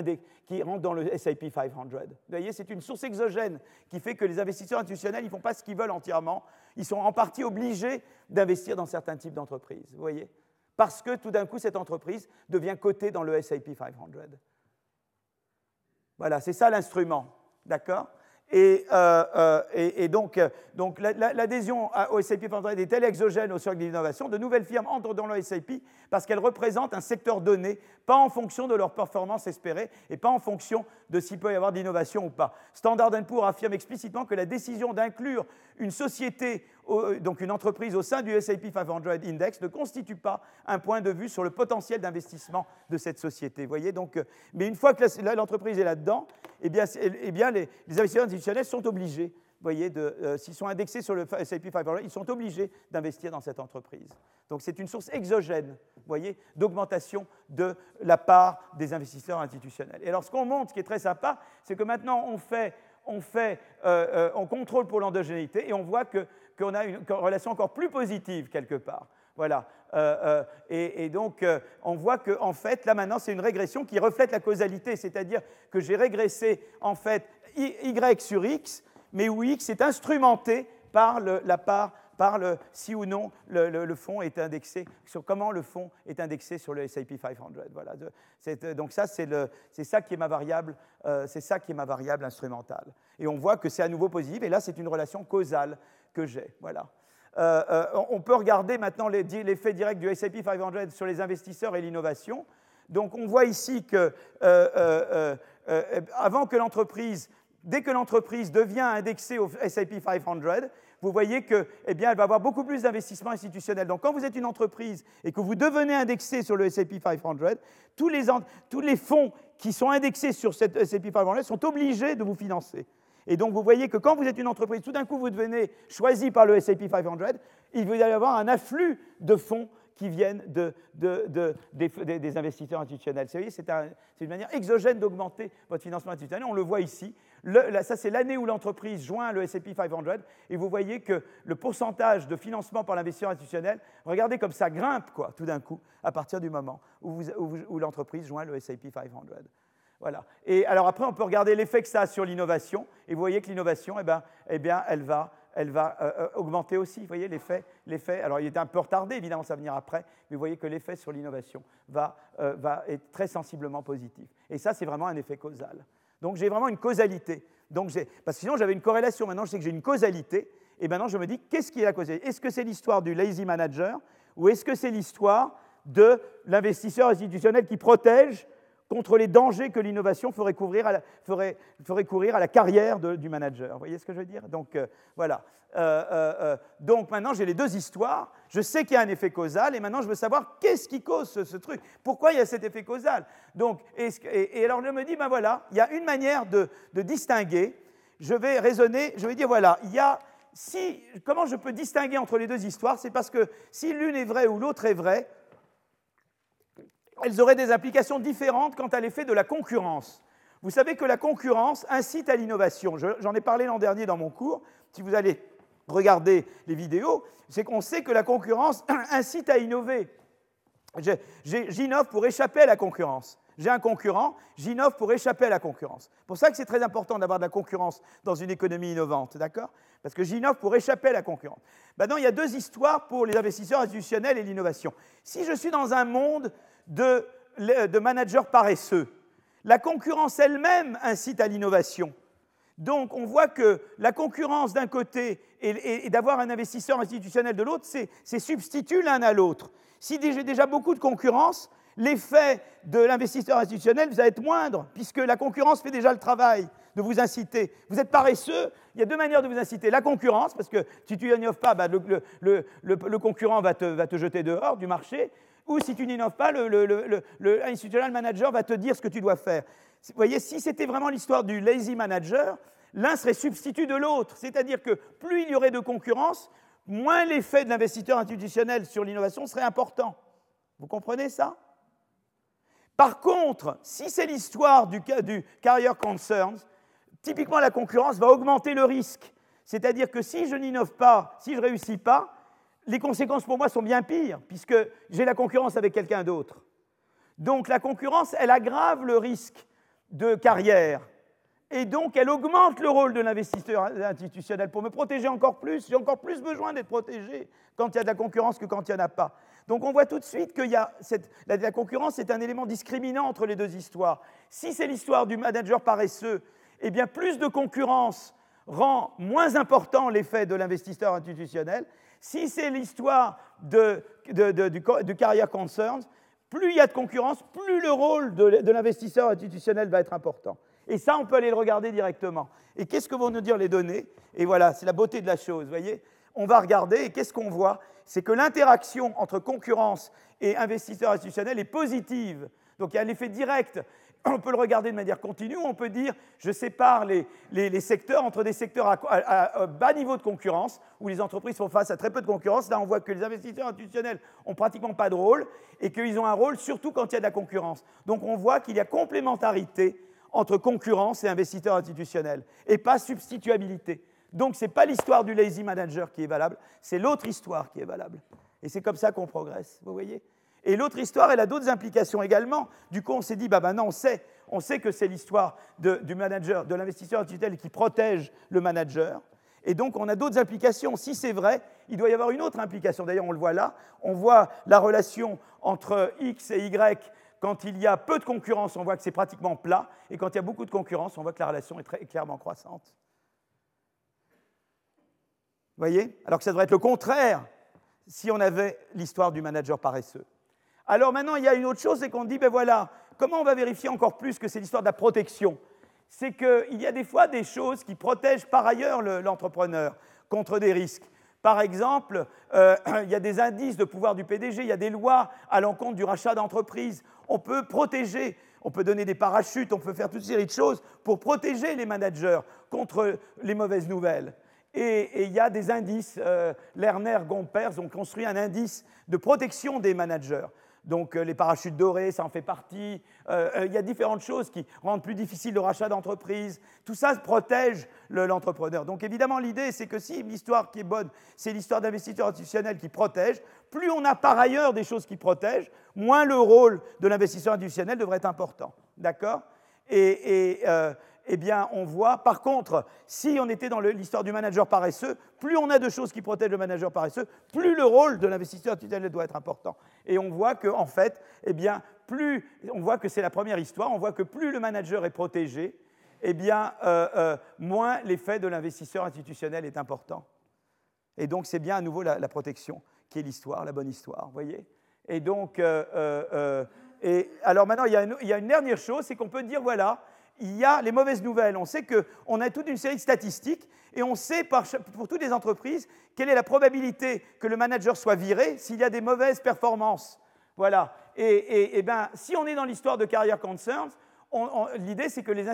qui rentrent dans le SAP 500. Vous voyez, c'est une source exogène qui fait que les investisseurs institutionnels, ils ne font pas ce qu'ils veulent entièrement. Ils sont en partie obligés d'investir dans certains types d'entreprises. Vous voyez Parce que tout d'un coup, cette entreprise devient cotée dans le SAP 500. Voilà, c'est ça l'instrument. D'accord? Et, euh, euh, donc, donc l'adhésion au 500 est telle exogène au cercle d'innovation, de nouvelles firmes entrent dans le SAP parce qu'elles représentent un secteur donné, pas en fonction de leur performance espérée et pas en fonction de s'il peut y avoir d'innovation ou pas. Standard Poor's affirme explicitement que la décision d'inclure une société, donc une entreprise au sein du SAP 500 Index ne constitue pas un point de vue sur le potentiel d'investissement de cette société. Voyez donc, euh, mais une fois que l'entreprise est là-dedans, eh bien, eh bien les, investisseurs institutionnels sont obligés voyez, euh, s'ils sont indexés sur le S&P 500, ils sont obligés d'investir dans cette entreprise. Donc c'est une source exogène, voyez, d'augmentation de la part des investisseurs institutionnels. Et alors ce qu'on montre, ce qui est très sympa, c'est que maintenant on fait, on, fait, euh, euh, on contrôle pour l'endogénéité et on voit qu'on a une relation encore plus positive quelque part. Voilà. et, donc, on voit qu'en en fait, là maintenant, c'est une régression qui reflète la causalité, c'est-à-dire que j'ai régressé en fait y sur x mais où X est instrumenté par la part, par le, si ou non le, fonds est indexé, sur comment le fonds est indexé sur le S&P 500. Voilà. donc ça, c'est ça qui est ma variable, euh, c'est ça qui est ma variable instrumentale. Et on voit que c'est à nouveau positif, et là, c'est une relation causale que j'ai. Voilà. Euh, euh, on peut regarder maintenant l'effet direct du S&P 500 sur les investisseurs et l'innovation. Donc on voit ici que avant que l'entreprise dès que l'entreprise devient indexée au S&P 500, vous voyez qu'elle eh bien, elle va avoir beaucoup plus d'investissements institutionnels. Donc, quand vous êtes une entreprise et que vous devenez indexé sur le S&P 500, tous les, tous les fonds qui sont indexés sur cette S&P 500 sont obligés de vous financer. Et donc, vous voyez que quand vous êtes une entreprise, tout d'un coup, vous devenez choisi par le S&P 500, il va y avoir un afflux de fonds qui viennent de, des, investisseurs institutionnels. Vous voyez, c'est une manière exogène d'augmenter votre financement institutionnel. On le voit ici. ça, c'est l'année où l'entreprise joint le S&P 500. Et vous voyez que le pourcentage de financement par l'investisseur institutionnel, regardez comme ça grimpe, quoi, tout d'un coup, à partir du moment où, où l'entreprise joint le S&P 500. Voilà. Et alors après, on peut regarder l'effet que ça a sur l'innovation. Et vous voyez que l'innovation, eh ben, eh bien, elle va elle va euh, euh, augmenter aussi. Vous voyez l'effet, l'effet, alors il est un peu retardé, évidemment, ça va venir après, mais vous voyez que l'effet sur l'innovation va, euh, va être très sensiblement positif. Et ça, c'est vraiment un effet causal. Donc j'ai vraiment une causalité. Donc parce que sinon, j'avais une corrélation. Maintenant, je sais que j'ai une causalité. Et maintenant, je me dis, qu'est-ce qui est la causalité? Est-ce que c'est l'histoire du lazy manager ou est-ce que c'est l'histoire de l'investisseur institutionnel qui protège contre les dangers que l'innovation ferait, courir à la carrière du manager. Vous voyez ce que je veux dire? Donc euh, voilà. Euh, euh, donc maintenant j'ai les deux histoires. Je sais qu'il y a un effet causal et maintenant je veux savoir qu'est-ce qui cause ce, truc? Pourquoi il y a cet effet causal? Donc et, alors je me dis ben voilà, il y a une manière de, de distinguer. Je vais raisonner. Je vais dire voilà, il y a si, comment je peux distinguer entre les deux histoires? C'est parce que si l'une est vraie ou l'autre est vraie, elles auraient des implications différentes quant à l'effet de la concurrence. Vous savez que la concurrence incite à l'innovation. J'en ai parlé l'an dernier dans mon cours. Si vous allez regarder les vidéos, c'est qu'on sait que la concurrence incite à innover. J'innove pour échapper à la concurrence. J'ai un concurrent, j'innove pour échapper à la concurrence. Pour ça que c'est très important d'avoir de la concurrence dans une économie innovante, d'accord? Parce que j'innove pour échapper à la concurrence. Maintenant, il y a deux histoires pour les investisseurs institutionnels et l'innovation. Si je suis dans un monde de, managers paresseux. La concurrence elle-même incite à l'innovation. Donc on voit que la concurrence d'un côté et, d'avoir un investisseur institutionnel de l'autre, c'est substitut l'un à l'autre. Si j'ai déjà beaucoup de concurrence, l'effet de l'investisseur institutionnel va être moindre, puisque la concurrence fait déjà le travail de vous inciter. Vous êtes paresseux, il y a deux manières de vous inciter. La concurrence, parce que si tu n'innoves pas, bah, le, concurrent va te jeter dehors du marché ou si tu n'innoves pas, le, manager va te dire ce que tu dois faire. Vous voyez, si c'était vraiment l'histoire du lazy manager, l'un serait substitut de l'autre. C'est-à-dire que plus il y aurait de concurrence, moins l'effet de l'investisseur institutionnel sur l'innovation serait important. Vous comprenez ça? Par contre, si c'est l'histoire du, du Carrier Concerns, typiquement la concurrence va augmenter le risque. C'est-à-dire que si je n'innove pas, si je ne réussis pas, les conséquences pour moi sont bien pires, puisque j'ai la concurrence avec quelqu'un d'autre. Donc la concurrence, elle aggrave le risque de carrière. Et donc, elle augmente le rôle de l'investisseur institutionnel. Pour me protéger encore plus, j'ai encore plus besoin d'être protégé quand il y a de la concurrence que quand il n'y en a pas. Donc, on voit tout de suite que la, la concurrence est un élément discriminant entre les deux histoires. Si c'est l'histoire du manager paresseux, eh bien, plus de concurrence rend moins important l'effet de l'investisseur institutionnel. Si c'est l'histoire de, du, Carrier Concerns, plus il y a de concurrence, plus le rôle de, l'investisseur institutionnel va être important. Et ça, on peut aller le regarder directement. Et qu'est-ce que vont nous dire les données? Et voilà, c'est la beauté de la chose, voyez? On va regarder, et qu'est-ce qu'on voit? C'est que l'interaction entre concurrence et investisseur institutionnel est positive. Donc il y a l'effet direct on peut le regarder de manière continue, on peut dire je sépare les, secteurs entre des secteurs à, bas niveau de concurrence, où les entreprises font face à très peu de concurrence. Là, on voit que les investisseurs institutionnels ont pratiquement pas de rôle et qu'ils ont un rôle surtout quand il y a de la concurrence. Donc on voit qu'il y a complémentarité entre concurrence et investisseurs institutionnels, et pas substituabilité. Donc ce n'est pas l'histoire du lazy manager qui est valable, c'est l'autre histoire qui est valable. Et c'est comme ça qu'on progresse, vous voyez? Et l'autre histoire, elle a d'autres implications également. Du coup, on s'est dit, bah maintenant, on sait, on sait que c'est l'histoire du manager, de l'investisseur institutionnel qui protège le manager. Et donc, on a d'autres implications. Si c'est vrai, il doit y avoir une autre implication. D'ailleurs, on le voit là. On voit la relation entre X et Y. Quand il y a peu de concurrence, on voit que c'est pratiquement plat. Et quand il y a beaucoup de concurrence, on voit que la relation est très clairement croissante. Vous voyez? Alors que ça devrait être le contraire si on avait l'histoire du manager paresseux. Alors maintenant, il y a une autre chose, c'est qu'on dit, ben voilà, comment on va vérifier encore plus que c'est l'histoire de la protection? C'est qu'il y a des fois des choses qui protègent par ailleurs l'entrepreneur contre des risques. Par exemple, euh, il y a des indices de pouvoir du PDG, il y a des lois à l'encontre du rachat d'entreprise. On peut protéger, on peut donner des parachutes, on peut faire toute série de choses pour protéger les managers contre les mauvaises nouvelles. Et il y a des indices. Lerner, Gompers ont construit un indice de protection des managers. Donc euh, les parachutes dorés, ça en fait partie. Euh, euh, il y a différentes choses qui rendent plus difficile le rachat d'entreprise. Tout ça protège l'entrepreneur. Donc évidemment, l'idée, c'est que si l'histoire qui est bonne, c'est l'histoire d'investisseurs institutionnels qui protègent, plus on a par ailleurs des choses qui protègent, moins le rôle de l'investisseur institutionnel devrait être important. D'accord? Et, eh bien, on voit, par contre, si on était dans l'histoire du manager paresseux, plus on a de choses qui protègent le manager paresseux, plus le rôle de l'investisseur institutionnel doit être important. Et on voit que, en fait, eh bien, plus, on voit que c'est la première histoire, on voit que plus le manager est protégé, eh bien, euh, euh, moins l'effet de l'investisseur institutionnel est important. Et donc, c'est bien à nouveau la, protection qui est l'histoire, la bonne histoire, voyez Et donc, euh, et alors maintenant, il y a une dernière chose, c'est qu'on peut dire, voilà, il y a les mauvaises nouvelles. On sait qu'on a toute une série de statistiques et on sait pour toutes les entreprises quelle est la probabilité que le manager soit viré s'il y a des mauvaises performances. Voilà. Et, ben, si on est dans l'histoire de Career Concerns, l'idée c'est que les,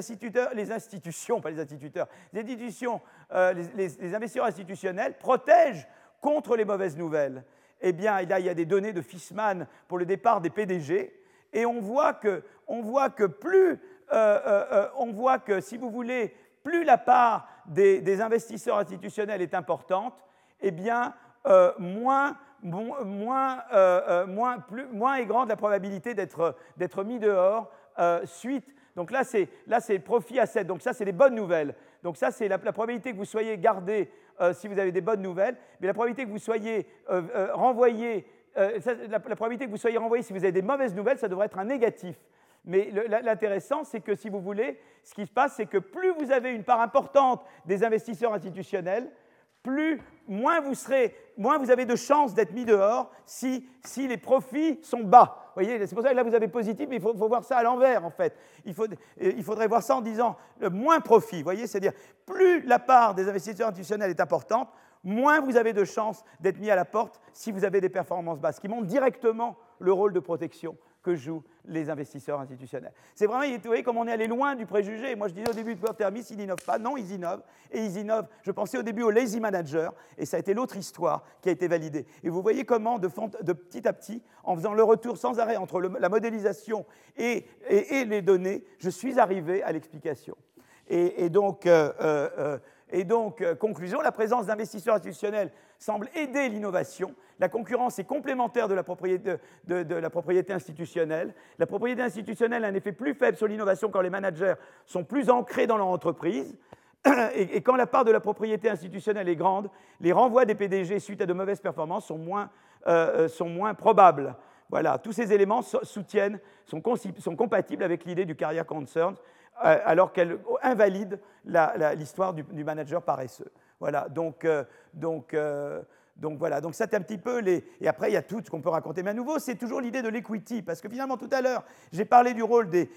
les institutions, pas les instituteurs, les institutions, euh, les, investisseurs institutionnels protègent contre les mauvaises nouvelles. Eh bien, là, il y a des données de Fissman pour le départ des PDG, et on voit que, on voit que plus on voit que, si vous voulez, plus la part des, investisseurs institutionnels est importante, eh bien, moins, moins, moins, est grande la probabilité d'être mis dehors suite. Donc là, c'est profit asset. Donc ça, c'est les bonnes nouvelles. Donc ça, c'est la, probabilité que vous soyez gardé si vous avez des bonnes nouvelles, mais la probabilité que vous soyez renvoyé, la, probabilité que vous soyez renvoyé si vous avez des mauvaises nouvelles, ça devrait être un négatif. Mais l'intéressant, c'est que si vous voulez, ce qui se passe, c'est que plus vous avez une part importante des investisseurs institutionnels, plus, moins vous, serez, moins vous avez de chances d'être mis dehors si, si, les profits sont bas. Vous voyez, c'est pour ça que là vous avez positif, mais il faut, voir ça à l'envers en fait. Il, faut, il, faudrait voir ça en disant le moins profit. Vous voyez, c'est-à-dire plus la part des investisseurs institutionnels est importante, moins vous avez de chances d'être mis à la porte si vous avez des performances basses, qui montre directement le rôle de protection que jouent les investisseurs institutionnels. C'est vraiment, vous voyez, comme on est allé loin du préjugé. Moi, je disais au début de Thermis, ils n'innovent pas. Non, ils innovent. Et ils innovent. Je pensais au début au lazy manager, et ça a été l'autre histoire qui a été validée. Et vous voyez comment, de, petit à petit, en faisant le retour sans arrêt entre la modélisation et, les données, je suis arrivé à l'explication. Et, donc, euh, euh, euh, et donc conclusion, la présence d'investisseurs institutionnels semble aider l'innovation la concurrence est complémentaire de la, propriété, de, la propriété institutionnelle. La propriété institutionnelle a un effet plus faible sur l'innovation quand les managers sont plus ancrés dans leur entreprise. Et, quand la part de la propriété institutionnelle est grande, les renvois des PDG suite à de mauvaises performances sont moins, euh, euh, sont moins probables. Voilà, tous ces éléments soutiennent, sont, compatibles avec l'idée du carrière concern, euh, alors qu'elle invalide l'histoire du, manager paresseux. Voilà, donc, donc donc voilà, donc ça c'est un petit peu les... Et après, il y a tout ce qu'on peut raconter. Mais à nouveau, c'est toujours l'idée de l'equity, parce que finalement, tout à l'heure, j'ai parlé, du rôle des...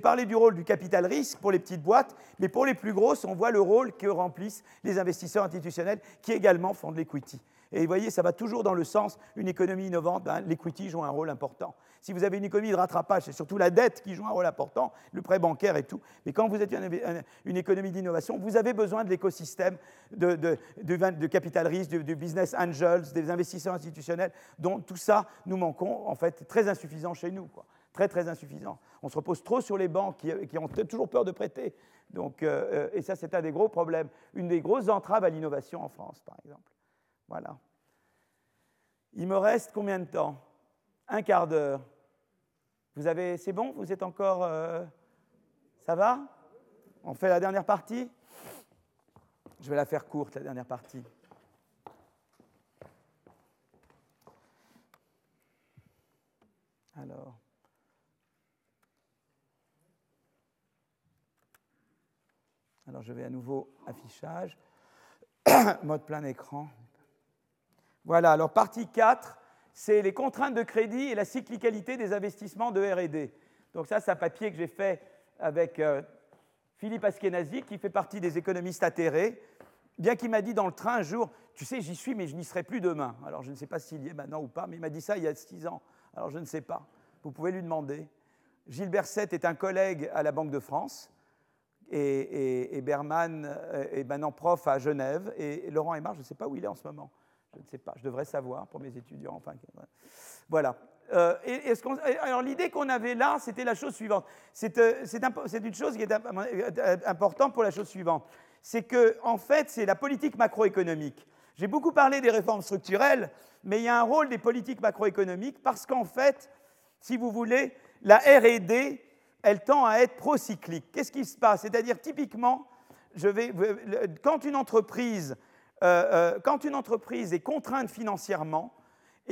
parlé du rôle du capital risque pour les petites boîtes, mais pour les plus grosses, on voit le rôle que remplissent les investisseurs institutionnels qui également font de l'equity. Et vous voyez, ça va toujours dans le sens, une économie innovante, ben, l'equity joue un rôle important. Si vous avez une économie de rattrapage, c'est surtout la dette qui joue un rôle important, le prêt bancaire et tout. Mais quand vous êtes une, économie d'innovation, vous avez besoin de l'écosystème de, capital risque, du, business angels, des investisseurs institutionnels, dont tout ça, nous manquons, en fait, très insuffisant chez nous. Très, très insuffisant. On se repose trop sur les banques qui, ont toujours peur de prêter. Donc, euh, euh, et ça, c'est un des gros problèmes, une des grosses entraves à l'innovation en France, par exemple. Voilà. Il me reste combien de temps? Un quart d'heure. Vous avez, c'est bon? Vous êtes encore, euh, ça va? On fait la dernière partie? Je vais la faire courte, la dernière partie. Alors. Alors je vais à nouveau affichage, mode plein écran. Voilà, alors partie 4, c'est les contraintes de crédit et la cyclicalité des investissements de RD. Donc ça, c'est un papier que j'ai fait avec euh, Philippe Askenazi, qui fait partie des économistes atterrés, bien qu'il m'a dit dans le train un jour, tu sais, j'y suis, mais je n'y serai plus demain. Alors je ne sais pas s'il y est maintenant ou pas, mais il m'a dit ça il y a six ans. Alors je ne sais pas. Vous pouvez lui demander. Gilles Berset est un collègue à la Banque de France, et, Berman est maintenant prof à Genève, et, Laurent Aymar, je ne sais pas où il est en ce moment. Je ne sais pas, je devrais savoir pour mes étudiants. Enfin, voilà. Euh, alors l'idée qu'on avait là, c'était la chose suivante. C'est euh, une chose qui est euh, importante pour la chose suivante. C'est que, en fait, c'est la politique macroéconomique. J'ai beaucoup parlé des réformes structurelles, mais il y a un rôle des politiques macroéconomiques parce qu'en fait, si vous voulez, la R&D, elle tend à être procyclique. Qu'est-ce qui se passe? C'est-à-dire, typiquement, je vais, quand, une entreprise, quand une entreprise est contrainte financièrement,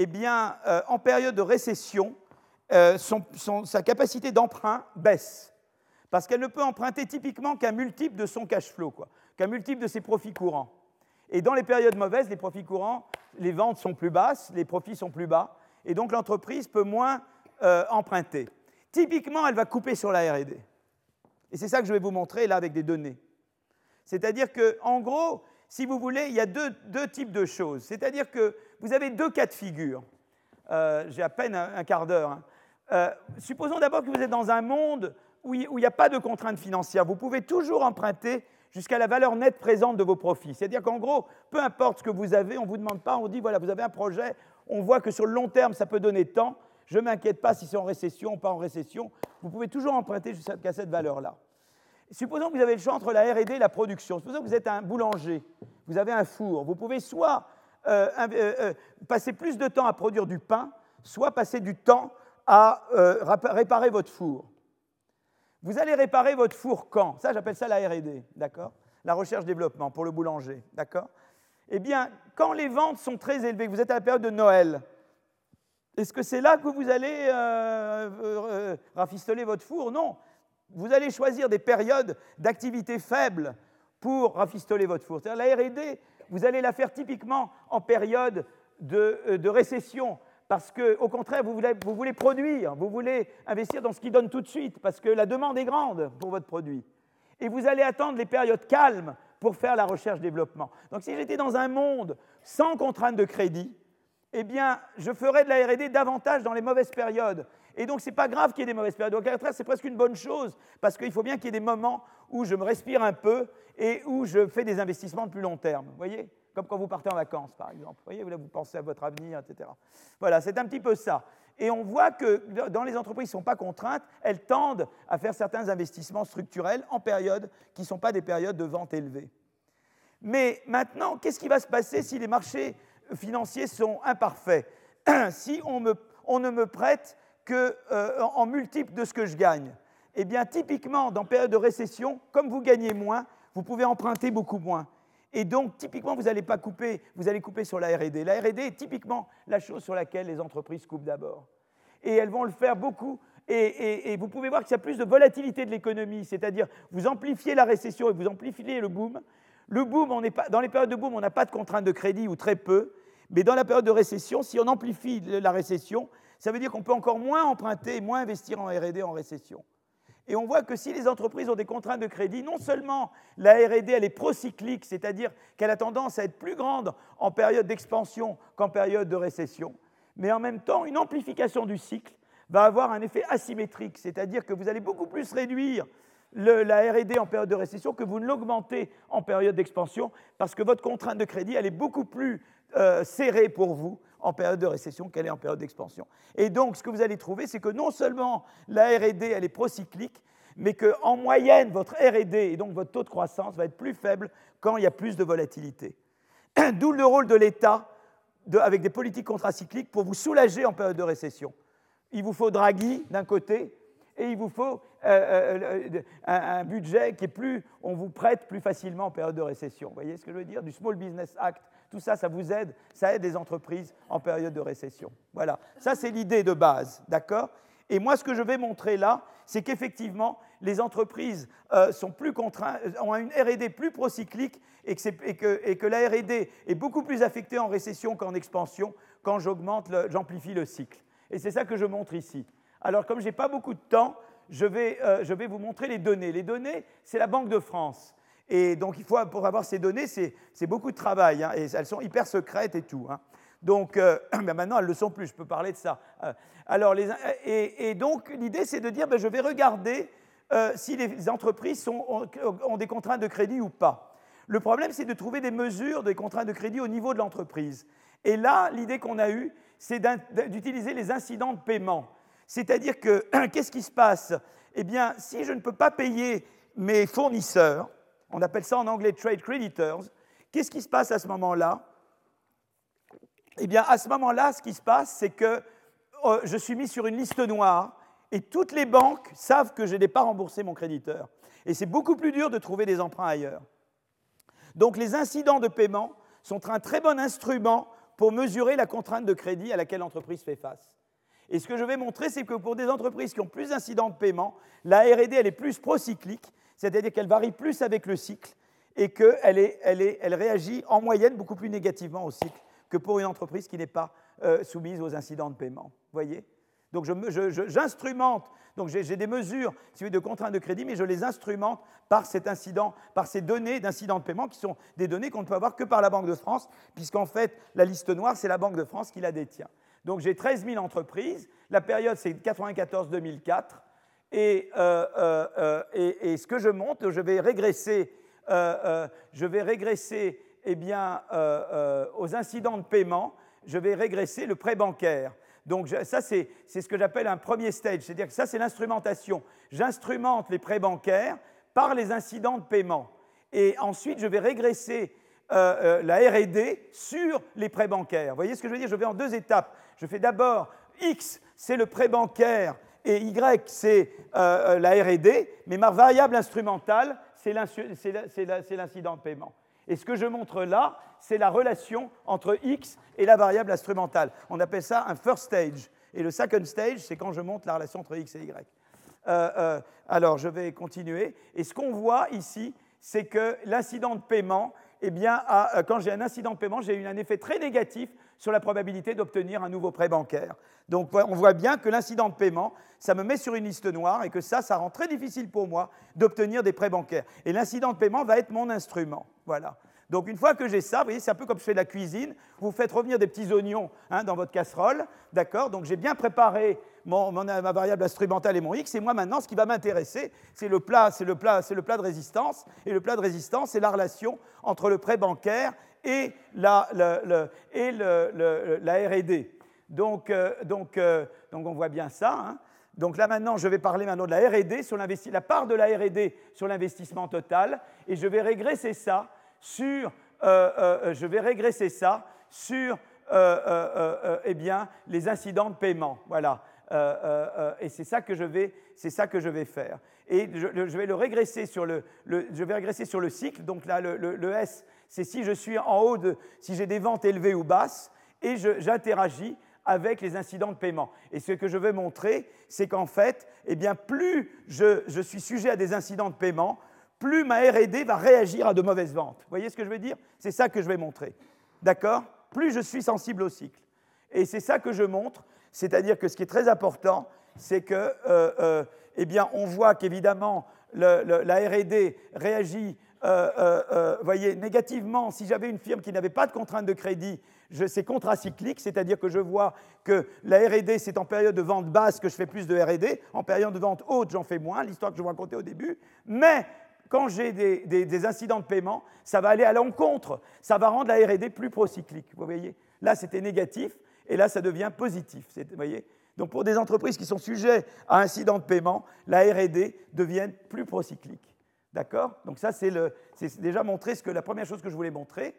eh bien, euh, en période de récession, euh, sa capacité d'emprunt baisse. Parce qu'elle ne peut emprunter typiquement qu'un multiple de son cash flow, qu'un multiple de ses profits courants. Et dans les périodes mauvaises, les profits courants, les ventes sont plus basses, les profits sont plus bas, et donc l'entreprise peut moins euh, emprunter. Typiquement, elle va couper sur la RD. Et c'est ça que je vais vous montrer là avec des données. C'est-à-dire qu'en gros, si vous voulez, il y a deux, types de choses. C'est-à-dire que vous avez deux cas de figure. Euh, j'ai à peine un, quart d'heure. Hein. Euh, supposons d'abord que vous êtes dans un monde où il n'y a pas de contraintes financières. Vous pouvez toujours emprunter jusqu'à la valeur nette présente de vos profits. C'est-à-dire qu'en gros, peu importe ce que vous avez, on ne vous demande pas, on dit, voilà, vous avez un projet, on voit que sur le long terme, ça peut donner tant, je ne m'inquiète pas si c'est en récession ou pas en récession, vous pouvez toujours emprunter jusqu'à cette valeur-là. Supposons que vous avez le choix entre la RD et la production. Supposons que vous êtes un boulanger, vous avez un four. Vous pouvez soit euh, euh, euh, passer plus de temps à produire du pain, soit passer du temps à réparer votre four. Vous allez réparer votre four quand? Ça, j'appelle ça la RD, d'accord? La recherche-développement pour le boulanger, d'accord? Eh bien, quand les ventes sont très élevées, vous êtes à la période de Noël, est-ce que c'est là que vous allez rafistoler votre four? Non vous allez choisir des périodes d'activité faible pour rafistoler votre four. La RD, vous allez la faire typiquement en période de, euh, récession, parce qu'au contraire, vous voulez, vous voulez, produire, vous voulez investir dans ce qui donne tout de suite, parce que la demande est grande pour votre produit. Et vous allez attendre les périodes calmes pour faire la recherche-développement. Donc si j'étais dans un monde sans contrainte de crédit, eh bien, je ferais de la RD davantage dans les mauvaises périodes. Et donc, ce n'est pas grave qu'il y ait des mauvaises périodes. Au contraire, c'est presque une bonne chose, parce qu'il faut bien qu'il y ait des moments où je me respire un peu et où je fais des investissements de plus long terme. Vous voyez? Comme quand vous partez en vacances, par exemple. Vous voyez, là, vous pensez à votre avenir, etc. Voilà, c'est un petit peu ça. Et on voit que dans les entreprises qui ne sont pas contraintes, elles tendent à faire certains investissements structurels en périodes qui ne sont pas des périodes de vente élevées. Mais maintenant, qu'est-ce qui va se passer si les marchés financiers sont imparfaits? Si on ne me prête euh, en multiple de ce que je gagne. Eh bien, typiquement, dans période de récession, comme vous gagnez moins, vous pouvez emprunter beaucoup moins. Et donc, typiquement, vous n'allez pas couper, vous allez couper sur la R&D. La R&D est typiquement la chose sur laquelle les entreprises coupent d'abord. Et elles vont le faire beaucoup. Et, vous pouvez voir qu'il y a plus de volatilité de l'économie, c'est-à-dire vous amplifiez la récession et vous amplifiez le boom. Le boom, on pas, dans les périodes de boom, on n'a pas de contrainte de crédit ou très peu. Mais dans la période de récession, si on amplifie la récession, ça veut dire qu'on peut encore moins emprunter, moins investir en RD en récession. Et on voit que si les entreprises ont des contraintes de crédit, non seulement la RD elle est procyclique, c'est-à-dire qu'elle a tendance à être plus grande en période d'expansion qu'en période de récession, mais en même temps, une amplification du cycle va avoir un effet asymétrique, c'est-à-dire que vous allez beaucoup plus réduire la RD en période de récession que vous ne l'augmentez en période d'expansion, parce que votre contrainte de crédit, elle est beaucoup plus euh, serrée pour vous en période de récession qu'elle est en période d'expansion. Et donc, ce que vous allez trouver, c'est que non seulement la RD, elle est procyclique, mais qu'en moyenne, votre RD et donc votre taux de croissance va être plus faible quand il y a plus de volatilité. D'où le rôle de l'État avec des politiques contracycliques pour vous soulager en période de récession. Il vous faut Draghi d'un côté et il vous faut euh, euh, euh, un, budget qui est plus, on vous prête plus facilement en période de récession. Vous voyez ce que je veux dire? Du Small Business Act tout ça, ça vous aide, ça aide les entreprises en période de récession. Voilà, ça c'est l'idée de base, d'accord? Et moi, ce que je vais montrer là, c'est qu'effectivement, les entreprises euh, sont plus contraintes, ont une R&D plus procyclique et que, et que, la R&D est beaucoup plus affectée en récession qu'en expansion quand j'augmente, j'amplifie le cycle. Et c'est ça que je montre ici. Alors, comme je n'ai pas beaucoup de temps, je vais, euh, je vais vous montrer les données. Les données, c'est la Banque de France. Et donc, il faut, pour avoir ces données, c'est beaucoup de travail, hein, et elles sont hyper secrètes et tout. Hein. Donc, euh, ben maintenant, elles ne le sont plus, je peux parler de ça. Euh, alors, les, et, donc, l'idée, c'est de dire, ben, je vais regarder euh, si les entreprises ont, des contraintes de crédit ou pas. Le problème, c'est de trouver des mesures des contraintes de crédit au niveau de l'entreprise. Et là, l'idée qu'on a eue, c'est d'utiliser les incidents de paiement. C'est-à-dire que, qu'est-ce qui se passe? Eh bien, si je ne peux pas payer mes fournisseurs, on appelle ça en anglais trade creditors, qu'est-ce qui se passe à ce moment-là? Eh bien, à ce moment-là, ce qui se passe, c'est que euh, je suis mis sur une liste noire et toutes les banques savent que je n'ai pas remboursé mon créditeur. Et c'est beaucoup plus dur de trouver des emprunts ailleurs. Donc les incidents de paiement sont un très bon instrument pour mesurer la contrainte de crédit à laquelle l'entreprise fait face. Et ce que je vais montrer, c'est que pour des entreprises qui ont plus d'incidents de paiement, la RD, elle est plus procyclique, c'est-à-dire qu'elle varie plus avec le cycle et qu'elle elle réagit en moyenne beaucoup plus négativement au cycle que pour une entreprise qui n'est pas euh, soumise aux incidents de paiement. voyez? Donc j'instrumente, donc j'ai des mesures de contraintes de crédit, mais je les instrumente par cet incident, par ces données d'incidents de paiement qui sont des données qu'on ne peut avoir que par la Banque de France, puisqu'en fait la liste noire, c'est la Banque de France qui la détient. Donc j'ai 13 000 entreprises, la période c'est 94-2004, et, euh, euh, et, ce que je monte, je vais régresser, je vais régresser eh bien, aux incidents de paiement je vais régresser le prêt bancaire. Donc ça, c'est ce que j'appelle un premier stage, c'est-à-dire que ça, c'est l'instrumentation. J'instrumente les prêts bancaires par les incidents de paiement. Et ensuite, je vais régresser euh, euh, la RD sur les prêts bancaires. Vous voyez ce que je veux dire? Je vais en deux étapes. Je fais d'abord X, c'est le prêt bancaire, et Y, c'est euh, la RD, mais ma variable instrumentale, c'est l'incident de paiement. Et ce que je montre là, c'est la relation entre x et la variable instrumentale. On appelle ça un first stage. Et le second stage, c'est quand je montre la relation entre x et y. Euh, euh, alors, je vais continuer. Et ce qu'on voit ici, c'est que l'incident de paiement, eh bien, euh, quand j'ai un incident de paiement, j'ai eu un effet très négatif sur la probabilité d'obtenir un nouveau prêt bancaire. Donc on voit bien que l'incident de paiement, ça me met sur une liste noire et que ça, ça rend très difficile pour moi d'obtenir des prêts bancaires. Et l'incident de paiement va être mon instrument. Voilà. Donc une fois que j'ai ça, vous voyez, c'est un peu comme je fais de la cuisine, vous faites revenir des petits oignons hein, dans votre casserole, d'accord? Donc j'ai bien préparé ma variable instrumentale et mon x, et moi maintenant, ce qui va m'intéresser, c'est le plat, c'est le plat, c'est le plat de résistance, et le plat de résistance, c'est la relation entre le prêt bancaire et la, R&D. Donc, euh, donc, euh, donc on voit bien ça. Hein. Donc là maintenant, je vais parler maintenant de la R&D, sur la part de la R&D sur l'investissement total, et je vais régresser ça sur, euh, je vais régresser ça sur eh bien, les incidents de paiement. Voilà. et c'est ça que je vais, ça que je vais faire. Et je, vais le régresser sur le, je vais régresser sur le cycle. Donc là, le S, c'est si je suis en haut de, si j'ai des ventes élevées ou basses, et j'interagis avec les incidents de paiement. Et ce que je veux montrer, c'est qu'en fait, eh bien, plus je, suis sujet à des incidents de paiement, plus ma RD va réagir à de mauvaises ventes. Vous voyez ce que je veux dire? C'est ça que je vais montrer. D'accord? Plus je suis sensible au cycle. Et c'est ça que je montre, c'est-à-dire que ce qui est très important, c'est que, euh, euh, eh bien, on voit qu'évidemment, la RD réagit euh, voyez, négativement. Si j'avais une firme qui n'avait pas de contrainte de crédit, c'est contracyclique, c'est-à-dire que je vois que la RD, c'est en période de vente basse que je fais plus de RD, en période de vente haute, j'en fais moins, l'histoire que je vous racontais au début. Mais quand j'ai des, incidents de paiement, ça va aller à l'encontre, ça va rendre la RD plus procyclique. Vous voyez Là, c'était négatif, et là, ça devient positif. Vous voyez Donc, pour des entreprises qui sont sujettes à incidents de paiement, la RD devient plus procyclique. D'accord? Donc, ça, c'est déjà montré ce la première chose que je voulais montrer.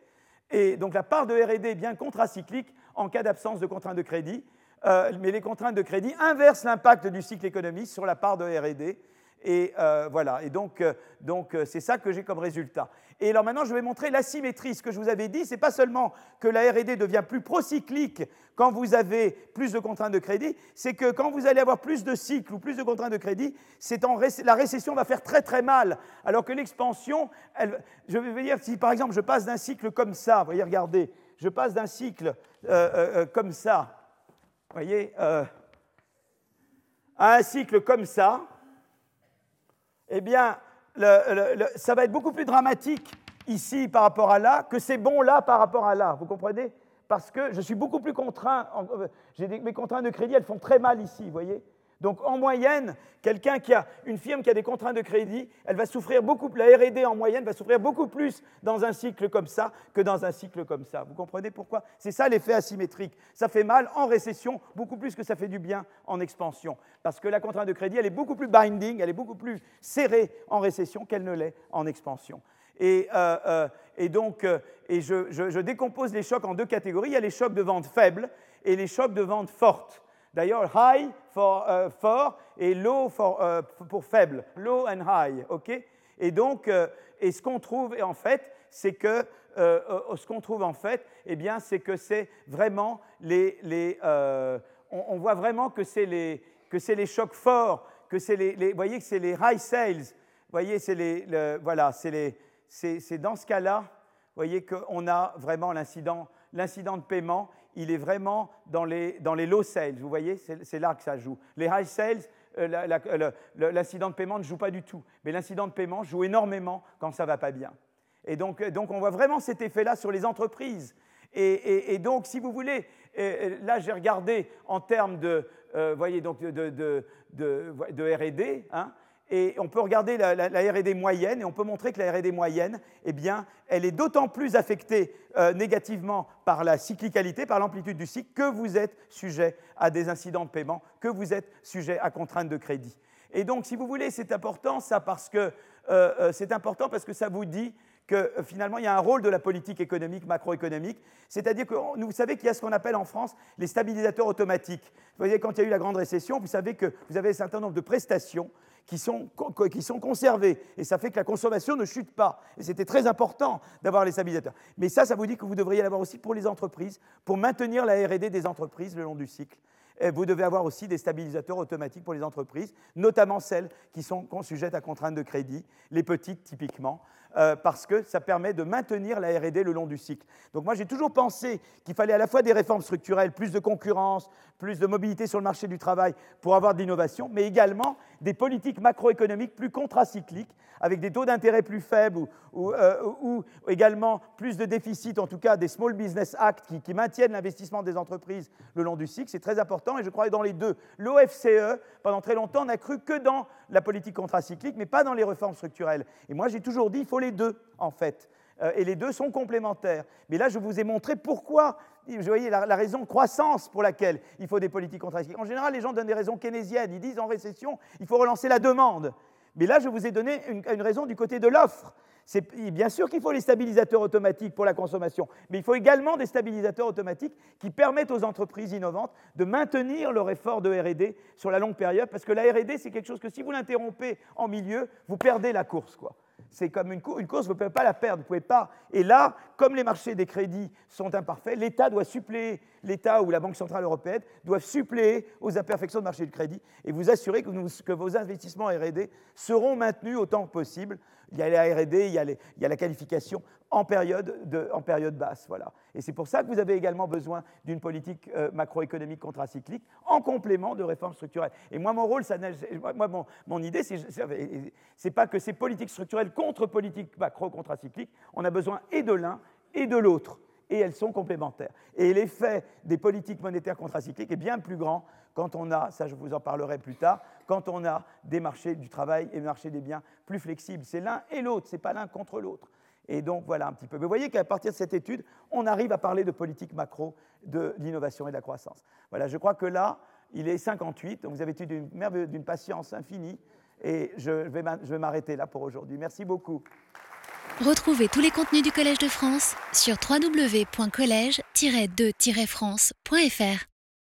Et donc, la part de RD est bien contracyclique en cas d'absence de contraintes de crédit. Euh, mais les contraintes de crédit inversent l'impact du cycle économique sur la part de RD. Et euh, voilà, et donc euh, donc euh, c'est ça que j'ai comme résultat. Et alors maintenant, je vais montrer l'asymétrie. Ce que je vous avais dit, c'est pas seulement que la R&D devient plus procyclique quand vous avez plus de contraintes de crédit, c'est que quand vous allez avoir plus de cycles ou plus de contraintes de crédit, la récession va faire très très mal. Alors que l'expansion, je vais dire, si par exemple je passe d'un cycle comme ça, vous voyez, regardez, je passe d'un cycle comme ça, vous voyez, à un cycle comme ça, eh bien, ça va être beaucoup plus dramatique ici par rapport à là que c'est bon là par rapport à là. Vous comprenez? Parce que je suis beaucoup plus contraint. Euh, mes contraintes de crédit, elles font très mal ici, vous voyez? Donc en moyenne, quelqu'un qui a une firme qui a des contraintes de crédit, elle va souffrir beaucoup, la R&D en moyenne va souffrir beaucoup plus dans un cycle comme ça que dans un cycle comme ça. Vous comprenez pourquoi? C'est ça l'effet asymétrique. Ça fait mal en récession beaucoup plus que ça fait du bien en expansion. Parce que la contrainte de crédit, elle est beaucoup plus binding, elle est beaucoup plus serrée en récession qu'elle ne l'est en expansion. Et, euh, euh, donc, euh, je décompose les chocs en deux catégories. Il y a les chocs de vente faibles et les chocs de vente fortes. D'ailleurs, high for euh, fort et low euh, pour faible. Low and high, ok? Et donc, euh, et ce qu'on trouve en fait, c'est que ce qu'on trouve en fait, eh bien, c'est que c'est vraiment les, les on, voit vraiment que c'est les que c'est les chocs forts, que c'est les, vous voyez que c'est les high sales, voyez, c'est les, voilà, c'est les, c'est dans ce cas-là, voyez qu'on a vraiment l'incident, l'incident de paiement il est vraiment dans les, dans les low sales. Vous voyez, c'est là que ça joue. Les high sales, euh, l'incident de paiement ne joue pas du tout. Mais l'incident de paiement joue énormément quand ça ne va pas bien. Et donc, euh, donc on voit vraiment cet effet-là sur les entreprises. Et, donc, si vous voulez, euh, là j'ai regardé en termes de, voyez, de, de, de RD, hein, et on peut regarder la, R&D moyenne et on peut montrer que la R&D moyenne, eh bien, elle est d'autant plus affectée euh, négativement par la cyclicalité, par l'amplitude du cycle, que vous êtes sujet à des incidents de paiement, que vous êtes sujet à contraintes de crédit. Et donc, si vous voulez, c'est important ça parce que euh, euh, c'est important parce que ça vous dit que finalement, il y a un rôle de la politique économique, macroéconomique. C'est-à-dire que vous savez qu'il y a ce qu'on appelle en France les stabilisateurs automatiques. Vous voyez, quand il y a eu la grande récession, vous savez que vous avez un certain nombre de prestations qui sont, conservés. Et ça fait que la consommation ne chute pas. Et c'était très important d'avoir les stabilisateurs. Mais ça, ça vous dit que vous devriez l'avoir aussi pour les entreprises, pour maintenir la RD des entreprises le long du cycle. Vous devez avoir aussi des stabilisateurs automatiques pour les entreprises, notamment celles qui sont sujettes à contraintes de crédit, les petites typiquement. Euh, parce que ça permet de maintenir la RD le long du cycle. Donc moi j'ai toujours pensé qu'il fallait à la fois des réformes structurelles, plus de concurrence, plus de mobilité sur le marché du travail pour avoir de l'innovation, mais également des politiques macroéconomiques plus contracycliques, avec des taux d'intérêt plus faibles ou, euh, également plus de déficit, en tout cas des Small Business Act qui, maintiennent l'investissement des entreprises le long du cycle. C'est très important et je crois que dans les deux. L'OFCE, pendant très longtemps, n'a cru que dans la politique contracyclique, mais pas dans les réformes structurelles. Et moi j'ai toujours dit qu'il faut les deux, en fait. Euh, et les deux sont complémentaires. Mais là, je vous ai montré pourquoi, vous voyez, la, raison croissance pour laquelle il faut des politiques contracycliques. En général, les gens donnent des raisons keynésiennes. Ils disent en récession, il faut relancer la demande. Mais là, je vous ai donné une, une raison du côté de l'offre. Bien sûr qu'il faut les stabilisateurs automatiques pour la consommation, mais il faut également des stabilisateurs automatiques qui permettent aux entreprises innovantes de maintenir leur effort de RD sur la longue période, parce que la RD, c'est quelque chose que si vous l'interrompez en milieu, vous perdez la course. Quoi c'est comme une, course, vous ne pouvez pas la perdre, vous pouvez pas. Et là, comme les marchés des crédits sont imparfaits, l'État doit suppléer, l'État ou la Banque Centrale Européenne doivent suppléer aux imperfections du marché du crédit et vous assurer que, vos investissements R&D seront maintenus autant que possible. Il y a la R&D, il, il y a la qualification en période, basse. Voilà. Et c'est pour ça que vous avez également besoin d'une politique euh, macroéconomique contracyclique en complément de réformes structurelles. Et moi, mon rôle, ça, moi, mon, mon idée, c'est pas que ces politiques structurelles contre politiques macro-contracycliques, on a besoin et de l'un et de l'autre. Et elles sont complémentaires. Et l'effet des politiques monétaires contracycliques est bien plus grand quand on a, ça je vous en parlerai plus tard, quand on a des marchés du travail et des marchés des biens plus flexibles. C'est l'un et l'autre, ce n'est pas l'un contre l'autre. Et donc voilà un petit peu. vous voyez qu'à partir de cette étude, on arrive à parler de politique macro, de l'innovation et de la croissance. Voilà, je crois que là, il est 58, donc vous avez été d'une patience infinie, et je vais m'arrêter là pour aujourd'hui. Merci beaucoup. Retrouvez tous les contenus du Collège de France sur www.colège-2-france.fr.